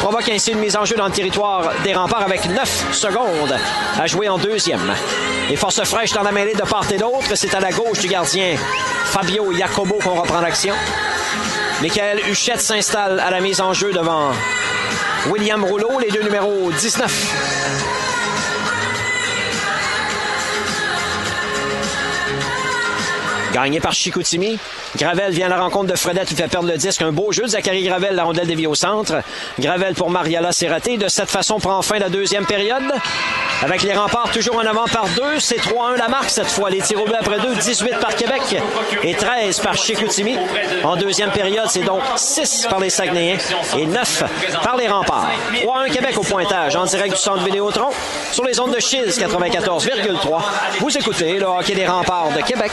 Provoque ainsi une mise en jeu dans le territoire des remparts avec 9 secondes à jouer en deuxième. Les forces fraîches dans la mêlée de part et d'autre. C'est à la gauche du gardien Fabio Jacobo qu'on reprend l'action. Michael Huchette s'installe à la mise en jeu devant William Rouleau, les deux numéros 19. Gagné par Chicoutimi. Gravel vient à la rencontre de Fredette qui fait perdre le disque. Un beau jeu de Zachary Gravel, la rondelle déviée au centre. Gravel pour Mariala, c'est raté. De cette façon, prend fin la deuxième période. Avec les remparts toujours en avant par deux. C'est 3-1 la marque cette fois. Les tirs au but après deux. 18 par Québec et 13 par Chicoutimi. En deuxième période, c'est donc 6 par les Saguenayens et 9 par les remparts. 3-1 Québec au pointage en direct du centre Vidéotron sur les ondes de Chiz 94,3. Vous écoutez le hockey des remparts de Québec.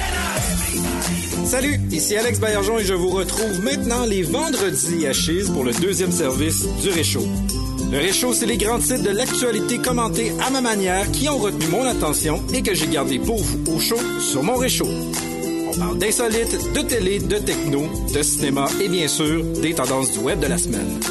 Salut, ici Alex Baillargeon et je vous retrouve maintenant les vendredis à Chise pour le deuxième service du Réchaud. Le Réchaud, c'est les grands titres de l'actualité commentés à ma manière qui ont retenu mon attention et que j'ai gardé pour vous au chaud sur mon Réchaud. On parle d'insolites, de télé, de techno, de cinéma et bien sûr des tendances du web de la semaine.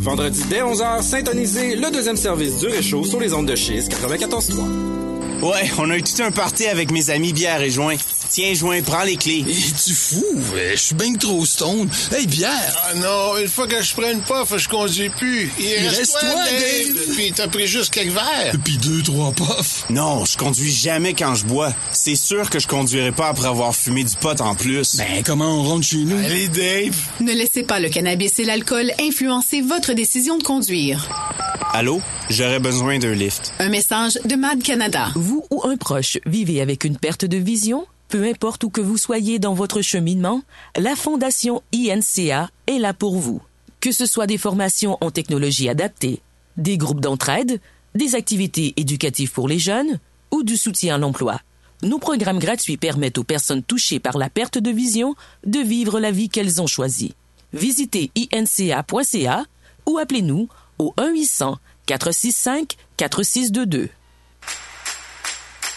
Vendredi dès 11h, syntonisez le deuxième service du Réchaud sur les ondes de Chise 94.3. Ouais, on a eu tout un party avec mes amis bière et joint. Tiens, joint, prends les clés. tu fou? Je suis bien trop stone. Hey, bière! Ah non, une fois que je prenne pas, je conduis plus. Il, reste, toi, Dave. Puis t'as pris juste quelques verres. Puis deux, trois puffs. Non, je conduis jamais quand je bois. C'est sûr que je conduirai pas après avoir fumé du pot en plus. Ben, comment on rentre chez nous? Allez, Dave! Ne laissez pas le cannabis et l'alcool influencer votre décision de conduire. Allô? J'aurais besoin d'un lift. Un message de Mad Canada. Vous ou un proche vivez avec une perte de vision? Peu importe où que vous soyez dans votre cheminement, la Fondation INCA est là pour vous. Que ce soit des formations en technologie adaptée, des groupes d'entraide, des activités éducatives pour les jeunes ou du soutien à l'emploi. Nos programmes gratuits permettent aux personnes touchées par la perte de vision de vivre la vie qu'elles ont choisie. Visitez inca.ca ou appelez-nous au 1-800-465-4622.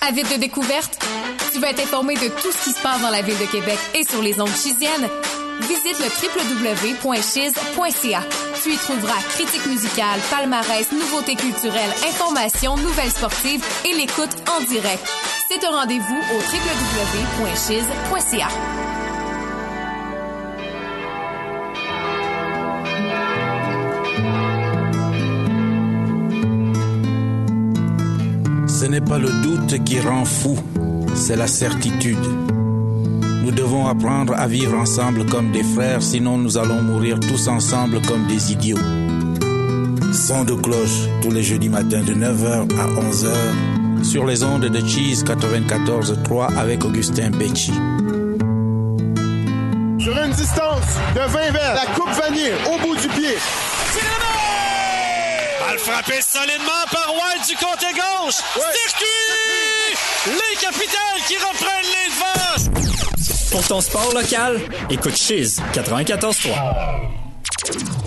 Avide de découverte? Tu veux être informé de tout ce qui se passe dans la ville de Québec et sur les ondes chisiennes? Visite le www.chiz.ca. Tu y trouveras critiques musicales, palmarès, nouveautés culturelles, informations, nouvelles sportives et l'écoute en direct. C'est un rendez-vous au www.chiz.ca. Ce n'est pas le doute qui rend fou, c'est la certitude. Nous devons apprendre à vivre ensemble comme des frères, sinon nous allons mourir tous ensemble comme des idiots. Son de cloche tous les jeudis matins de 9h à 11h sur les ondes de Cheese 94.3 avec Augustin Becci. Sur une distance de 20 verres, la coupe vanille au bout du pied. Elle frappé solidement par White du côté gauche. Circuit! Les capitales qui reprennent les devants. Pour ton sport local, écoute Chiz 94.3.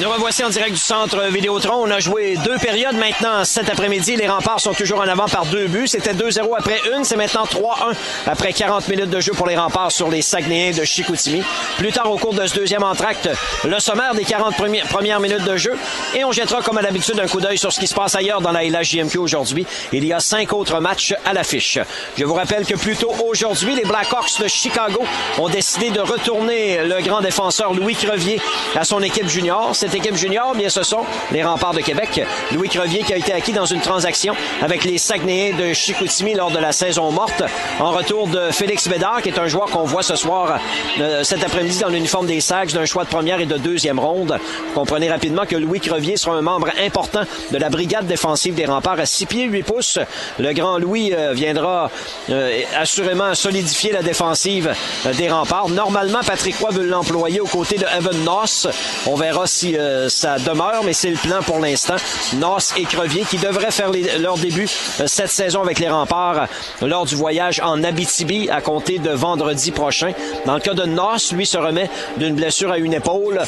Nous revoici en direct du centre Vidéotron. On a joué deux périodes maintenant cet après-midi. Les remparts sont toujours en avant par deux buts. C'était 2-0 après une. C'est maintenant 3-1 après 40 minutes de jeu pour les remparts sur les Saguenayens de Chicoutimi. Plus tard au cours de ce deuxième entracte, le sommaire des 40 premières minutes de jeu. Et on jettera comme à l'habitude un coup d'œil sur ce qui se passe ailleurs dans la LHJMQ aujourd'hui. Il y a cinq autres matchs à l'affiche. Je vous rappelle que plus tôt aujourd'hui, les Blackhawks de Chicago ont décidé de retourner le grand défenseur Louis Crevier à son équipe junior. Équipe junior, bien ce sont les remparts de Québec. Louis Crevier qui a été acquis dans une transaction avec les Saguenayens de Chicoutimi lors de la saison morte en retour de Félix Bédard qui est un joueur qu'on voit ce soir euh, cet après-midi dans l'uniforme des Sags d'un choix de première et de deuxième ronde. Vous comprenez rapidement que Louis Crevier sera un membre important de la brigade défensive des remparts à 6 pieds 8 pouces. Le grand Louis euh, viendra euh, assurément solidifier la défensive des remparts. Normalement, Patrick Roy veut l'employer aux côtés de Evan Noss. On verra si euh, ça demeure, mais c'est le plan pour l'instant. Noss et Crevier qui devraient faire leur début euh, cette saison avec les remparts lors du voyage en Abitibi à compter de vendredi prochain. Dans le cas de Noss, lui se remet d'une blessure à une épaule,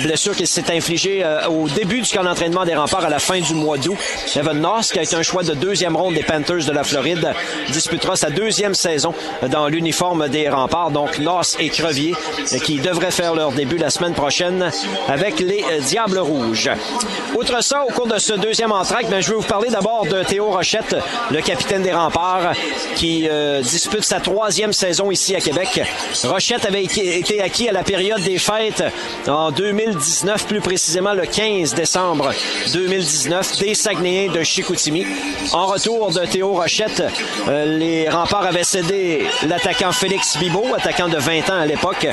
blessure qui s'est infligée au début du camp d'entraînement des remparts à la fin du mois d'août. Evan Noss, qui a été un choix de deuxième ronde des Panthers de la Floride, disputera sa deuxième saison dans l'uniforme des remparts. Donc Noss et Crevier qui devraient faire leur début la semaine prochaine avec les euh, Diables Rouges. Outre ça, au cours de ce deuxième entraque, ben, je vais vous parler d'abord de Théo Rochette, le capitaine des remparts, qui euh, dispute sa troisième saison ici à Québec. Rochette avait été acquis à la période des fêtes en 2019, plus précisément le 15 décembre 2019, des Saguenayens de Chicoutimi. En retour de Théo Rochette, euh, les remparts avaient cédé l'attaquant Félix Bibo, attaquant de 20 ans à l'époque,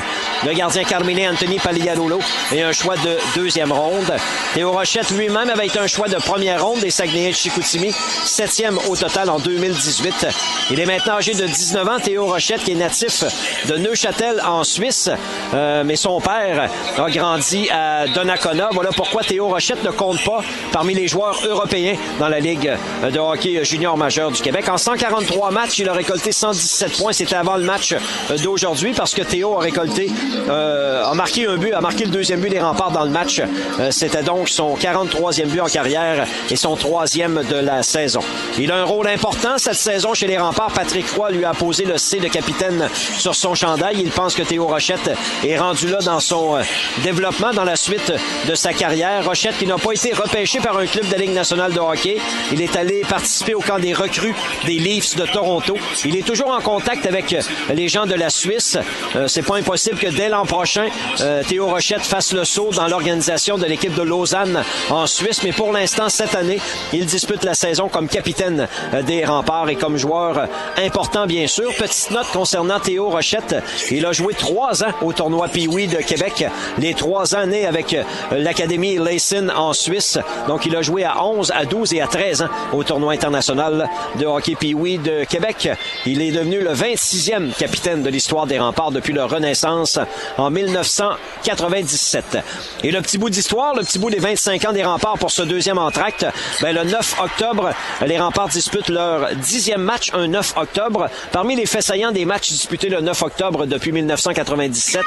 le gardien Carmine Anthony Paliarolo et un choix de deuxième ronde. Théo Rochette lui-même avait été un choix de première ronde des Saguenayens de Chicoutimi, septième au total en 2018. Il est maintenant âgé de 19 ans, Théo Rochette, qui est natif de Neuchâtel en Suisse, euh, mais son père a grandi à Donnacona. Voilà pourquoi Théo Rochette ne compte pas parmi les joueurs européens dans la Ligue de hockey junior majeur du Québec. En 143 matchs, il a récolté 117 points. C'était avant le match d'aujourd'hui parce que Théo a récolté, euh, a marqué un but, a marqué le deuxième but des remparts dans le match. Euh, c'était donc son 43e but en carrière et son troisième de la saison. Il a un rôle important cette saison chez les remparts. Patrick Roy lui a posé le C de capitaine sur son chandail. Il pense que Théo Rochette est rendu là dans son euh, développement dans la suite de sa carrière. Rochette qui n'a pas été repêché par un club de la Ligue nationale de hockey. Il est allé participer au camp des recrues des Leafs de Toronto. Il est toujours en contact avec les gens de la Suisse. Euh, c'est pas impossible que dès l'an prochain, euh, Théo Rochette fasse le saut dans l'organisation de l'équipe de Lausanne en Suisse. Mais pour l'instant, cette année, il dispute la saison comme capitaine euh, des remparts et comme joueur important, bien sûr. Petite note concernant Théo Rochette. Il a joué trois ans au tournoi Pee-Wee de Québec. Les trois ans nés avec l'Académie Leysin en Suisse. Donc, il a joué à 11, à 12 et à 13 ans au tournoi international de hockey Pee-Wee de Québec. Il est devenu le 26e capitaine de l'histoire des remparts depuis leur renaissance en 1997. Et le petit bout d'histoire, le petit bout des 25 ans des remparts pour ce deuxième entracte, ben, le 9 octobre, les remparts disputent leur dixième match un 9 octobre. Parmi les faits saillants des matchs disputés le 9 octobre depuis 1997,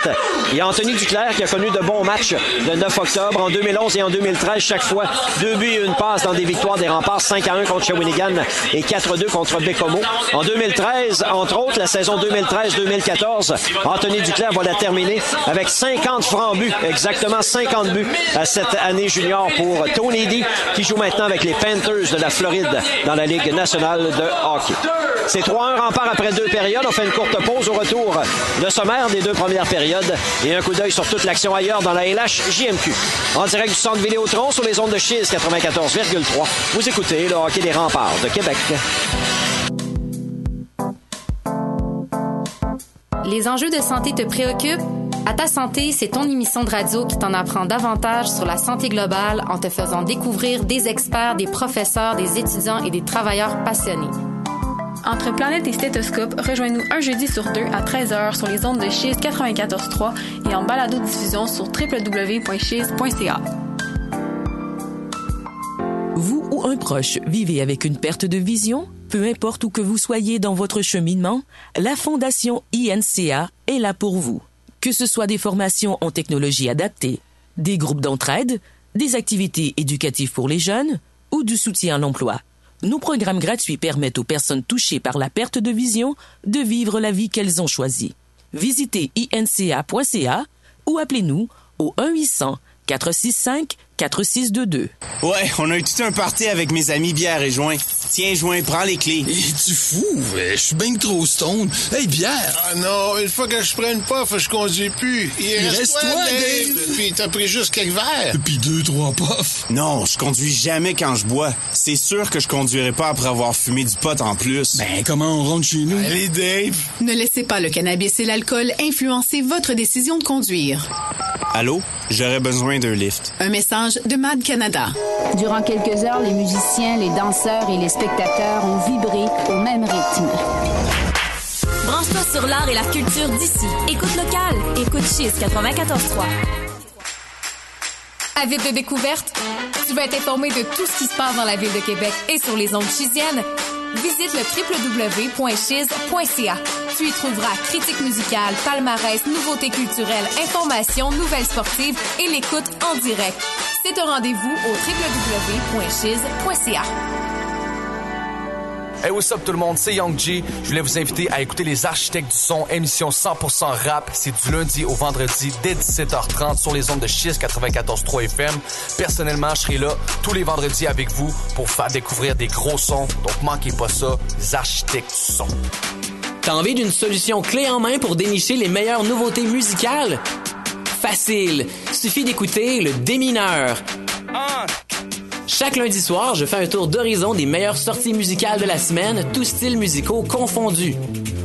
il y a Anthony Duclair qui a connu de bons matchs le 9 octobre en 2011 et en 2013, chaque fois deux buts et une passe dans des victoires des remparts 5 à 1 contre Shawinigan et 4-2 contre Bécomo. En 2013, entre autres, la saison 2013-2014, Anthony Duclair va la terminer avec 50 francs buts, exactement 50 buts à cette année junior pour Tony D, qui joue maintenant avec les Panthers de la Floride dans la Ligue nationale de hockey. C'est 3-1 rempart après deux périodes. On fait une courte pause au retour. Le sommaire des deux premières périodes et un coup d'œil sur toute l'action ailleurs dans la LH JMQ. En direct du centre Vidéotron sur les ondes de Chiz 94,3. Vous écoutez le hockey des remparts de Québec. Les enjeux de santé te préoccupent? À ta santé, c'est ton émission de radio qui t'en apprend davantage sur la santé globale en te faisant découvrir des experts, des professeurs, des étudiants et des travailleurs passionnés. Entre Planète et Stéthoscope, rejoins-nous un jeudi sur deux à 13h sur les ondes de Chise 94.3 et en balado-diffusion sur www.chise.ca. Vous ou un proche vivez avec une perte de vision? Peu importe où que vous soyez dans votre cheminement, la Fondation INCA est là pour vous. Que ce soit des formations en technologie adaptée, des groupes d'entraide, des activités éducatives pour les jeunes ou du soutien à l'emploi. Nos programmes gratuits permettent aux personnes touchées par la perte de vision de vivre la vie qu'elles ont choisie. Visitez inca.ca ou appelez-nous au 1 800 465 4622. Ouais, on a eu tout un party avec mes amis bière et joint. Tiens, joint, prends les clés. Es-tu fou? Je suis bien trop stone. Hey, bière! Ah non, une fois que je prenne pas, je conduis plus. Il, reste, toi, Dave. Puis t'as pris juste quelques verres. Puis deux, trois puffs. Non, je conduis jamais quand je bois. C'est sûr que je conduirai pas après avoir fumé du pot en plus. Ben, comment on rentre chez nous? Allez, Dave! Ne laissez pas le cannabis et l'alcool influencer votre décision de conduire. Allô? J'aurais besoin d'un lift. Un message de Mad Canada. Durant quelques heures, les musiciens, les danseurs et les spectateurs ont vibré au même rythme. Branche-toi sur l'art et la culture d'ici. Écoute local. Écoute Chiz 94.3. Branche-toi sur l'art et la culture d'ici. Écoute local. Écoute Chiz 94.3. Branche-toi sur l'art et la culture d'ici. Écoute local. Écoute Chiz 94.3. Branche-toi sur l'art et la culture d'ici. Écoute local. Écoute Chiz 94.3. Branche-toi sur l'art et la culture d'ici. Écoute local. Écoute Chiz 94.3. Avide de découverte? Tu veux être informé de tout ce qui se passe dans la ville de Québec et sur les ondes chisiennes? Visite le www.chise.ca. Tu y trouveras critiques musicales, palmarès, nouveautés culturelles, informations, nouvelles sportives et l'écoute en direct. C'est un rendez-vous au www.chise.ca. Hey, what's up tout le monde, c'est Young G. Je voulais vous inviter à écouter Les Architectes du Son, émission 100% rap. C'est du lundi au vendredi dès 17h30 sur les ondes de Chiz 94.3 FM. Personnellement, je serai là tous les vendredis avec vous pour faire découvrir des gros sons. Donc manquez pas ça, Les Architectes du Son. T'as envie d'une solution clé en main pour dénicher les meilleures nouveautés musicales? Facile. Suffit d'écouter le démineur. Chaque lundi soir, je fais un tour d'horizon des meilleures sorties musicales de la semaine, tous styles musicaux confondus.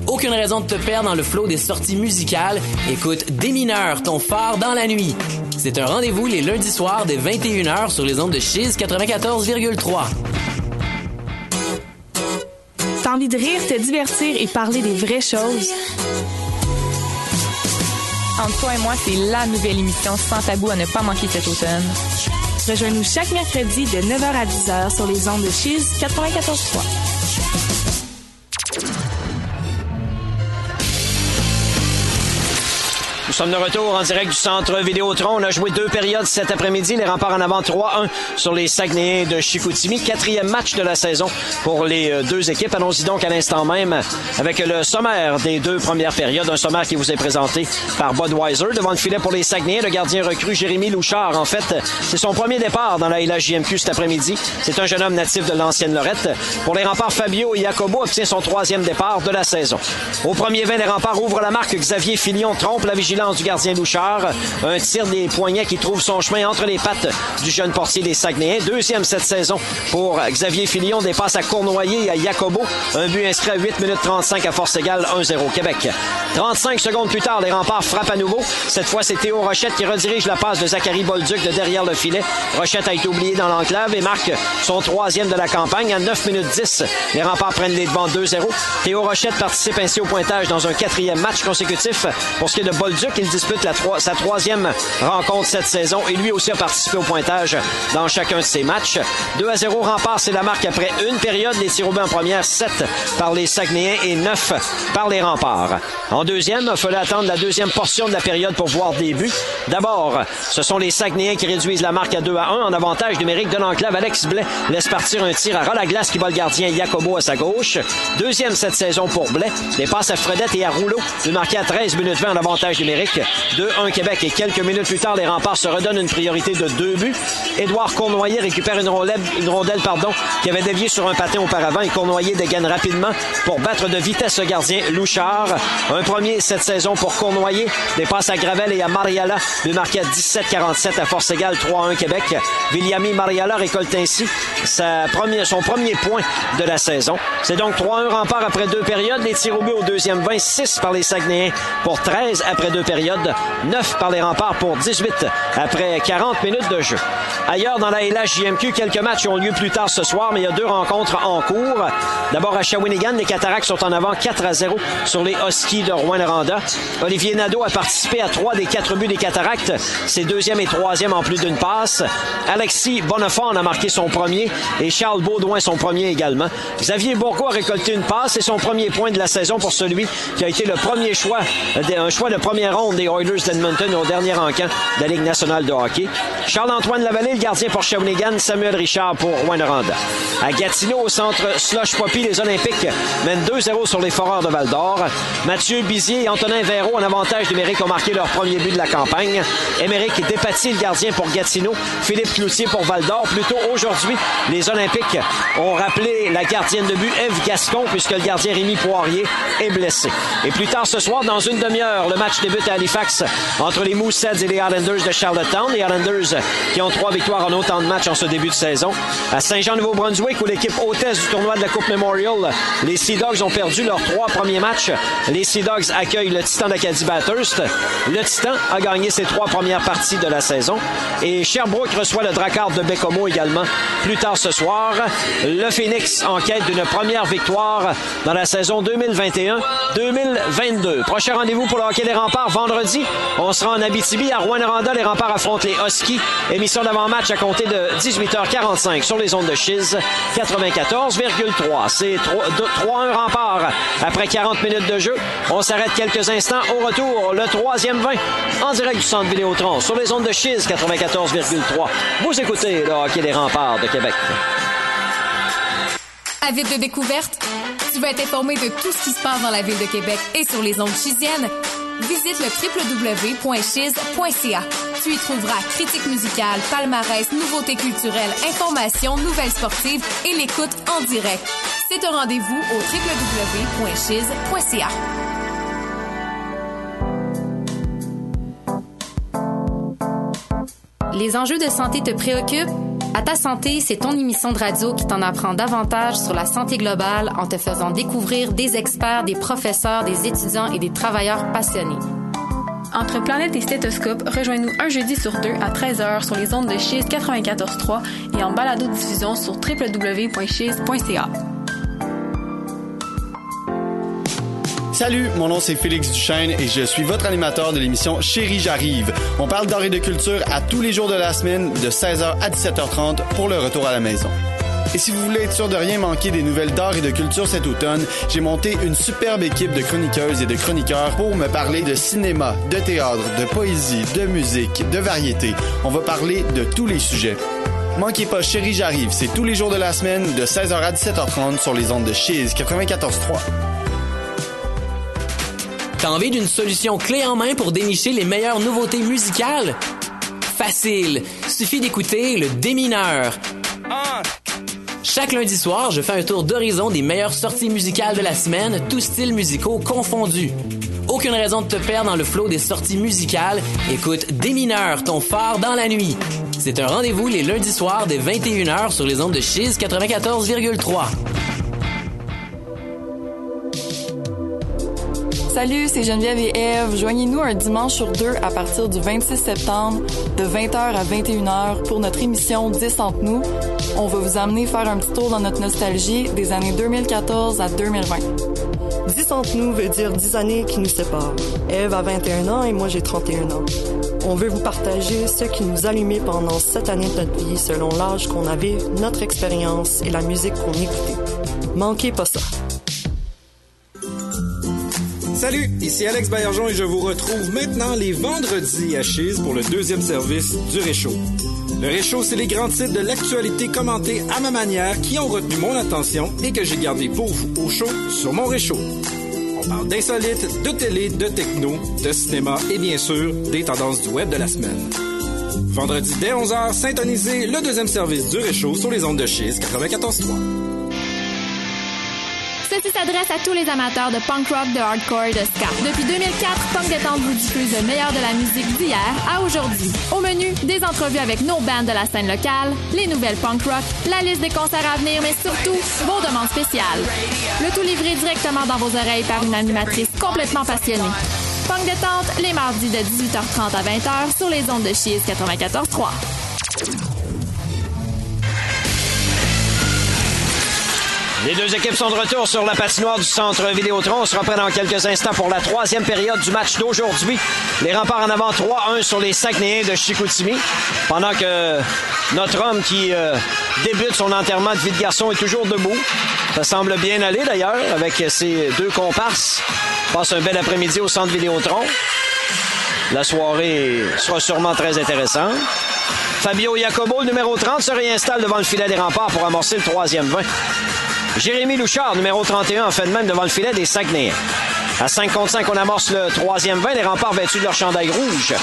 Aucune raison de te perdre dans le flot des sorties musicales. Écoute Démineur, ton phare dans la nuit. C'est un rendez-vous les lundis soirs dès 21h sur les ondes de Chiz 94,3. T'as envie de rire, te divertir et parler des vraies choses? Entre toi et moi, c'est la nouvelle émission sans tabou à ne pas manquer cet automne. Rejoins-nous chaque mercredi de 9h à 10h sur les ondes de Chiz 94.3. sommes de retour en direct du centre Vidéotron. On a joué deux périodes cet après-midi. Les remparts en avant 3-1 sur les Saguenayens de Chicoutimi. Quatrième match de la saison pour les euh, deux équipes. Allons-y donc à l'instant même avec le sommaire des deux premières périodes. Un sommaire qui vous est présenté par Budweiser. Devant le filet pour les Saguenayens, le gardien recru Jérémy Louchard. En fait, c'est son premier départ dans la LHJMQ cet après-midi. C'est un jeune homme natif de l'ancienne Lorette. Pour les remparts, Fabio Jacobo obtient son troisième départ de la saison. Au premier 20, les remparts ouvrent la marque. Xavier Filion trompe la vigilance du gardien Louchard. Un tir des poignets qui trouve son chemin entre les pattes du jeune portier des Saguenayens. Deuxième cette saison pour Xavier Filion. Dépasse à Cournoyer et à Jacobo. Un but inscrit à 8 minutes 35 à force égale 1-0 Québec. 35 secondes plus tard, les remparts frappent à nouveau. Cette fois, c'est Théo Rochette qui redirige la passe de Zachary Bolduc de derrière le filet. Rochette a été oublié dans l'enclave et marque son troisième de la campagne à 9 minutes 10. Les remparts prennent les devants 2-0. Théo Rochette participe ainsi au pointage dans un quatrième match consécutif. Pour ce qui est de Bolduc, il dispute sa troisième rencontre cette saison et lui aussi a participé au pointage dans chacun de ses matchs. 2 à 0 rempart, c'est la marque après une période. Les tirs en première, 7 par les Saguenayens et 9 par les remparts. En deuxième, il fallait attendre la deuxième portion de la période pour voir des buts. D'abord, ce sont les Saguenayens qui réduisent la marque à 2 à 1 en avantage numérique de l'enclave. Alex Blais laisse partir un tir à ras la glace qui va le gardien Jacobo à sa gauche. Deuxième cette saison pour Blais. Des passes à Fredette et à Rouleau. De marquer à 13 minutes 20 en avantage numérique. 2-1 Québec et quelques minutes plus tard, les remparts se redonnent une priorité de deux buts. Édouard Cournoyer récupère une rondelle, pardon, qui avait dévié sur un patin auparavant et Cournoyer dégaine rapidement pour battre de vitesse le gardien Louchard. Un premier cette saison pour Cournoyer. Des passes à Gravel et à Mariala. De marquer à 17-47 à force égale 3-1 Québec. Viliami Mariala récolte ainsi son premier point de la saison. C'est donc 3-1 rempart après deux périodes. Les tirs au but au deuxième 20, 6 par les Saguenayens pour 13 après deux périodes, 9 par les remparts pour 18 après 40 minutes de jeu. Ailleurs dans la LHJMQ, quelques matchs ont lieu plus tard ce soir, mais il y a deux rencontres en cours. D'abord à Shawinigan, les Cataractes sont en avant 4 à 0 sur les Huskies de Rouen-Noranda. Olivier Nadeau a participé à trois des quatre buts des Cataractes. C'est deuxième et troisième en plus d'une passe. Alexis Bonnefond en a marqué son premier et Charles Baudouin son premier également. Xavier Bourgault a récolté une passe et son premier point de la saison pour celui qui a été le premier choix, un choix de première ronde des Oilers d'Edmonton au dernier encamp de la Ligue nationale de hockey. Charles-Antoine Lavallée, le gardien pour Shawinigan, Samuel Richard pour Rouen-Noranda. À Gatineau, au centre Slush Poppy, les Olympiques mènent 2-0 sur les Foreurs de Val-d'Or. Mathieu Bizier et Antonin Véro, en avantage numérique, ont marqué leur premier but de la campagne. Émeric Despatie, le gardien pour Gatineau. Philippe Cloutier pour Val-d'Or. Plus tôt aujourd'hui, les Olympiques ont rappelé la gardienne de but Eve Gascon, puisque le gardien Rémi Poirier est blessé. Et plus tard ce soir, dans une demi-heure, le match débute Halifax entre les Mooseheads et les Islanders de Charlottetown. Les Islanders qui ont trois victoires en autant de matchs en ce début de saison. À Saint-Jean-Nouveau-Brunswick, où l'équipe hôtesse du tournoi de la Coupe Memorial, les Sea Dogs ont perdu leurs trois premiers matchs. Les Sea Dogs accueillent le Titan d'Acadie Bathurst. Le Titan a gagné ses trois premières parties de la saison. Et Sherbrooke reçoit le Dracard de Bécomo également plus tard ce soir. Le Phoenix en quête d'une première victoire dans la saison 2021-2022. Prochain rendez-vous pour le hockey des remparts vendredi, on sera en Abitibi à Rouen-Noranda. Les remparts affrontent les Huskies. Émission d'avant-match à compter de 18h45 sur les ondes de Chiz 94,3. C'est 3-1 remparts après 40 minutes de jeu. On s'arrête quelques instants. Au retour, le troisième 20 en direct du centre Vidéotron sur les ondes de Chiz 94,3. Vous écoutez le hockey des remparts de Québec. Avide de découverte? Tu veux être informé de tout ce qui se passe dans la ville de Québec et sur les ondes chisiennes? Visite le www.chiz.ca. Tu y trouveras critiques musicales, palmarès, nouveautés culturelles, informations, nouvelles sportives et l'écoute en direct. C'est un rendez-vous au www.chiz.ca. Les enjeux de santé te préoccupent? À ta santé, c'est ton émission de radio qui t'en apprend davantage sur la santé globale en te faisant découvrir des experts, des professeurs, des étudiants et des travailleurs passionnés. Entre Planète et Stéthoscope, rejoins-nous un jeudi sur deux à 13h sur les ondes de Chise 94.3 et en balado-diffusion sur www.chise.ca. Salut, mon nom c'est Félix Duchesne et je suis votre animateur de l'émission Chérie j'arrive. On parle d'art et de culture à tous les jours de la semaine de 16h à 17h30 pour le retour à la maison. Et si vous voulez être sûr de rien manquer des nouvelles d'art et de culture cet automne, j'ai monté une superbe équipe de chroniqueuses et de chroniqueurs pour me parler de cinéma, de théâtre, de poésie, de musique, de variété. On va parler de tous les sujets. Manquez pas Chérie j'arrive, c'est tous les jours de la semaine de 16h à 17h30 sur les ondes de Chiz 94.3. T'as envie d'une solution clé en main pour dénicher les meilleures nouveautés musicales? Facile! Suffit d'écouter le démineur. Chaque lundi soir, je fais un tour d'horizon des meilleures sorties musicales de la semaine, tous styles musicaux confondus. Aucune raison de te perdre dans le flot des sorties musicales. Écoute Démineur, ton phare dans la nuit. C'est un rendez-vous les lundis soirs dès 21h sur les ondes de Chiz 94,3. Salut, c'est Geneviève et Eve. Joignez-nous un dimanche sur deux à partir du 26 septembre de 20h à 21h pour notre émission 10 entre nous. On va vous amener faire un petit tour dans notre nostalgie des années 2014 à 2020. 10 entre nous veut dire 10 années qui nous séparent. Eve a 21 ans et moi j'ai 31 ans. On veut vous partager ce qui nous allumait pendant cette année de notre vie selon l'âge qu'on avait, notre expérience et la musique qu'on écoutait. Manquez pas ça. Salut, ici Alex Baillargeon et je vous retrouve maintenant les vendredis à Chise pour le deuxième service du Réchaud. Le Réchaud, c'est les grands titres de l'actualité commentés à ma manière qui ont retenu mon attention et que j'ai gardé pour vous au chaud sur mon Réchaud. On parle d'insolites, de télé, de techno, de cinéma et bien sûr des tendances du web de la semaine. Vendredi dès 11h, syntonisez le deuxième service du Réchaud sur les ondes de Chise 94.3. Ceci s'adresse à tous les amateurs de punk rock, de hardcore et de ska. Depuis 2004, Punk Détente vous diffuse le meilleur de la musique d'hier à aujourd'hui. Au menu, des entrevues avec nos bands de la scène locale, les nouvelles punk rock, la liste des concerts à venir, mais surtout, vos demandes spéciales. Le tout livré directement dans vos oreilles par une animatrice complètement passionnée. Punk Détente, les mardis de 18h30 à 20h sur les ondes de Chiz 94.3. Les deux équipes sont de retour sur la patinoire du centre Vidéotron. On se reprend dans quelques instants pour la troisième période du match d'aujourd'hui. Les remparts en avant 3-1 sur les Saguenayens de Chicoutimi. Pendant que notre homme qui euh, débute son enterrement de vie de garçon est toujours debout. Ça semble bien aller d'ailleurs avec ses deux comparses. Passe un bel après-midi au centre Vidéotron. La soirée sera sûrement très intéressante. Fabio Jacobo, numéro 30, se réinstalle devant le filet des remparts pour amorcer le troisième 20. Jérémy Louchard, numéro 31, en fait de même devant le filet des Saguenayens. À 5 contre 5, on amorce le troisième 20. Les remparts vêtus de leur chandail rouge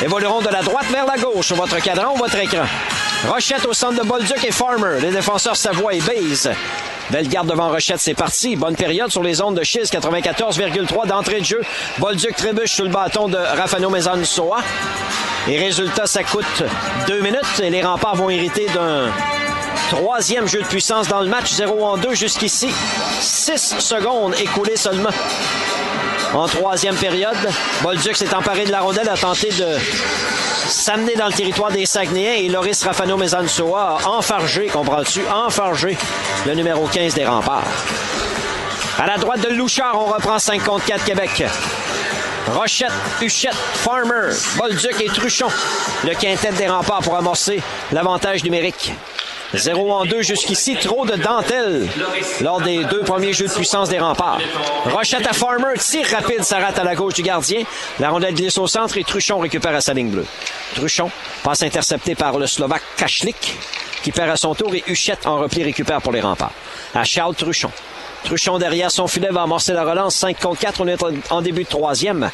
évolueront de la droite vers la gauche sur votre cadran votre écran. Rochette au centre de Bolduc et Farmer. Les défenseurs Savoie et Baze. Belle garde devant Rochette, c'est parti. Bonne période sur les ondes de Chiz, 94,3 d'entrée de jeu. Bolduc trébuche sous le bâton de Rafano Mezansoa. Et résultat, ça coûte deux minutes et les remparts vont hériter d'un troisième jeu de puissance dans le match, 0 en 2 jusqu'ici. 6 secondes écoulées seulement. En troisième période, Bolduc s'est emparé de la rondelle, a tenté de s'amener dans le territoire des Saguenayens et Loris Rafano Mezansoa a enfargé, comprends-tu, enfargé le numéro 15 des remparts. À la droite de Louchard, on reprend 5 contre 4 Québec. Rochette, Huchette, Farmer, Bolduc et Truchon. Le quintet des remparts pour amorcer l'avantage numérique. 0 en 2 jusqu'ici, trop de dentelle lors des deux premiers jeux de puissance des remparts. Rochette à Farmer, tir rapide, ça rate à la gauche du gardien. La rondelle glisse au centre et Truchon récupère à sa ligne bleue. Truchon passe intercepté par le Slovaque Kachlik qui perd à son tour et Huchette en repli récupère pour les remparts. À Charles Truchon. Truchon derrière son filet va amorcer la relance. 5 contre 4, on est en début de troisième.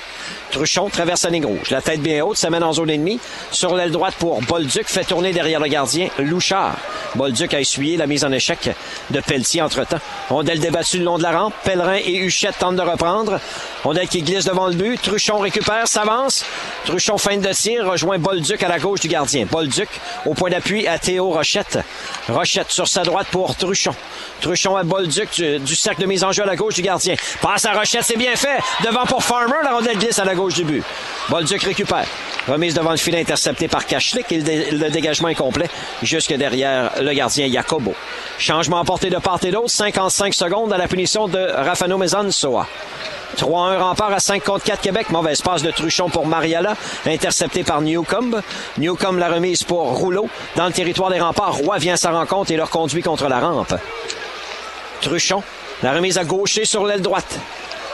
Truchon traverse la ligne rouge. La tête bien haute, s'amène en zone ennemie. Sur l'aile droite pour Bolduc, fait tourner derrière le gardien Louchard. Bolduc a essuyé la mise en échec de Pelletier entre-temps. Rondelle débattue le long de la rampe. Pellerin et Huchette tentent de reprendre. Rondelle qui glisse devant le but. Truchon récupère, s'avance. Truchon feinte de tir, rejoint Bolduc à la gauche du gardien. Bolduc au point d'appui à Théo Rochette. Rochette sur sa droite pour Truchon. Truchon à Bolduc du, du cercle de mise en jeu à la gauche du gardien. Passe à Rochette, c'est bien fait. Devant pour Farmer, la rondelle glisse à la gauche du but. Bolduc récupère. Remise devant le filet intercepté par Kachlik et le, dé- le dégagement est complet jusque derrière le gardien Jacobo. Changement porté de part et d'autre, 55 secondes à la punition de Rafano Mezansoa. 3-1 rempart à 5 contre 4 Québec. Mauvaise passe de Truchon pour Mariala, intercepté par Newcomb. Newcomb la remise pour Rouleau. Dans le territoire des remparts, Roy vient à sa rencontre et leur conduit contre la rampe. Truchon, la remise à gaucher sur l'aile droite.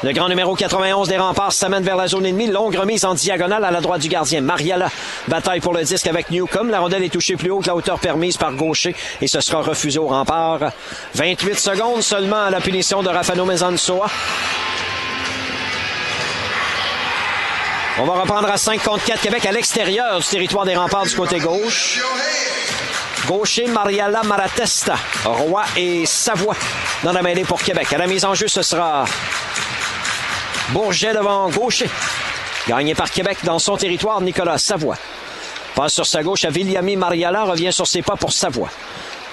Le grand numéro 91 des remparts s'amène vers la zone ennemie. Longue remise en diagonale à la droite du gardien. Mariala bataille pour le disque avec Newcomb. La rondelle est touchée plus haut que la hauteur permise par gaucher et ce sera refusé au rempart. 28 secondes seulement à la punition de Rafano Mezansoa. On va reprendre à 5 contre 4 Québec à l'extérieur du territoire des remparts du côté gauche. Gaucher, Mariala Maratesta. Roy et Savoie dans la mêlée pour Québec. À la mise en jeu, ce sera Bourget devant Gaucher. Gagné par Québec dans son territoire, Nicolas Savoie. Passe sur sa gauche à Viliami Mariala, revient sur ses pas pour Savoie.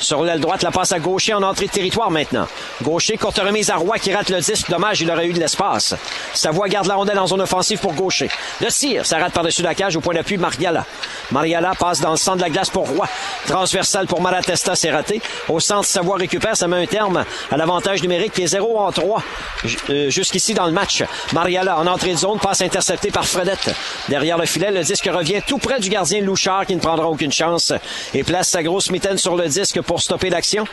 Sur l'aile droite, la passe à Gaucher en entrée de territoire maintenant. Gaucher, courte remise à Roy qui rate le disque. Dommage, il aurait eu de l'espace. Savoie garde la rondelle en zone offensive pour Gaucher. Le tir, ça rate par-dessus la cage au point d'appui Mariala. Mariala passe dans le centre de la glace pour Roy. Transversal pour Malatesta, c'est raté. Au centre, Savoie récupère, ça met un terme à l'avantage numérique qui est 0 en 3 j- euh, jusqu'ici dans le match. Mariala en entrée de zone, passe interceptée par Fredette. Derrière le filet, le disque revient tout près du gardien Louchard qui ne prendra aucune chance et place sa grosse mitaine sur le disque pour stopper l'action.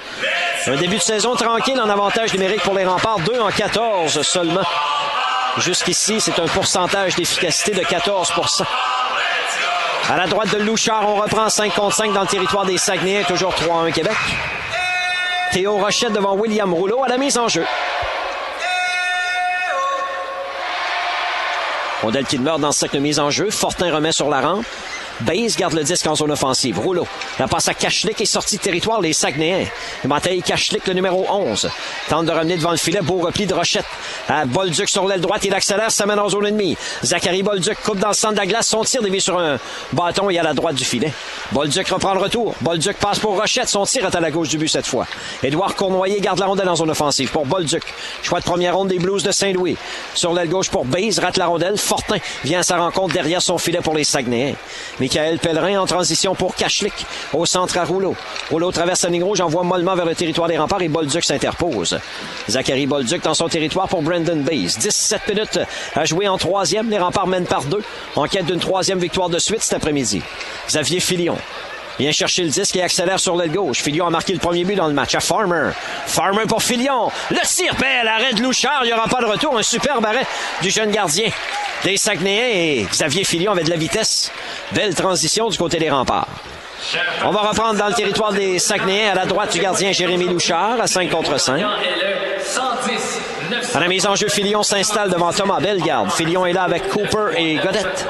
Un début de saison tranquille en avantage numérique pour les remparts, 2 en 14 seulement. Jusqu'ici, c'est un pourcentage d'efficacité de 14% À la droite de Louchard, on reprend 5 contre 5 dans le territoire des Saguenayens, toujours 3-1 Québec. Théo Rochette devant William Rouleau à la mise en jeu. Rondelle qui demeure dans ce cercle de mise en jeu. Fortin remet sur la rampe. Baze garde le disque en zone offensive. Rouleau. La passe à Kachlik est sortie de territoire, les Saguenayens. Matei Kachlik, le numéro 11. Tente de ramener devant le filet. Beau repli de Rochette. À Bolduc sur l'aile droite. Il accélère, s'amène en zone ennemie. Zachary Bolduc coupe dans le centre de la glace. Son tir dévie sur un bâton et à la droite du filet. Bolduc reprend le retour. Bolduc passe pour Rochette. Son tir est à la gauche du but cette fois. Édouard Cournoyer garde la rondelle en zone offensive pour Bolduc. Choix de première ronde des Blues de Saint-Louis. Sur l'aile gauche pour Baze, rate la rondelle. Fortin vient à sa rencontre derrière son filet pour les Saguenayens. Michael Pellerin en transition pour Kachlik. Au centre à Rouleau. Rouleau traverse la ligne rouge, envoie mollement vers le territoire des remparts et Bolduc s'interpose. Zachary Bolduc dans son territoire pour Brandon Baze. 17 minutes à jouer en troisième. Les remparts mènent par deux. En quête d'une troisième victoire de suite cet après-midi. Xavier Filion. Vient chercher le disque et accélère sur l'aile gauche. Filion a marqué le premier but dans le match à Farmer. Farmer pour Filion. Le tir, belle arrêt de Louchard. Il n'y aura pas de retour. Un superbe arrêt du jeune gardien des Saguenayens et Xavier Filion avait de la vitesse. Belle transition du côté des remparts. On va reprendre dans le territoire des Saguenayens à la droite du gardien Jérémy Louchard à 5 contre 5. À la mise en jeu, Filion s'installe devant Thomas Bellegarde. Filion est là avec Cooper et Godette.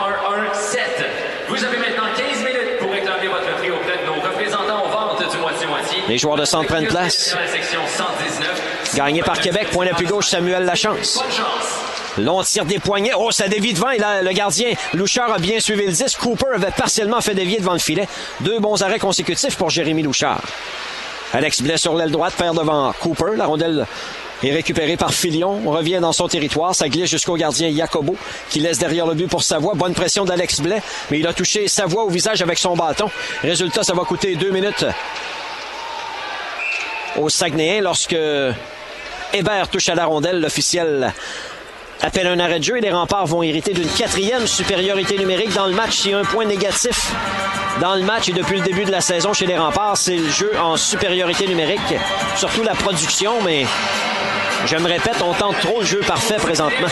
Vous avez maintenant 15 minutes pour réclamer votre prix auprès de nos représentants aux ventes du moitié-moitié. Les joueurs de centre prennent place. Dans la section 119. Gagné par Québec, point d'appui gauche, Samuel Lachance. Long tir des poignets. Oh, ça dévie devant. Et le gardien Louchard a bien suivi le disque. Cooper avait partiellement fait dévier devant le filet. Deux bons arrêts consécutifs pour Jérémy Louchard. Alex Blais sur l'aile droite, perd devant Cooper. La rondelle est récupérée par Filion. On revient dans son territoire. Ça glisse jusqu'au gardien Jacobo, qui laisse derrière le but pour Savoie. Bonne pression d'Alex Blais, mais il a touché Savoie au visage avec son bâton. Résultat, ça va coûter deux minutes au Saguenayens lorsque Hébert touche à la rondelle. L'officiel appelle un arrêt de jeu et les remparts vont hériter d'une quatrième supériorité numérique dans le match. A un point négatif dans le match et depuis le début de la saison chez les remparts, c'est le jeu en supériorité numérique, surtout la production, mais je me répète, on tente trop le jeu parfait présentement.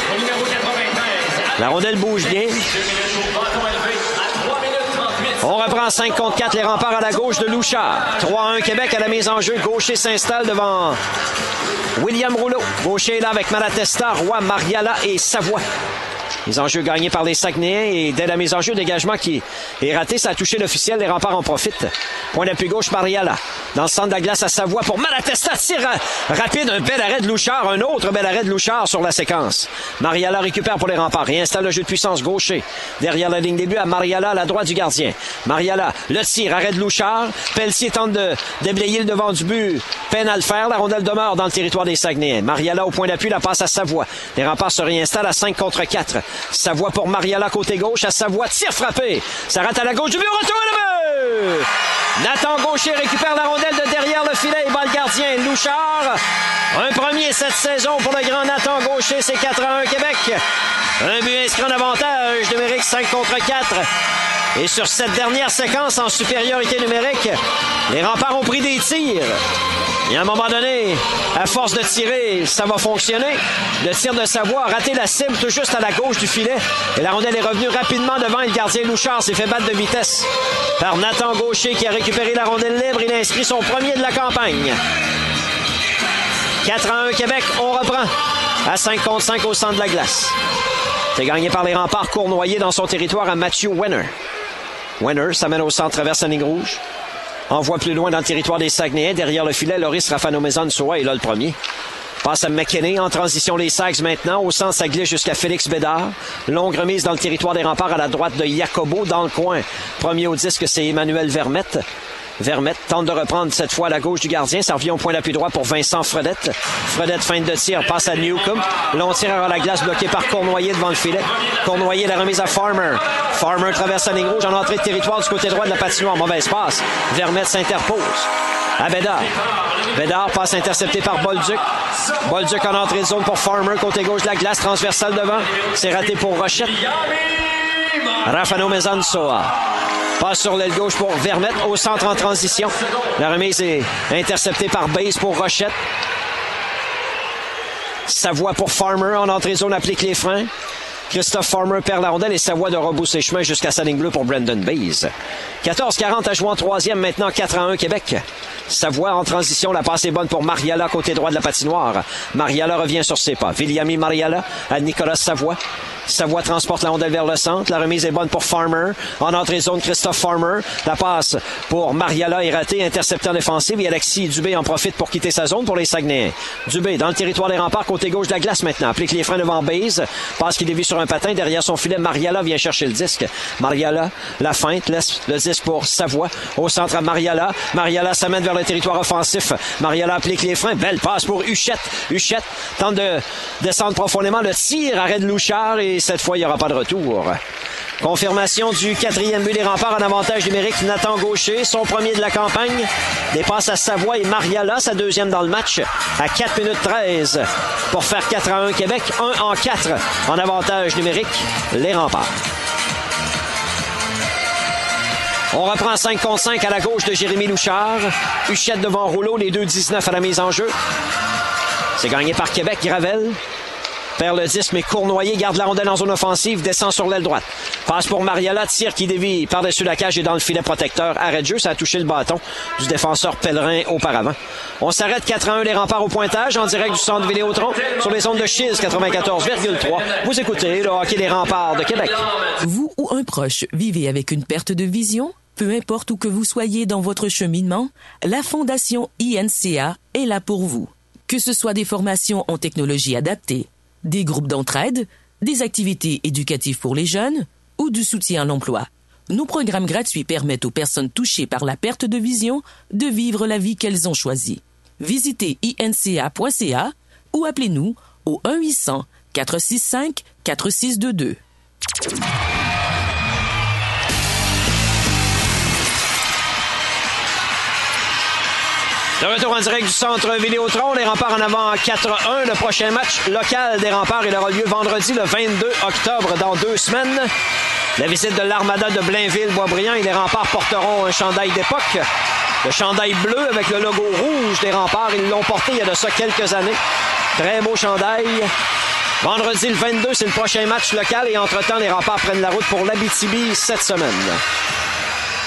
La rondelle bouge bien. On reprend 5 contre 4, les remparts à la gauche de Louchard. 3-1 Québec à la mise en jeu. Gaucher s'installe devant William Rouleau. Gaucher est là avec Malatesta, Roy, Mariala et Savoie. Les enjeux gagnés par les Saguenayens et dès la mise en jeu, dégagement qui est raté, ça a touché l'officiel, les remparts en profitent. Point d'appui gauche, Mariala. Dans le centre de la glace à Savoie pour Malatesta, tir rapide, un bel arrêt de Louchard, un autre bel arrêt de Louchard sur la séquence. Mariala récupère pour les remparts et installe le jeu de puissance gaucher. Derrière la ligne début à Mariala à la droite du gardien. Mariala, le tir, arrêt de Louchard. Pelletier tente de déblayer le devant du but. Peine à le faire, la rondelle demeure dans le territoire des Saguenayens. Mariala au point d'appui, la passe à Savoie. Les remparts se réinstallent à 5 contre 4. Savoie pour Mariala côté gauche. À Savoie, tir frappé. Ça rate à la gauche du but. Retour le but! Nathan Gaucher récupère la rondelle de derrière le filet et bat le gardien Louchard. Un premier cette saison pour le grand Nathan Gaucher. C'est 4 à 1 Québec. Un but inscrit en avantage numérique 5 contre 4. Et sur cette dernière séquence en supériorité numérique, les remparts ont pris des tirs. Et à un moment donné, à force de tirer, ça va fonctionner. Le tir de Savoie a raté la cible tout juste à la gauche du filet. Et la rondelle est revenue rapidement devant et le gardien Louchard s'est fait battre de vitesse par Nathan Gaucher qui a récupéré la rondelle libre. Il a inscrit son premier de la campagne. 4 à 1 Québec, on reprend à 5 contre 5 au centre de la glace. C'est gagné par les remparts cournoyés dans son territoire à Matthew Wenner. Wenner s'amène au centre, traverse la ligne rouge. Envoie plus loin dans le territoire des Saguenayens. Derrière le filet, Loris Rafano Maison Soa est là le premier. Passe à McKinney en transition les Sags maintenant. Au centre, ça glisse jusqu'à Félix Bédard. Longue remise dans le territoire des remparts à la droite de Jacobo dans le coin. Premier au disque, c'est Emmanuel Vermette. Vermette tente de reprendre cette fois à la gauche du gardien. Ça revient point d'appui droit pour Vincent Fredette. Fredette, fin de tir, passe à Newcomb. Long tir à la glace bloqué par Cournoyer devant le filet. Cournoyer, la remise à Farmer. Farmer traverse la ligne rouge en entrée de territoire du côté droit de la patinoire. Mauvaise passe. Vermette s'interpose. À Bédard. Bédard passe intercepté par Bolduc. Bolduc en entrée de zone pour Farmer. Côté gauche de la glace, transversale devant. C'est raté pour Rochette. Rafano Mezansoa. Passe sur l'aile gauche pour Vermette au centre en transition. La remise est interceptée par Base pour Rochette. Savoie pour Farmer en entrée zone applique les freins. Christophe Farmer perd la rondelle et Savoie de rebousser chemin jusqu'à sa ligne bleue pour Brandon Bays. 14-40 à jouer en troisième, maintenant 4 à 1 Québec. Savoie en transition, la passe est bonne pour Mariala côté droit de la patinoire. Mariala revient sur ses pas. Viliami Mariala à Nicolas Savoie. Savoie transporte la rondelle vers le centre. La remise est bonne pour Farmer. En entrée zone, Christophe Farmer. La passe pour Mariala est ratée, intercepté en défensive. Et Alexis Dubé en profite pour quitter sa zone pour les Saguenayens. Dubé dans le territoire des remparts, côté gauche de la glace maintenant. Applique les freins devant Baze. Passe qui dévie sur un patin. Derrière son filet, Mariala vient chercher le disque. Mariala, la feinte, laisse le disque pour Savoie. Au centre à Mariala. Mariala s'amène vers le territoire offensif. Mariala applique les freins. Belle passe pour Huchette. Huchette tente de descendre profondément. Le tir arrête de Louchard et cette fois, il n'y aura pas de retour. Confirmation du quatrième but des remparts en avantage numérique. Nathan Gaucher, son premier de la campagne. Dépasse à Savoie et Mariala, sa deuxième dans le match, à 4 minutes 13 pour faire 4 à 1 Québec. 1 en 4 en avantage numérique, les remparts. On reprend 5 contre 5 à la gauche de Jérémy Louchard. Huchette devant Rouleau, les deux 19 à la mise en jeu. C'est gagné par Québec, Gravel. Perd le 10, mais Cournoyer garde la rondelle en zone offensive, descend sur l'aile droite. Passe pour Mariala, tir qui dévie par-dessus la cage et dans le filet protecteur. Arrêt de jeu, ça a touché le bâton du défenseur Pellerin auparavant. On s'arrête 4 à 1 les remparts au pointage en direct du centre Vidéotron sur les ondes de Chiz 94,3. Vous écoutez le hockey des remparts de Québec. Vous ou un proche vivez avec une perte de vision? Peu importe où que vous soyez dans votre cheminement, la Fondation INCA est là pour vous. Que ce soit des formations en technologie adaptée, des groupes d'entraide, des activités éducatives pour les jeunes ou du soutien à l'emploi. Nos programmes gratuits permettent aux personnes touchées par la perte de vision de vivre la vie qu'elles ont choisie. Visitez inca.ca ou appelez-nous au 1-800-465-4622. De retour en direct du centre Vidéotron, les remparts en avant 4-1. Le prochain match local des remparts, il aura lieu vendredi le 22 octobre, dans deux semaines. La visite de l'Armada de Blainville-Boisbriand et les remparts porteront un chandail d'époque. Le chandail bleu avec le logo rouge des remparts, ils l'ont porté il y a de ça quelques années. Très beau chandail. Vendredi le 22, c'est le prochain match local et entre-temps, les remparts prennent la route pour l'Abitibi cette semaine.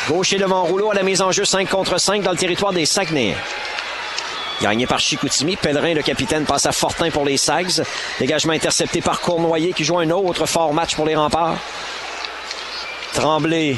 Gaucher devant rouleau à la mise en jeu 5 contre 5 dans le territoire des Saguenay. Gagné par Chicoutimi, Pellerin, le capitaine, passe à Fortin pour les Sags. Dégagement intercepté par Cournoyer qui joue un autre fort match pour les remparts. Tremblay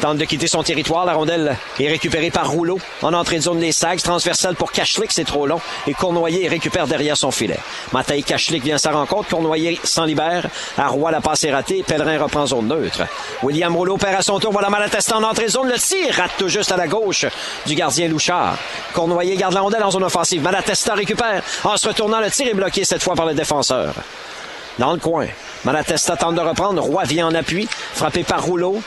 tente de quitter son territoire. La rondelle est récupérée par Rouleau en entrée de zone des Sags. Transversale pour Kachlik, c'est trop long. Et Cournoyer récupère derrière son filet. Mataï Kachlik vient sa rencontre. Cournoyer s'en libère. À Roy, la passe est ratée. Pellerin reprend zone neutre. William Rouleau perd à son tour. Voilà Malatesta en entrée de zone. Le tir rate tout juste à la gauche du gardien Louchard. Cournoyer garde la rondelle en zone offensive. Malatesta récupère. En se retournant, le tir est bloqué cette fois par le défenseur. Dans le coin. Malatesta tente de reprendre. Roy vient en appui. Frappé par Rouleau.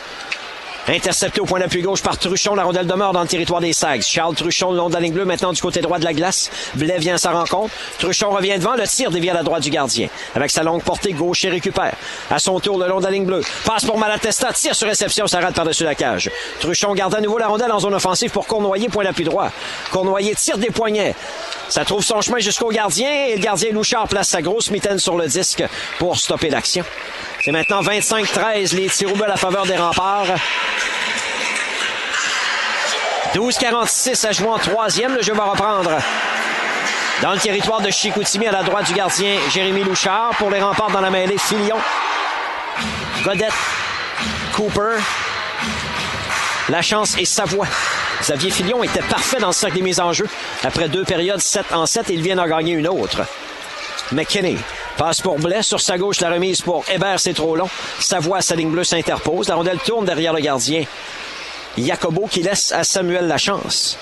Intercepté au point d'appui gauche par Truchon. La rondelle demeure dans le territoire des Sags. Charles Truchon, le long de la ligne bleue, maintenant du côté droit de la glace. Blais vient à sa rencontre. Truchon revient devant. Le tir dévie à la droite du gardien. Avec sa longue portée, gauche et récupère. À son tour, le long de la ligne bleue. Passe pour Malatesta. Tire sur réception. Ça rate par-dessus la cage. Truchon garde à nouveau la rondelle en zone offensive pour Cournoyer, point d'appui droit. Cournoyer tire des poignets. Ça trouve son chemin jusqu'au gardien et le gardien Louchard place sa grosse mitaine sur le disque pour stopper l'action. C'est maintenant 25-13 les tirs à la faveur des remparts. 12-46 à jouer en troisième. Le jeu va reprendre dans le territoire de Chicoutimi à la droite du gardien Jérémy Louchard. Pour les remparts dans la mêlée, Filion, Godette, Cooper, La Chance et Savoie. Xavier Filion était parfait dans le cercle des mises en jeu. Après deux périodes 7 en 7, il vient d'en gagner une autre. McKinney passe pour Blais. Sur sa gauche, la remise pour Hébert, c'est trop long. Savoie, sa ligne bleue s'interpose. La rondelle tourne derrière le gardien. Jacobo qui laisse à Samuel la chance.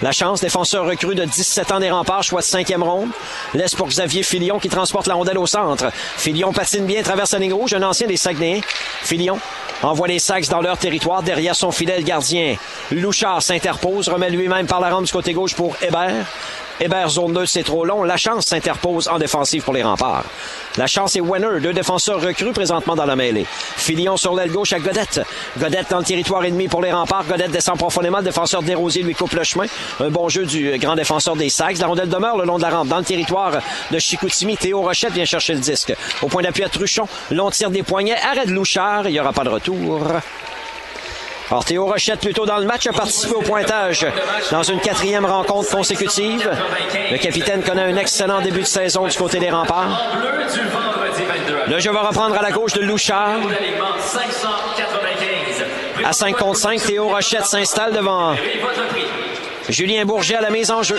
La chance, défenseur recru de 17 ans des remparts, choix de cinquième ronde. Laisse pour Xavier Filion qui transporte la rondelle au centre. Filion patine bien, traverse la ligne rouge, un ancien des Saguenay. Filion envoie les Sags dans leur territoire derrière son fidèle gardien. Louchard s'interpose, remet lui-même par la rampe du côté gauche pour Hébert. Hébert, zone 2, c'est trop long. La chance s'interpose en défensive pour les remparts. La chance est Wenner, deux défenseurs recrues présentement dans la mêlée. Filion sur l'aile gauche à Godette. Godette dans le territoire ennemi pour les remparts. Godette descend profondément. Le défenseur Desrosiers lui coupe le chemin. Un bon jeu du grand défenseur des Sags. La rondelle demeure le long de la rampe. Dans le territoire de Chicoutimi, Théo Rochette vient chercher le disque. Au point d'appui à Truchon. Long tir des poignets. Arrête Louchard. Il n'y aura pas de retour. Alors, Théo Rochette, plutôt dans le match, a participé au pointage dans une quatrième rencontre consécutive. Le capitaine connaît un excellent début de saison du côté des remparts. Le jeu va reprendre à la gauche de Louchard. À 5 contre 5, Théo Rochette s'installe devant Julien Bourget à la mise en jeu.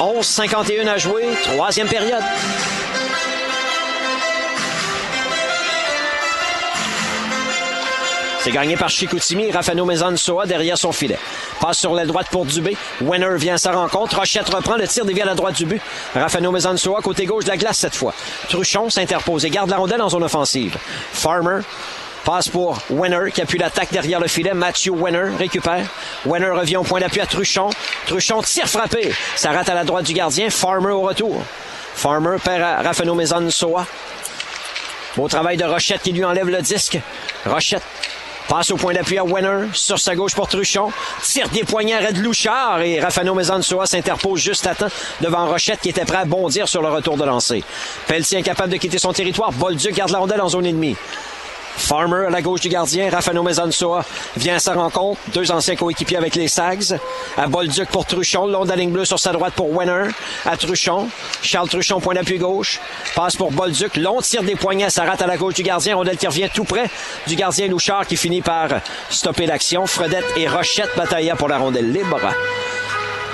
11-51 à jouer, troisième période. C'est gagné par Chicoutimi. Rafano Mezansoa derrière son filet. Passe sur la droite pour Dubé. Winner vient à sa rencontre. Rochette reprend le tir dévié à la droite du but. Rafano Mezansoa côté gauche de la glace cette fois. Truchon s'interpose et garde la rondelle en zone offensive. Farmer Passe pour Winner qui appuie l'attaque derrière le filet. Matthew Winner récupère. Winner revient au point d'appui à Truchon. Truchon tire frappé. Ça rate à la droite du gardien. Farmer au retour. Farmer perd à Rafano Mezansoa. Beau travail de Rochette qui lui enlève le disque. Rochette Passe au point d'appui à Wenner, sur sa gauche pour Truchon. Tire des poignets à Red Louchard et Rafano Mezansoa s'interpose juste à temps devant Rochette qui était prêt à bondir sur le retour de lancer. Pelletier incapable de quitter son territoire. Bolduc garde la rondelle en zone ennemie. Farmer à la gauche du gardien, Rafano Mezansoa vient à sa rencontre. Deux anciens coéquipiers avec les Sags. À Bolduc pour Truchon, long de ligne bleue sur sa droite pour Wenner. À Truchon, Charles Truchon, point d'appui gauche. Passe pour Bolduc, long tire des poignets, ça rate à la gauche du gardien. Rondelle qui revient tout près du gardien Louchard qui finit par stopper l'action. Fredette et Rochette bataillent pour la rondelle libre.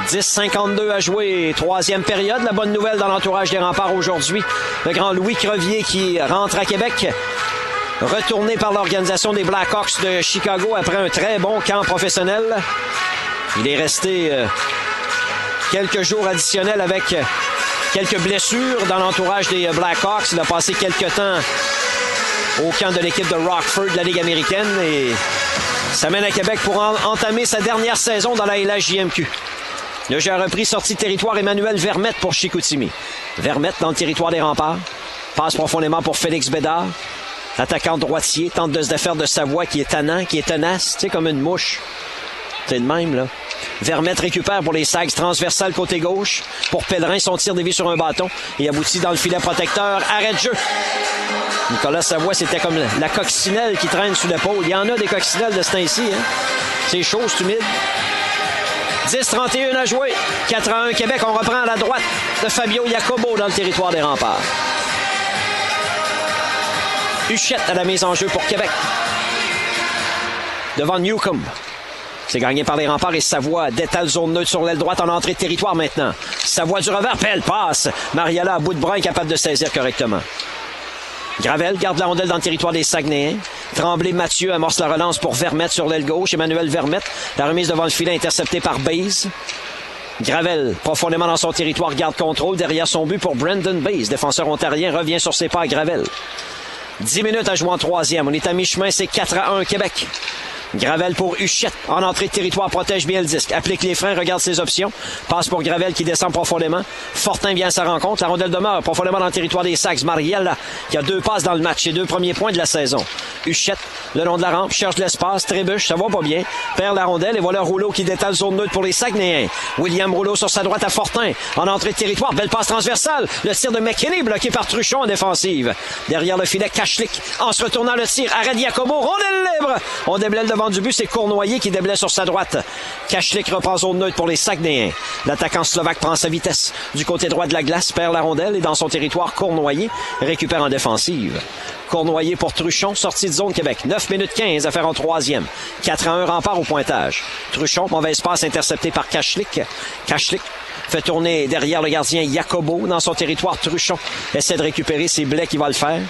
10-52 à jouer, troisième période. La bonne nouvelle dans l'entourage des remparts aujourd'hui. Le grand Louis Crevier qui rentre à Québec retourné par l'organisation des Blackhawks de Chicago après un très bon camp professionnel. Il est resté euh, quelques jours additionnels avec euh, quelques blessures dans l'entourage des Blackhawks. Il a passé quelques temps au camp de l'équipe de Rockford de la Ligue américaine et s'amène à Québec pour entamer sa dernière saison dans la LHJMQ. Le jeu a repris sortie de territoire Emmanuel Vermette pour Chicoutimi. Vermette dans le territoire des remparts. Passe profondément pour Félix Bédard. L'attaquant droitier tente de se défaire de Savoie qui est tannant, qui est tenace, tu sais, comme une mouche. C'est le même, là. Vermette récupère pour les Sags transversal côté gauche. Pour Pellerin, son tir dévié sur un bâton et aboutit dans le filet protecteur. Arrête de jeu. Nicolas Savoie, c'était comme la coccinelle qui traîne sous l'épaule. Il y en a des coccinelles de ce temps-ci. Hein? C'est chaud, c'est humide. 10-31 à jouer. 4 à 1 Québec. On reprend à la droite de Fabio Jacobo dans le territoire des remparts. Huchette à la mise en jeu pour Québec. Devant Newcomb. C'est gagné par les remparts et Savoie détale zone neutre sur l'aile droite en entrée de territoire maintenant. Savoie du revers, belle passe. Mariella à bout de bras capable de saisir correctement. Gravel garde la rondelle dans le territoire des Saguenayens. Tremblay Mathieu amorce la relance pour Vermette sur l'aile gauche. Emmanuel Vermette, la remise devant le filet interceptée par Baze. Gravel, profondément dans son territoire, garde contrôle derrière son but pour Brandon Baze. Défenseur ontarien revient sur ses pas à Gravel. 10 minutes à jouer en troisième. On est à mi-chemin, c'est 4 à 1 Québec. Gravel pour Huchette. En entrée de territoire, protège bien le disque. Applique les freins, regarde ses options. Passe pour Gravel qui descend profondément. Fortin vient à sa rencontre. La rondelle demeure profondément dans le territoire des Sacs. Mariella qui a deux passes dans le match. Ses deux premiers points de la saison. Huchette, le long de la rampe, cherche l'espace. Trébuche, ça va pas bien. Perd la rondelle et voilà Rouleau qui détale zone neutre pour les Saguenayens. William Rouleau sur sa droite à Fortin. En entrée de territoire, belle passe transversale. Le tir de McKinney bloqué par Truchon en défensive. Derrière le filet, Kachlik. En se retournant le tir, arrête Giacomo. Rondelle libre. On déblaye du but, c'est Cournoyer qui déblaye sur sa droite. Kachlik reprend zone neutre pour les Saguenayens. L'attaquant slovaque prend sa vitesse. Du côté droit de la glace, perd la rondelle et dans son territoire, Cournoyer récupère en défensive. Cournoyer pour Truchon, sortie de zone Québec. 9 minutes 15 à faire en troisième. 4 à 1 rempart au pointage. Truchon, mauvaise passe interceptée par Kachlik. Kachlik fait tourner derrière le gardien Jacobo dans son territoire. Truchon essaie de récupérer ses blés qui va le faire.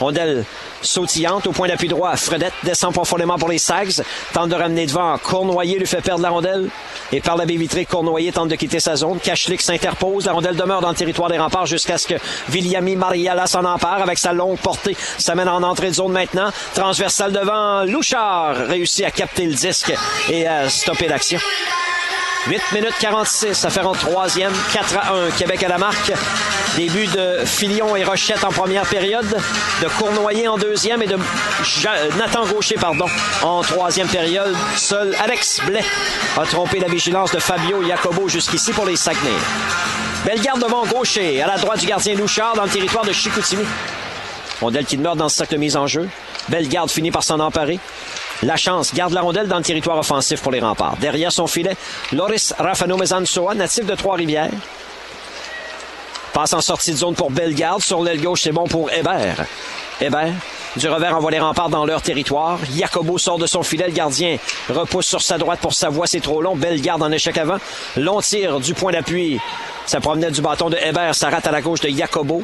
Rondelle sautillante au point d'appui droit. Fredette descend profondément pour les Sags. Tente de ramener devant. Cournoyer lui fait perdre la rondelle. Et par la baie vitrée, Cournoyer tente de quitter sa zone. Kachlik s'interpose. La rondelle demeure dans le territoire des remparts jusqu'à ce que Viliami Mariala s'en empare avec sa longue portée. Ça mène en entrée de zone maintenant. Transversale devant. Louchard réussit à capter le disque et à stopper l'action. 8 minutes 46 à faire en troisième, 4 à 1, Québec à la marque. Début de Filion et Rochette en première période, de Cournoyer en deuxième et de Nathan Gaucher pardon, en troisième période. Seul Alex Blais a trompé la vigilance de Fabio Jacobo jusqu'ici pour les Saguenay. Belle garde devant Gaucher, à la droite du gardien Louchard dans le territoire de Chicoutimi. Rondelle qui demeure dans ce sac de mise en jeu. Belle garde finit par s'en emparer. La chance garde la rondelle dans le territoire offensif pour les remparts. Derrière son filet, Loris Rafano Mezansoa, natif de Trois-Rivières. Passe en sortie de zone pour Bellegarde. Sur l'aile gauche, c'est bon pour Hébert. Hébert, du revers envoie les remparts dans leur territoire. Jacobo sort de son filet. Le gardien repousse sur sa droite pour sa voix. C'est trop long. Bellegarde en échec avant. Long tir du point d'appui. Ça promenait du bâton de Hébert. Ça rate à la gauche de Jacobo.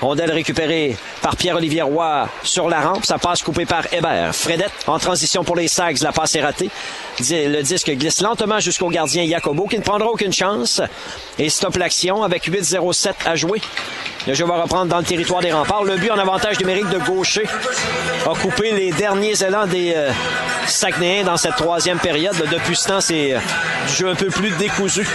Rondelle récupérée par Pierre-Olivier Roy sur la rampe. Ça passe coupé par Hébert. Fredette en transition pour les Sags. La passe est ratée. Le disque glisse lentement jusqu'au gardien Jacobo qui ne prendra aucune chance et stoppe l'action avec 8-0-7 à jouer. Le jeu va reprendre dans le territoire des remparts. Le but en avantage numérique de Gaucher a coupé les derniers élans des euh, dans cette troisième période. Depuis ce temps, c'est euh, du jeu un peu plus décousu.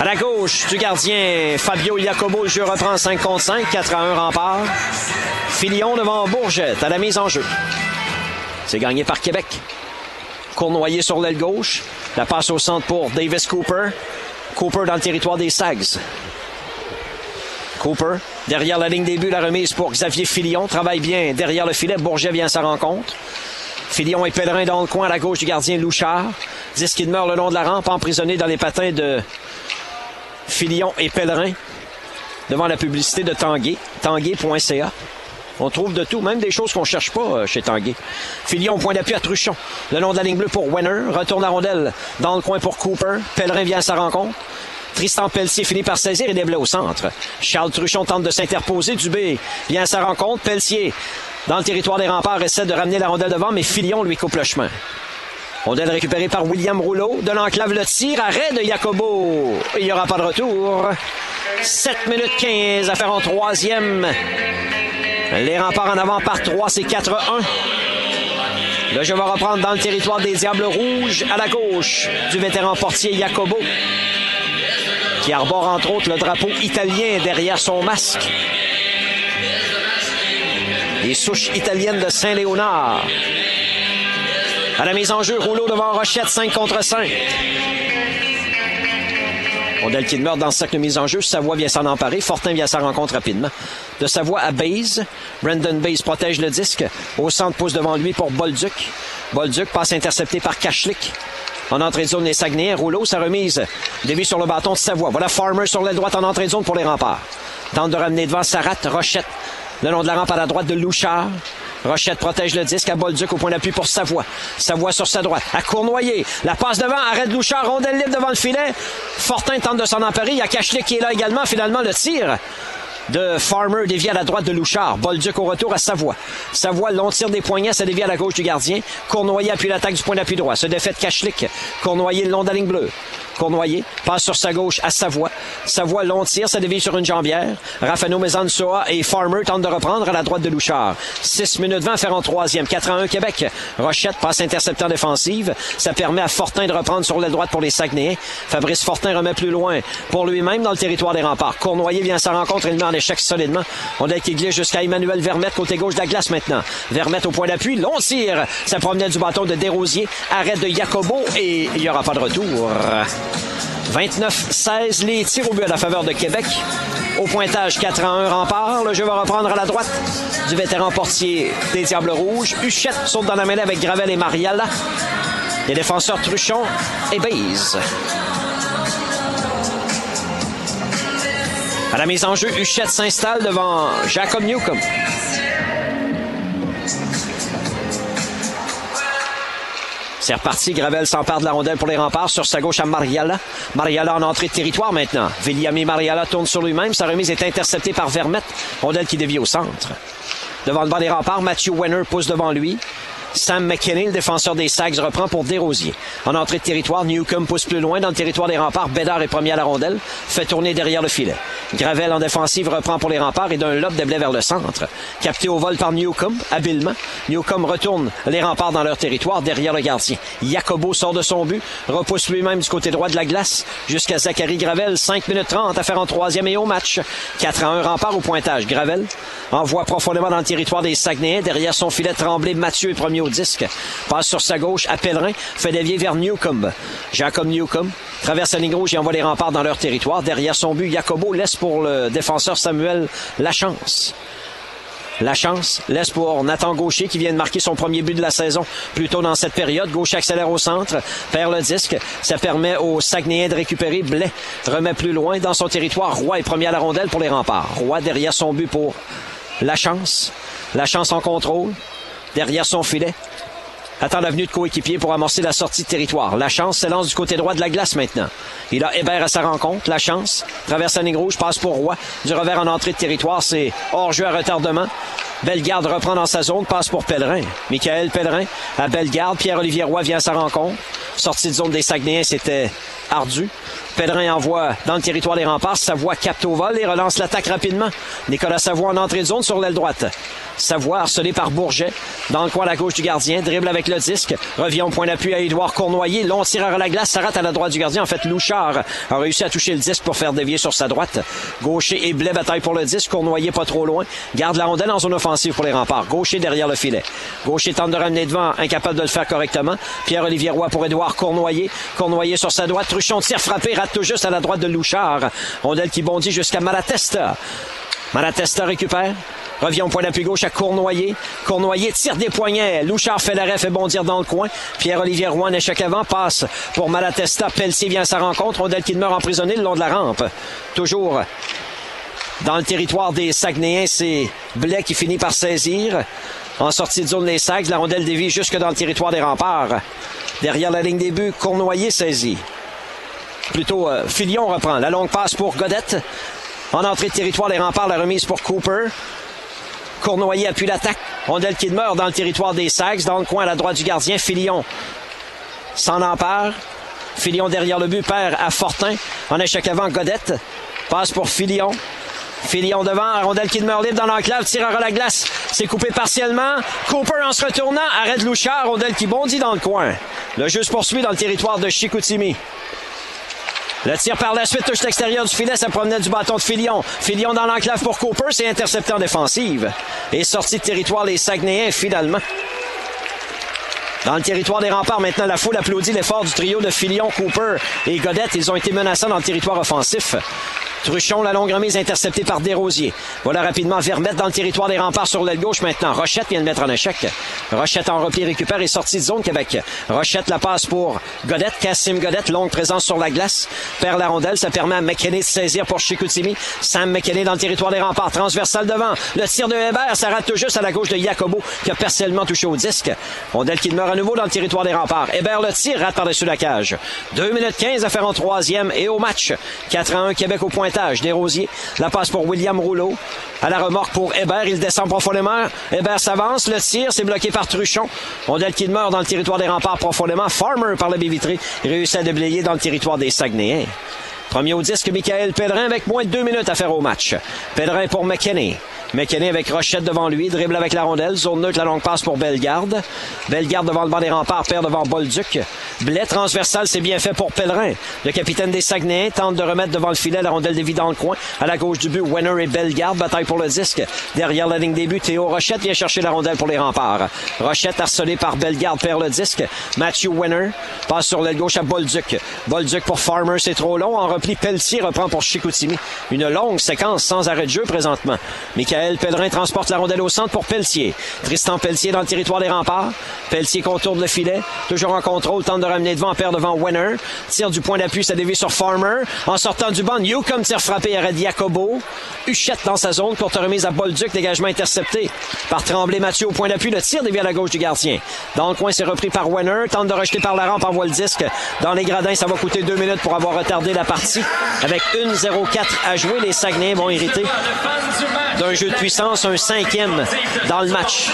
À la gauche du gardien Fabio Jacobo, le jeu reprend 5 contre 5, 4 à 1 rempart. Filion devant Bourgette à la mise en jeu. C'est gagné par Québec. Cournoyer sur l'aile gauche. La passe au centre pour Davis Cooper. Cooper dans le territoire des Sags. Cooper, derrière la ligne des buts, la remise pour Xavier Filion. Travaille bien derrière le filet. Bourget vient à sa rencontre. Filion et Pellerin dans le coin à la gauche du gardien Louchard. Disque qui demeure le long de la rampe, emprisonné dans les patins de Filion et Pellerin. Devant la publicité de Tanguay, tanguay.ca. On trouve de tout, même des choses qu'on cherche pas chez Tanguay. Filion, point d'appui à Truchon. Le long de la ligne bleue pour Wenner. Retourne la rondelle dans le coin pour Cooper. Pellerin vient à sa rencontre. Tristan Pelletier finit par saisir et déblai au centre. Charles Truchon tente de s'interposer. Dubé vient à sa rencontre. Pelletier, dans le territoire des remparts, essaie de ramener la rondelle devant, mais Filion lui coupe le chemin. Rondelle récupérée par William Rouleau. De l'enclave le tir. Arrêt de Jacobo. Il n'y aura pas de retour. 7 minutes 15 à faire en troisième. Les remparts en avant par 3, c'est 4-1. Le jeu va reprendre dans le territoire des Diables Rouges à la gauche du vétéran portier Jacobo, qui arbore entre autres le drapeau italien derrière son masque. Les souches italiennes de Saint-Léonard. À la mise en jeu, rouleau devant Rochette, 5 contre 5. Rondelle qui demeure dans ce cercle de mise en jeu. Savoie vient s'en emparer. Fortin vient sa rencontre rapidement. De Savoie à Baze. Brandon Baze protège le disque. Au centre, pousse devant lui pour Bolduc. Bolduc passe intercepté par Kachlik. En entrée de zone, les Saguenayens. Rouleau, sa remise. Dévie sur le bâton de Savoie. Voilà Farmer sur l'aile droite en entrée de zone pour les remparts. Tente de ramener devant Sarat. Rochette. Le long de la rampe à la droite de Louchard. Rochette protège le disque à Bolduc au point d'appui pour Savoie. Savoie sur sa droite. À Cournoyer. La passe devant. Arrête Louchard. Rondelle libre devant le filet. Fortin tente de s'en emparer. Il y a Cachelet qui est là également. Finalement, le tir de Farmer dévie à la droite de Louchard. Bolduc au retour à Savoie. Savoie, long tir des poignets, ça dévie à la gauche du gardien. Cournoyer appuie l'attaque du point d'appui droit. Se défait de Kachlik. Cournoyer le long de la ligne bleue. Cournoyer passe sur sa gauche à Savoie. Savoie, long tir, ça dévie sur une jambière. Rafano Mezansoa et Farmer tentent de reprendre à la droite de Louchard. 6 minutes 20 faire en troisième. 4 à 1 Québec. Rochette passe interceptant défensive. Ça permet à Fortin de reprendre sur l'aile droite pour les Saguenayens. Fabrice Fortin remet plus loin pour lui-même dans le territoire des remparts. Cournoyer vient à sa rencontre et le met en échec solidement. On a qui jusqu'à Emmanuel Vermette, côté gauche de la glace maintenant. Vermette au point d'appui. Long tir. Ça promenait du bâton de Desrosiers. Arrête de Jacobo et il n'y aura pas de retour. 29-16, les tirs au but à la faveur de Québec. Au pointage 4 à 1 rempart. Le jeu va reprendre à la droite du vétéran portier des Diables Rouges. Huchette saute dans la mêlée avec Gravel et Mariala. Les défenseurs Truchon et Baze. À la mise en jeu, Huchette s'installe devant Jacob Newcomb. C'est reparti. Gravel s'empare de la rondelle pour les remparts sur sa gauche à Mariala. Mariala en entrée de territoire maintenant. Viliami Mariala tourne sur lui-même. Sa remise est interceptée par Vermette. Rondelle qui dévie au centre. Devant le banc des remparts, Matthew Wenner pousse devant lui. Sam McKinney, le défenseur des Sags, reprend pour Desrosiers. En entrée de territoire, Newcomb pousse plus loin dans le territoire des remparts. Bédard est premier à la rondelle, fait tourner derrière le filet. Gravel en défensive reprend pour les remparts et d'un lob déblai vers le centre. Capté au vol par Newcomb, habilement. Newcomb retourne les remparts dans leur territoire derrière le gardien. Jacobo sort de son but, repousse lui-même du côté droit de la glace jusqu'à Zachary Gravel. 5 minutes 30 à faire en troisième et au match. 4 à 1 rempart au pointage. Gravel envoie profondément dans le territoire des Saguenayens. Derrière son filet tremblé, Mathieu est premier au disque. Passe sur sa gauche à Pellerin, fait dévier vers Newcomb. Jacob Newcomb traverse la ligne rouge et envoie les remparts dans leur territoire. Derrière son but, Jacobo laisse pour le défenseur Samuel la chance. La chance laisse pour Nathan Gaucher qui vient de marquer son premier but de la saison plus tôt dans cette période. Gaucher accélère au centre, perd le disque. Ça permet aux Saguenayens de récupérer. Blais remet plus loin dans son territoire. Roy est premier à la rondelle pour les remparts. Roy derrière son but pour la chance. La chance en contrôle. Derrière son filet. Attend l'avenue de coéquipier pour amorcer la sortie de territoire. La chance s'élance du côté droit de la glace maintenant. Il a Hébert à sa rencontre. La chance traverse la ligne rouge, passe pour Roy. Du revers en entrée de territoire, c'est hors-jeu à retardement. Bellegarde reprend dans sa zone, passe pour Pellerin. Michael Pellerin à Bellegarde. Pierre-Olivier Roy vient à sa rencontre. Sortie de zone des Saguenayens, c'était ardu. Pellerin envoie dans le territoire des remparts. Savoie capte au vol et relance l'attaque rapidement. Nicolas Savoie en entrée de zone sur l'aile droite. Savoie harcelé par Bourget. Dans le coin à la gauche du gardien. Dribble avec le disque. Revient au point d'appui à Édouard Cournoyer. Long tireur à la glace. Ça rate à la droite du gardien. En fait, Louchard a réussi à toucher le disque pour faire dévier sur sa droite. Gaucher et Blais bataille pour le disque. Cournoyer pas trop loin. Garde la rondelle en zone offensive pour les remparts. Gaucher derrière le filet. Gaucher tente de ramener devant. Incapable de le faire correctement. Pierre-Olivier Roy pour Édouard Cournoyer. Cournoyer sur sa droite. Truchon tire frappé. Tout juste à la droite de Louchard. Rondelle qui bondit jusqu'à Malatesta. Malatesta récupère. Revient au point d'appui gauche à Cournoyer. Cournoyer tire des poignets. Louchard fait l'arrêt, fait bondir dans le coin. Pierre-Olivier Rouen, échec avant, passe pour Malatesta. Pelletier vient à sa rencontre. Rondelle qui demeure emprisonné le long de la rampe. Toujours dans le territoire des Saguenayens, c'est Blais qui finit par saisir. En sortie de zone des Sags, la rondelle dévie jusque dans le territoire des remparts. Derrière la ligne des buts, Cournoyer saisit. Plutôt, euh, Filion reprend. La longue passe pour Godette. En entrée de territoire, les remparts, la remise pour Cooper. Cournoyer appuie l'attaque. Rondelle qui demeure dans le territoire des Sags, dans le coin à la droite du gardien. Filion s'en empare. Filion derrière le but, perd à Fortin. En échec avant, Godette. Passe pour Filion. Filion devant, rondelle qui demeure libre dans l'enclave, tireur à la glace. C'est coupé partiellement. Cooper en se retournant, arrête Louchard, rondelle qui bondit dans le coin. Le jeu se poursuit dans le territoire de Chicoutimi. Le tir par la suite touche l'extérieur du filet, ça promenait du bâton de Filion. Filion dans l'enclave pour Cooper, c'est intercepté en défensive. Et sorti de territoire les Saguenayens finalement. Dans le territoire des remparts, maintenant, la foule applaudit l'effort du trio de Filion, Cooper et Godette. Ils ont été menaçants dans le territoire offensif. Truchon, la longue remise interceptée par Desrosiers. Voilà rapidement Vermette dans le territoire des remparts sur l'aile gauche maintenant. Rochette vient de mettre en échec. Rochette en repli récupère et sortie de zone Québec. Rochette la passe pour Godette. Cassim Godette, longue présence sur la glace. Perd la rondelle, ça permet à McKinney de saisir pour Chicoutimi. Sam McKinney dans le territoire des remparts. Transversal devant. Le tir de Hébert, ça rate tout juste à la gauche de Jacobo qui a partiellement touché au disque. Rondelle qui demeure à nouveau dans le territoire des remparts. Hébert le tir, rate par-dessus la cage. 2 minutes 15 à faire en troisième et au match. 4 à 1 Québec au point La passe pour William Rouleau. À la remorque pour Hébert. Il descend profondément. Hébert s'avance. Le tir, c'est bloqué par Truchon. Rondelle qui demeure dans le territoire des remparts profondément. Farmer par le baie réussit à déblayer dans le territoire des Saguenayens. Premier au disque, Michael Pellerin avec moins de deux minutes à faire au match. Pellerin pour McKinney. McKinney avec Rochette devant lui, dribble avec la rondelle, zone neutre, la longue passe pour Bellegarde. Bellegarde devant le banc des remparts, perd devant Bolduc. Blais transversal, c'est bien fait pour Pellerin. Le capitaine des Saguenayens tente de remettre devant le filet la rondelle dévie dans le coin. À la gauche du but, Wenner et Bellegarde, bataille pour le disque. Derrière la ligne des buts, Théo Rochette vient chercher la rondelle pour les remparts. Rochette harcelé par Bellegarde perd le disque. Matthew Wenner passe sur l'aile gauche à Bolduc. Bolduc pour Farmer, c'est trop long. En repli, Pelletier reprend pour Chicoutimi. Une longue séquence sans arrêt de jeu présentement. Michael Pellerin transporte la rondelle au centre pour Pelletier. Tristan Pelletier dans le territoire des remparts. Pelletier contourne le filet. Toujours en contrôle, tente de ramener devant, perd devant Wenner. Tire du point d'appui, ça dévie sur Farmer. En sortant du banc, Newcomb tire frappé à Jacobo. Huchette dans sa zone, courte remise à Bolduc, dégagement intercepté par Tremblay Mathieu au point d'appui. Le tir dévie à la gauche du gardien. Dans le coin, c'est repris par Wenner. Tente de rejeter par la rampe, envoie le disque. Dans les gradins, ça va coûter deux minutes pour avoir retardé la partie. Avec 1-0-4 à jouer, les Saguenay vont hériter d'un jeu de puissance, un cinquième dans le match.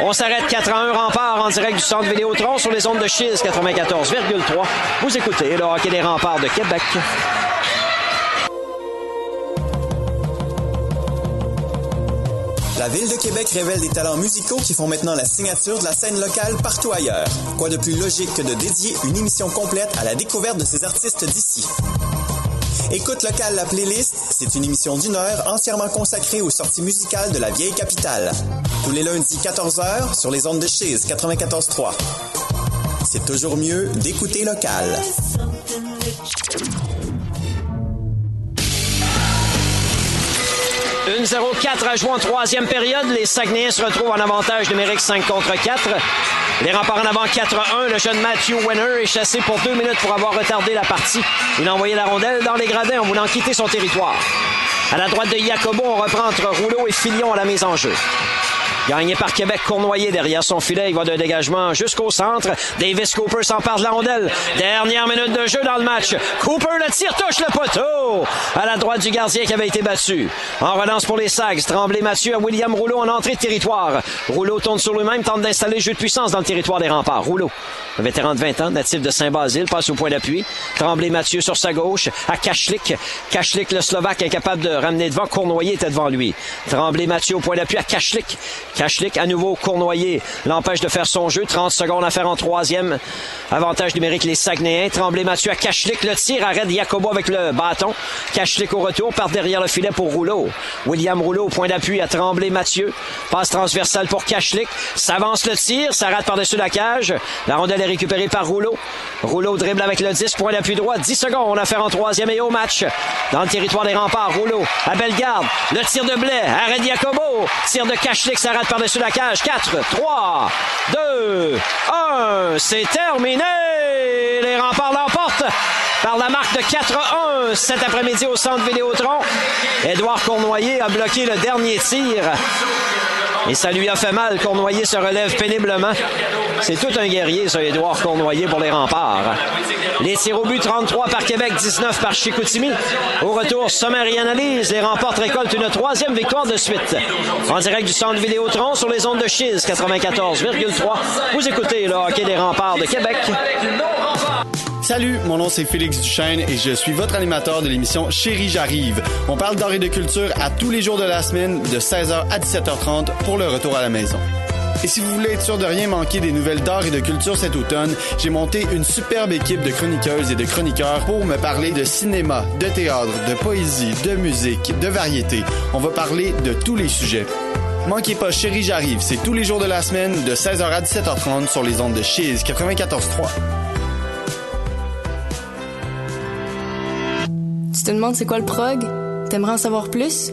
On s'arrête 4 à 1 rempart en direct du centre Vidéotron sur les ondes de Chiz 94,3. Vous écoutez le hockey des remparts de Québec. La Ville de Québec révèle des talents musicaux qui font maintenant la signature de la scène locale partout ailleurs. Quoi de plus logique que de dédier une émission complète à la découverte de ces artistes d'ici? Écoute local la playlist, c'est une émission d'une heure entièrement consacrée aux sorties musicales de la vieille capitale. Tous les lundis 14h sur les ondes de Chise 94.3. C'est toujours mieux d'écouter local. 1-0-4 à jouer en troisième période. Les Saguenayens se retrouvent en avantage numérique 5 contre 4. Les remparts en avant 4-1. Le jeune Matthew Wenner est chassé pour deux minutes pour avoir retardé la partie. Il a envoyé la rondelle dans les gradins en voulant quitter son territoire. À la droite de Jacobo, on reprend entre Rouleau et Filion à la mise en jeu. Gagné par Québec, Cournoyer derrière son filet. Il va de dégagement jusqu'au centre. Davis Cooper s'empare de la rondelle. Dernière minute de jeu dans le match. Cooper le tire, touche le poteau. À la droite du gardien qui avait été battu. En relance pour les Sags. Tremblay Mathieu à William Rouleau en entrée de territoire. Rouleau tourne sur lui-même, tente d'installer le jeu de puissance dans le territoire des remparts. Rouleau, un vétéran de 20 ans, natif de Saint-Basile, passe au point d'appui. Tremblay Mathieu sur sa gauche à Kachlik. Kachlik, le Slovaque, incapable de ramener devant. Cournoyer était devant lui. Tremblay Mathieu au point d'appui à Kachlik. Kachlik, à nouveau, Cournoyer l'empêche de faire son jeu. 30 secondes à faire en troisième. Avantage numérique, les Saguenayens. Tremblay Mathieu à Kachlik. Le tir arrête Jacobo avec le bâton. Kachlik au retour, part derrière le filet pour Rouleau. William Rouleau au point d'appui à Tremblay Mathieu. Passe transversale pour Kachlik. S'avance le tir, ça rate par-dessus la cage. La rondelle est récupérée par Rouleau. Rouleau dribble avec le 10, point d'appui droit. 10 secondes à faire en troisième et au match. Dans le territoire des remparts, Rouleau à Bellegarde. Le tir de Blais, arrête Jacobo. Tir de Kachlik, ça par-dessus la cage. 4, 3, 2, 1. C'est terminé. Les remparts l'emportent par la marque de 4-1 cet après-midi au centre Vidéotron. Édouard Cournoyer a bloqué le dernier tir. Et ça lui a fait mal. Cournoyer se relève péniblement. C'est tout un guerrier, ça, Édouard Cournoyer pour les remparts. Les tirs au but 33 par Québec, 19 par Chicoutimi. Au retour, sommaire et analyse. Les remparts récoltent une troisième victoire de suite. En direct du centre Vidéotron sur les ondes de Chiz 94,3. Vous écoutez le hockey des remparts de Québec. Salut, mon nom c'est Félix Duchesne et je suis votre animateur de l'émission Chérie j'arrive. On parle d'art et de culture à tous les jours de la semaine de 16h à 17h30 pour le retour à la maison. Et si vous voulez être sûr de rien manquer des nouvelles d'art et de culture cet automne, j'ai monté une superbe équipe de chroniqueuses et de chroniqueurs pour me parler de cinéma, de théâtre, de poésie, de musique, de variété. On va parler de tous les sujets. Manquez pas Chérie j'arrive, c'est tous les jours de la semaine de 16h à 17h30 sur les ondes de Chiz 94.3. te demandes c'est quoi le prog? T'aimerais en savoir plus?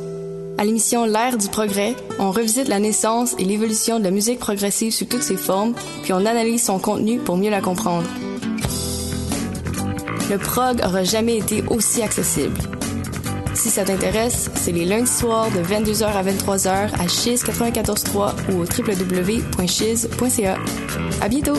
À l'émission L'ère du progrès, on revisite la naissance et l'évolution de la musique progressive sous toutes ses formes, puis on analyse son contenu pour mieux la comprendre. Le prog aura jamais été aussi accessible. Si ça t'intéresse, c'est les lundis soirs de 22h à 23h à Chiz 94.3 ou au www.chiz.ca. À bientôt!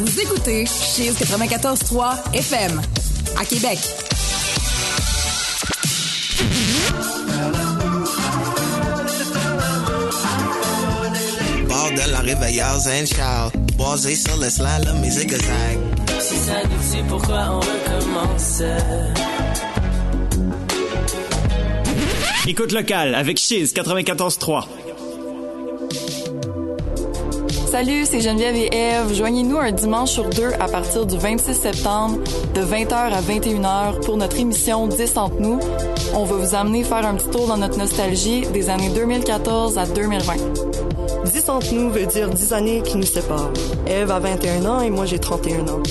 Vous écoutez Chiz 94.3 FM à Québec. Bord de la and shout. Basé sur le slalom et zigzag. Si ça nous tue, pourquoi on recommence? Écoute locale avec Chiz 94.3. Salut, c'est Geneviève et Eve. Joignez-nous un dimanche sur deux à partir du 26 septembre de 20h à 21h pour notre émission 10 entre nous. On va vous amener faire un petit tour dans notre nostalgie des années 2014 à 2020. 10 entre nous veut dire 10 années qui nous séparent. Eve a 21 ans et moi j'ai 31 ans.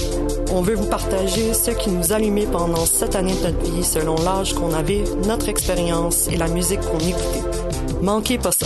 On veut vous partager ce qui nous allumait pendant cette année de notre vie selon l'âge qu'on avait, notre expérience et la musique qu'on écoutait. Manquez pas ça.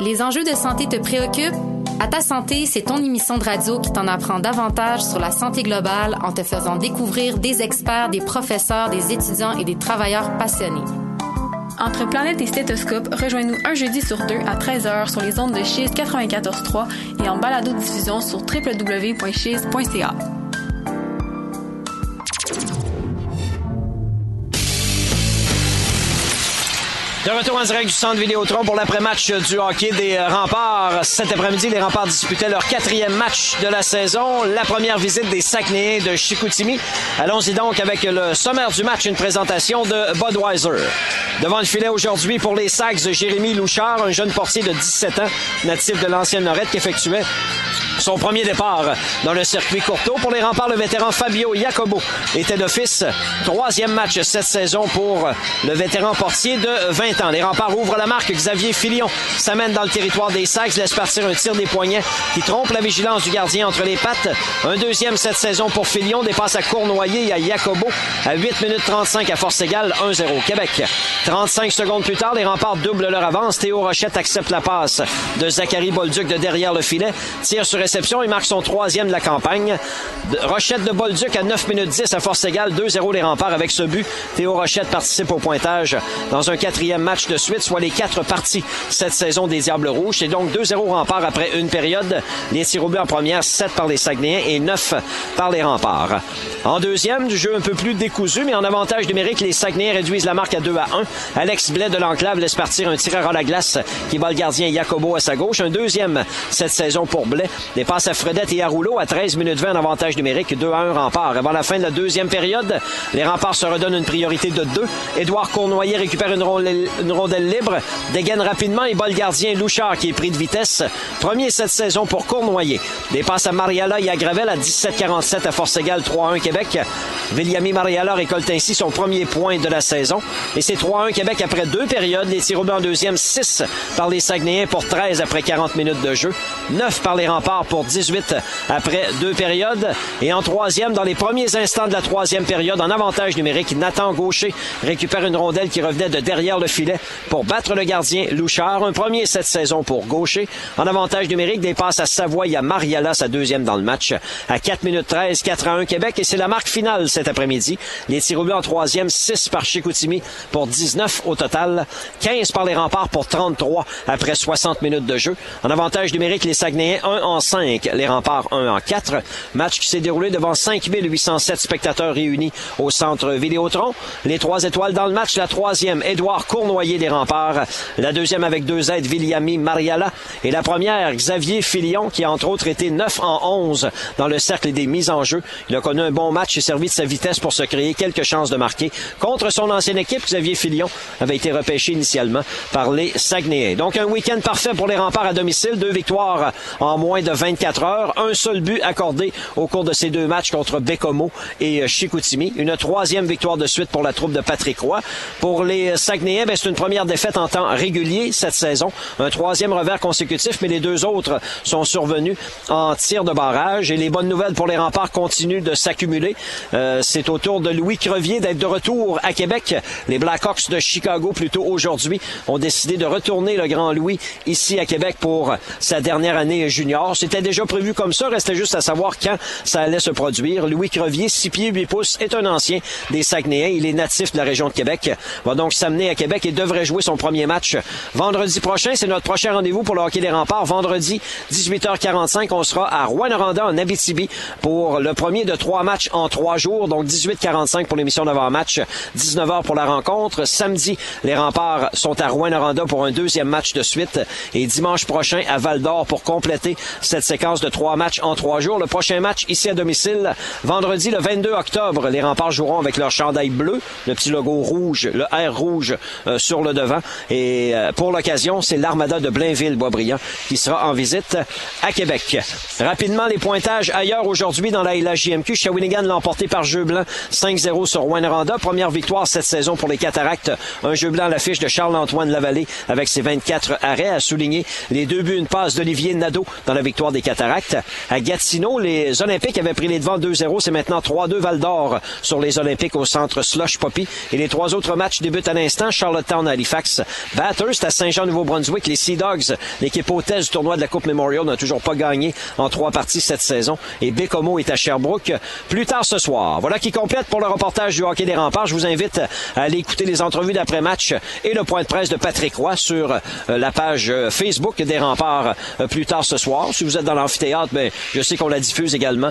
Les enjeux de santé te préoccupent? À ta santé, c'est ton émission de radio qui t'en apprend davantage sur la santé globale en te faisant découvrir des experts, des professeurs, des étudiants et des travailleurs passionnés. Entre Planète et Stéthoscope, rejoins-nous un jeudi sur deux à 13h sur les ondes de Chiz 94.3 et en balado-diffusion sur www.chiz.ca. De retour en direct du centre Vidéotron pour l'après-match du hockey des Remparts. Cet après-midi, les Remparts disputaient leur quatrième match de la saison. La première visite des Saguenayens de Chicoutimi. Allons-y donc avec le sommaire du match, une présentation de Budweiser. Devant le filet aujourd'hui pour les Sags, Jérémy Louchard, un jeune portier de 17 ans, natif de l'ancienne Norette, qui effectuait son premier départ dans le circuit Courteau. Pour les remparts, le vétéran Fabio Jacobo était d'office. Troisième match cette saison pour le vétéran portier de 20 Les remparts ouvrent la marque. Xavier Filion s'amène dans le territoire des Sags, laisse partir un tir des poignets qui trompe la vigilance du gardien entre les pattes. Un deuxième cette saison pour Filion. Dépasse à Cournoyer et à Jacobo à 8 minutes 35 à force égale 1-0 Québec. 35 secondes plus tard, les remparts doublent leur avance. Théo Rochette accepte la passe de Zachary Bolduc de derrière le filet. Tire sur réception. Il marque son troisième de la campagne. Rochette de Bolduc à 9 minutes 10 à force égale. 2-0 les remparts avec ce but. Théo Rochette participe au pointage dans un quatrième match de suite, soit les quatre parties cette saison des Diables Rouges. C'est donc 2-0 remparts après une période. Les tirs en première, 7 par les Saguenayens et 9 par les remparts. En deuxième, du jeu un peu plus décousu, mais en avantage numérique, les Saguenayens réduisent la marque à 2 à 1. Alex Blais de l'Enclave laisse partir un tireur à la glace qui bat le gardien Jacobo à sa gauche. Un deuxième cette saison pour Blais. Des passes à Fredette et à Rouleau à 13 minutes 20 en avantage numérique, 2 à 1 rempart. Avant la fin de la deuxième période, les remparts se redonnent une priorité de 2. Édouard Cournoyer récupère une une rondelle libre, dégaine rapidement et bat le gardien Louchard qui est pris de vitesse. Premier cette saison pour Cournoyer. Des passes à Mariala et à Gravel à 17-47 à force égale 3-1 Québec. Viliami Mariala récolte ainsi son premier point de la saison. Et c'est 3-1 Québec après deux périodes. Les tirs en deuxième, 6 par les Saguenayens pour 13 après 40 minutes de jeu. 9 par les remparts pour 18 après deux périodes. Et en troisième, dans les premiers instants de la troisième période, en avantage numérique, Nathan Gaucher récupère une rondelle qui revenait de derrière le filet pour battre le gardien Louchard. Un premier cette saison pour Gaucher. En avantage numérique, des passes à Savoie. Y a Mariala, sa deuxième dans le match. À 4 minutes 13, 4 à 1 Québec. Et c'est la marque finale cet après-midi. Les tirs en troisième, 6 par Chicoutimi pour 19 au total. 15 par les remparts pour 33 après 60 minutes de jeu. En avantage numérique, les Saguenayens 1 en 5, les remparts 1 en 4. Match qui s'est déroulé devant 5807 spectateurs réunis au centre Vidéotron. Les trois étoiles dans le match. La troisième, Édouard Cournoyer des remparts. La deuxième avec deux aides, Viliami Mariala. Et la première, Xavier Filion, qui a entre autres été 9 en 11 dans le cercle des mises en jeu. Il a connu un bon match et servi de sa vitesse pour se créer quelques chances de marquer. Contre son ancienne équipe, Xavier Filion avait été repêché initialement par les Saguenayens. Donc un week-end parfait pour les remparts à domicile. Deux victoires en moins de 24 heures. Un seul but accordé au cours de ces deux matchs contre Bécomo et Chicoutimi. Une troisième victoire de suite pour la troupe de Patrick Roy. Pour les Saguenayens, ben, c'est une première défaite en temps régulier cette saison. Un troisième revers consécutif, mais les deux autres sont survenus en tir de barrage. Et les bonnes nouvelles pour les remparts continuent de s'accumuler. Euh, c'est au tour de Louis Crevier d'être de retour à Québec. Les Blackhawks de Chicago, plutôt aujourd'hui, ont décidé de retourner le Grand Louis ici à Québec pour sa dernière année junior. C'était déjà prévu comme ça. Restait juste à savoir quand ça allait se produire. Louis Crevier, 6 pieds 8 pouces, est un ancien des Saguenayens. Il est natif de la région de Québec. Va donc s'amener à Québec devrait jouer son premier match vendredi prochain. C'est notre prochain rendez-vous pour le hockey des remparts. Vendredi, 18h45, on sera à Rouen-Noranda, en Abitibi, pour le premier de trois matchs en trois jours. Donc 18h45 pour l'émission d'avant-match, 19h pour la rencontre. Samedi, les remparts sont à Rouen-Noranda pour un deuxième match de suite. Et dimanche prochain, à Val-d'Or pour compléter cette séquence de trois matchs en trois jours. Le prochain match ici à domicile, vendredi le 22 octobre. Les remparts joueront avec leur chandail bleu, le petit logo rouge, le R rouge euh, sur le devant. Et euh, pour l'occasion, c'est l'armada de Blainville-Boisbriand qui sera en visite à Québec. Rapidement, les pointages ailleurs aujourd'hui dans la LHJMQ. Shawinigan l'a emporté par jeu blanc 5-0 sur Rwanda. Première victoire cette saison pour les Cataractes. Un jeu blanc à l'affiche de Charles-Antoine Lavallée avec ses 24 arrêts à souligner les deux buts, une passe d'Olivier Nadeau dans la victoire des Cataractes. À Gatineau, les Olympiques avaient pris les devants 2-0. C'est maintenant 3-2 Val d'Or sur les Olympiques au centre Slush Poppy. Et les trois autres matchs débutent à l'instant. Charlottetown à Halifax. Bathurst à Saint-Jean-Nouveau-Brunswick. Les Sea Dogs, l'équipe hôtesse du tournoi de la Coupe Memorial, n'a toujours pas gagné en trois parties cette saison. Et Bécomo est à Sherbrooke plus tard ce soir. Voilà qui complète pour le reportage du hockey des remparts. Je vous invite à aller écouter les entrevues d'après-match et le point de presse de Patrick Roy sur euh, la page euh, Facebook des remparts euh, plus tard ce soir. Si vous êtes dans l'amphithéâtre, ben, je sais qu'on la diffuse également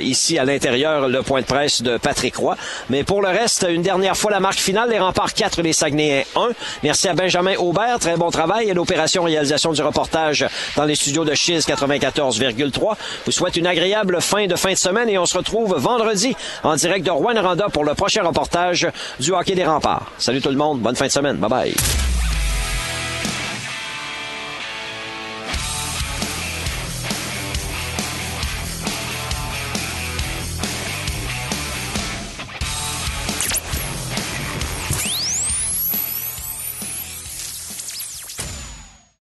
ici à l'intérieur, le point de presse de Patrick Roy. Mais pour le reste, une dernière fois la marque finale, les remparts 4, les Saguenayens 1. Merci à Benjamin Aubert, très bon travail et l'opération réalisation du reportage dans les studios de Chiz 94,3. Vous souhaite une agréable fin de fin de semaine et on se retrouve vendredi en direct de Rouen-Noranda pour le prochain reportage du hockey des remparts. Salut tout le monde, bonne fin de semaine, bye bye.